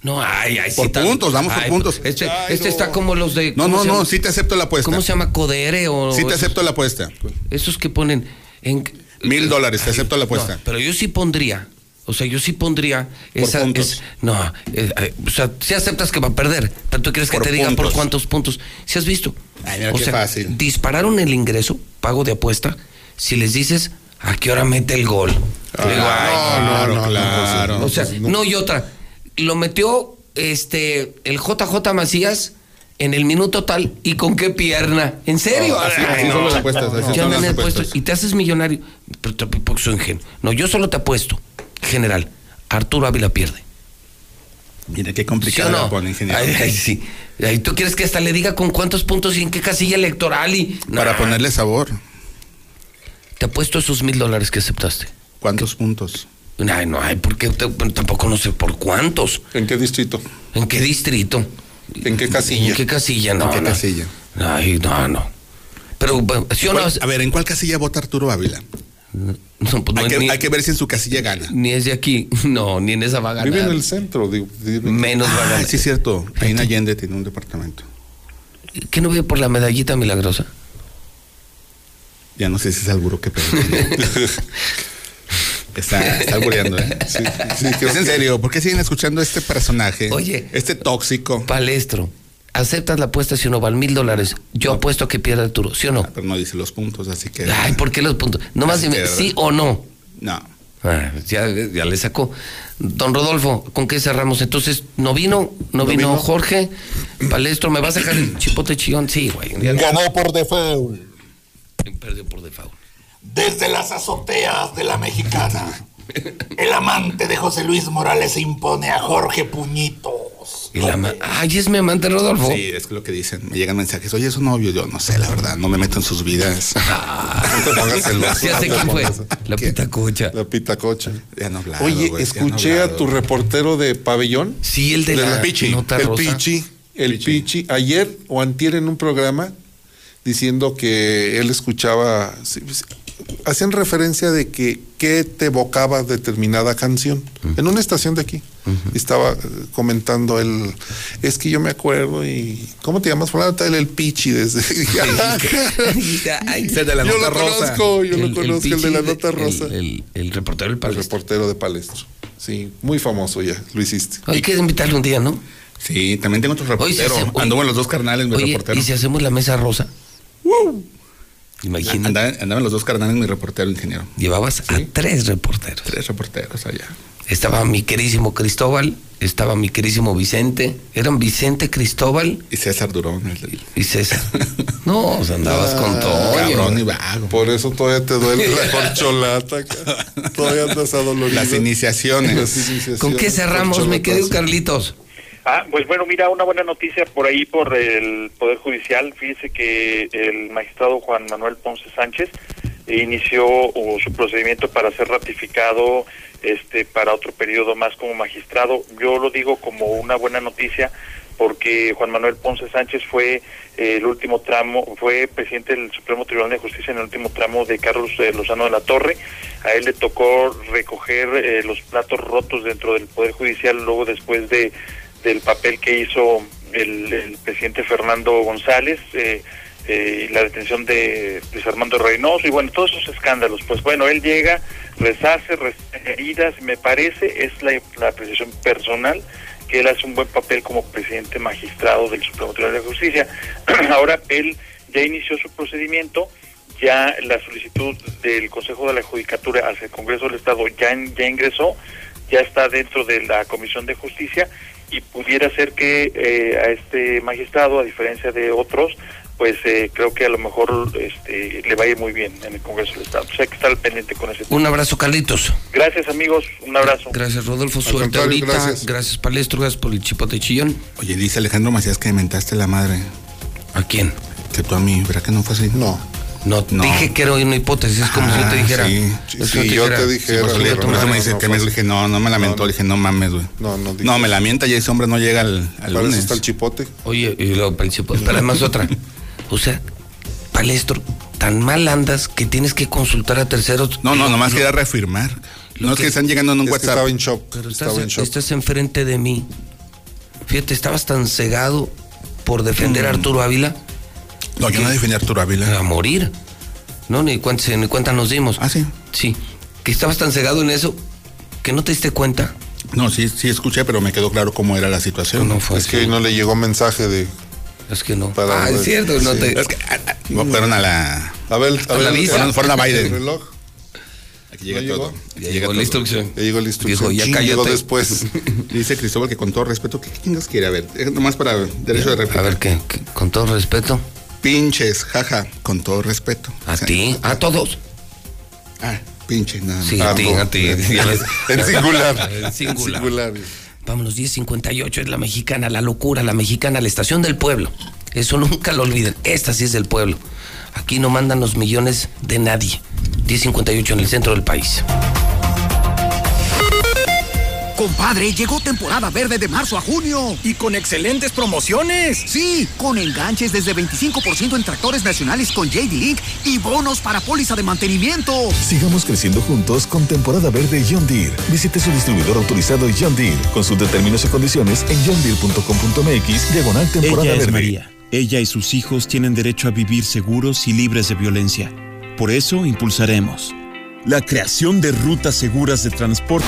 No, ay, ay, sí. Por puntos, vamos por puntos. Este, Ay, este no. está como los de. No, ¿cómo no, no, sí te acepto la apuesta. ¿Cómo se llama? Codere o. Sí te acepto la apuesta. Esos que ponen en. Mil dólares, te acepto la apuesta. No, pero yo sí pondría. O sea, yo sí pondría Por esa. es- no, eh, eh, o sea, si aceptas que va a perder, pero tú quieres que Por te diga por cuántos puntos. Si has visto. Ay, mira o qué sea, fácil. dispararon el ingreso, pago de apuesta, si les dices a qué hora mete el gol. Ah, Digo, claro, no, no, claro. o sea, no. y otra. Lo metió este el JJ Macías en el minuto tal y con qué pierna. ¿En serio? Así- Ay, así son no. las apuestas, así son las apuestas. y te haces millonario. Pero soy ingenuo. No, yo solo te apuesto. General, Arturo Ávila pierde. Mira qué ¿Sí complicado o no? pone, ingeniero. Ay, ay, sí. Ay, ¿Tú quieres que hasta le diga con cuántos puntos y en qué casilla electoral? y Para ponerle sabor. Te apuesto esos mil dólares que aceptaste. ¿Cuántos puntos? Ay, no, ay, porque tampoco no sé por cuántos. ¿En qué distrito? ¿En qué distrito? ¿En qué casilla? ¿En qué casilla? No, ¿En qué no. casilla? Ay, no, no. Pero, ¿sí o no? ¿Cuál- A ver, ¿en cuál casilla vota Arturo Ávila? No, pues no hay, que, ni, hay que ver si en su casilla gana. ni es de aquí. No, ni en esa va a ganar. Vive en el centro, digo. Menos va a Ah, ganar. sí, es cierto. Ahí en Allende tiene un departamento. ¿Qué no vive por la medallita milagrosa? Ya no sé si es alburo que pedo. Está, está albureando, ¿eh? Sí, sí, creo es en serio, ¿por qué siguen escuchando este personaje? Oye. Este tóxico. Palestro, ¿aceptas la apuesta si no van mil dólares? Yo apuesto a que pierde Arturo, ¿sí o no? Ah, pero no dice los puntos, así que. Ay, ¿por qué los puntos? Nomás dime, ¿sí o no? No. Ah, ya, ya le sacó. Don Rodolfo, ¿con qué cerramos? Entonces, ¿no vino? ¿No, ¿No vino, vino? Jorge? Palestro, ¿me vas a dejar el chipote chillón? Sí, güey. Ganó por default. Perdió por default. Desde las azoteas de la mexicana, el amante de José Luis Morales se impone a Jorge Y la ma- Ay, es mi amante Rodolfo. Sí, es que lo que dicen. Me llegan mensajes. Oye, es su novio. Yo no sé, la verdad. No me meto en sus vidas. Celoso. Ya sé quién fue. La pitacocha. La pitacocha. Ya no hablado, Oye, güey, ya no escuché a tu reportero de pabellón. Sí, el de, De la, la Pichi, nota el rosa. Pichi, el Pichi, ayer o antier en un programa diciendo que él escuchaba, sí, hacían referencia de que qué te evocaba determinada canción en una estación de aquí. Estaba eh, comentando él, es que yo me acuerdo y ¿cómo te llamas? Fulano, tal, el Pichi desde Ay, Ese de la yo nota lo rosa. conozco, yo lo conozco, el, de la nota el- rosa. El, el- el reportero del El palestro. reportero de Palestro. Sí, muy famoso ya, lo hiciste. Hay que invitarle un día, ¿no? Sí, también tengo otro Oye, si reportero. hace- Anduvo en los dos carnales, mi Oye, reportero. ¿y si hacemos la mesa rosa? Imagínate. Andaba, andaba en los dos carnales, mi reportero ingeniero. Llevabas a tres reporteros. Tres reporteros allá. Estaba mi querísimo Cristóbal, estaba mi querísimo Vicente. Eran Vicente, Cristóbal Y César Durón. el- y César. No, o sea, andabas con todo. Cabrón y vago. Por eso todavía te duele la corcholata. Todavía andas adolorido. Las iniciaciones. Las iniciaciones, ¿Con qué cerramos, mi querido. Carlitos? Ah, pues bueno, mira, una buena noticia por ahí por el Poder Judicial. Fíjese que el magistrado Juan Manuel Ponce Sánchez inició su procedimiento para ser ratificado este para otro periodo más como magistrado. Yo lo digo como una buena noticia porque Juan Manuel Ponce Sánchez fue el último tramo, fue presidente del Supremo Tribunal de Justicia en el último tramo de Carlos eh, Lozano de la Torre. A él le tocó recoger eh, los platos rotos dentro del Poder Judicial luego después de del papel que hizo el, presidente Fernando González. eh, eh, la detención de Luis Armando Reynoso y bueno, todos esos escándalos. Pues bueno, él llega, restaña heridas, me parece, es la, la apreciación personal, que él hace un buen papel como presidente magistrado del Supremo Tribunal de Justicia. Ahora él ya inició su procedimiento, ya la solicitud del Consejo de la Judicatura hacia el Congreso del Estado ya ingresó, ya está dentro de la Comisión de Justicia y pudiera ser que eh, a este magistrado, a diferencia de otros, pues eh, creo que a lo mejor este, le va a ir muy bien en el Congreso del Estado. O sea, hay que estar pendiente con ese tema. Un abrazo, Carlitos. Gracias, amigos. Un abrazo. Gracias, Rodolfo. Suerte ahorita. gracias. Gracias. Palestro. Gracias por el chipote chillón. Oye, dice Alejandro Macías que me mentaste la madre. ¿A quién? Que tú a mí, ¿verdad que no fue así? No. No, dije que era una hipótesis, es como si yo te Ah, dijera. Sí, sí, si yo te dijera, pero tú me no, dices no que me dije, no, no me lamentó. Le dije, no mames, güey. No, no dije No, me lamenta y ese hombre no llega al, al lunes. está el chipote. Oye, y luego para el chipote. Pero además otra. O sea, Palestro, tan mal andas que tienes que consultar a terceros. No, no, nomás quería reafirmar. No es que están llegando en un Es que WhatsApp. estaba en shock. Pero estás, en shock. estás enfrente de mí. Fíjate, estabas tan cegado por defender a Arturo Ávila. No, yo no defendí a Arturo Ávila. A morir. No, ni cuenta, ni cuenta nos dimos. Ah, sí. Sí. Que estabas tan cegado en eso que no te diste cuenta. No, sí, sí escuché, pero me quedó claro cómo era la situación. No fue Es que hoy no le llegó mensaje de. Es que no. Para- ah, es cierto, no te. Es que, ah, ah, no, fueron a la. A ver, a ¿A ver. la visa? Fueron, fueron a ¿El Biden. reloj? Aquí llega ¿No llegó? todo. Ya llega llegó todo. la instrucción. Ya llegó la instrucción. Dijo, ya cállate. llegó después. Dice Cristóbal que con todo respeto, ¿qué chingas quiere? A ver, nomás para derecho de réplica. A ver, ¿qué? ¿Qué? Con todo respeto. Pinches, jaja, con todo respeto. A O sea, ti, a todos. Ah, pinche, nada más. Sí, Ah, a ti, no. a ti. En singular. En singular. singular. Vámonos, 10.58 es la mexicana, la locura, la mexicana, la estación del pueblo. Eso nunca lo olviden. Esta sí es del pueblo. Aquí no mandan los millones de nadie. 10.58 en el centro del país. Compadre, llegó temporada verde de marzo a junio. Y con excelentes promociones. Sí, con enganches desde 25% en tractores nacionales con JD Link y bonos para póliza de mantenimiento. Sigamos creciendo juntos con temporada verde John Deere. Visite su distribuidor autorizado John Deere. Consulte términos y condiciones en johndeere.com.mx diagonal temporada Ella es verde. María. Ella y sus hijos tienen derecho a vivir seguros y libres de violencia. Por eso impulsaremos la creación de rutas seguras de transporte.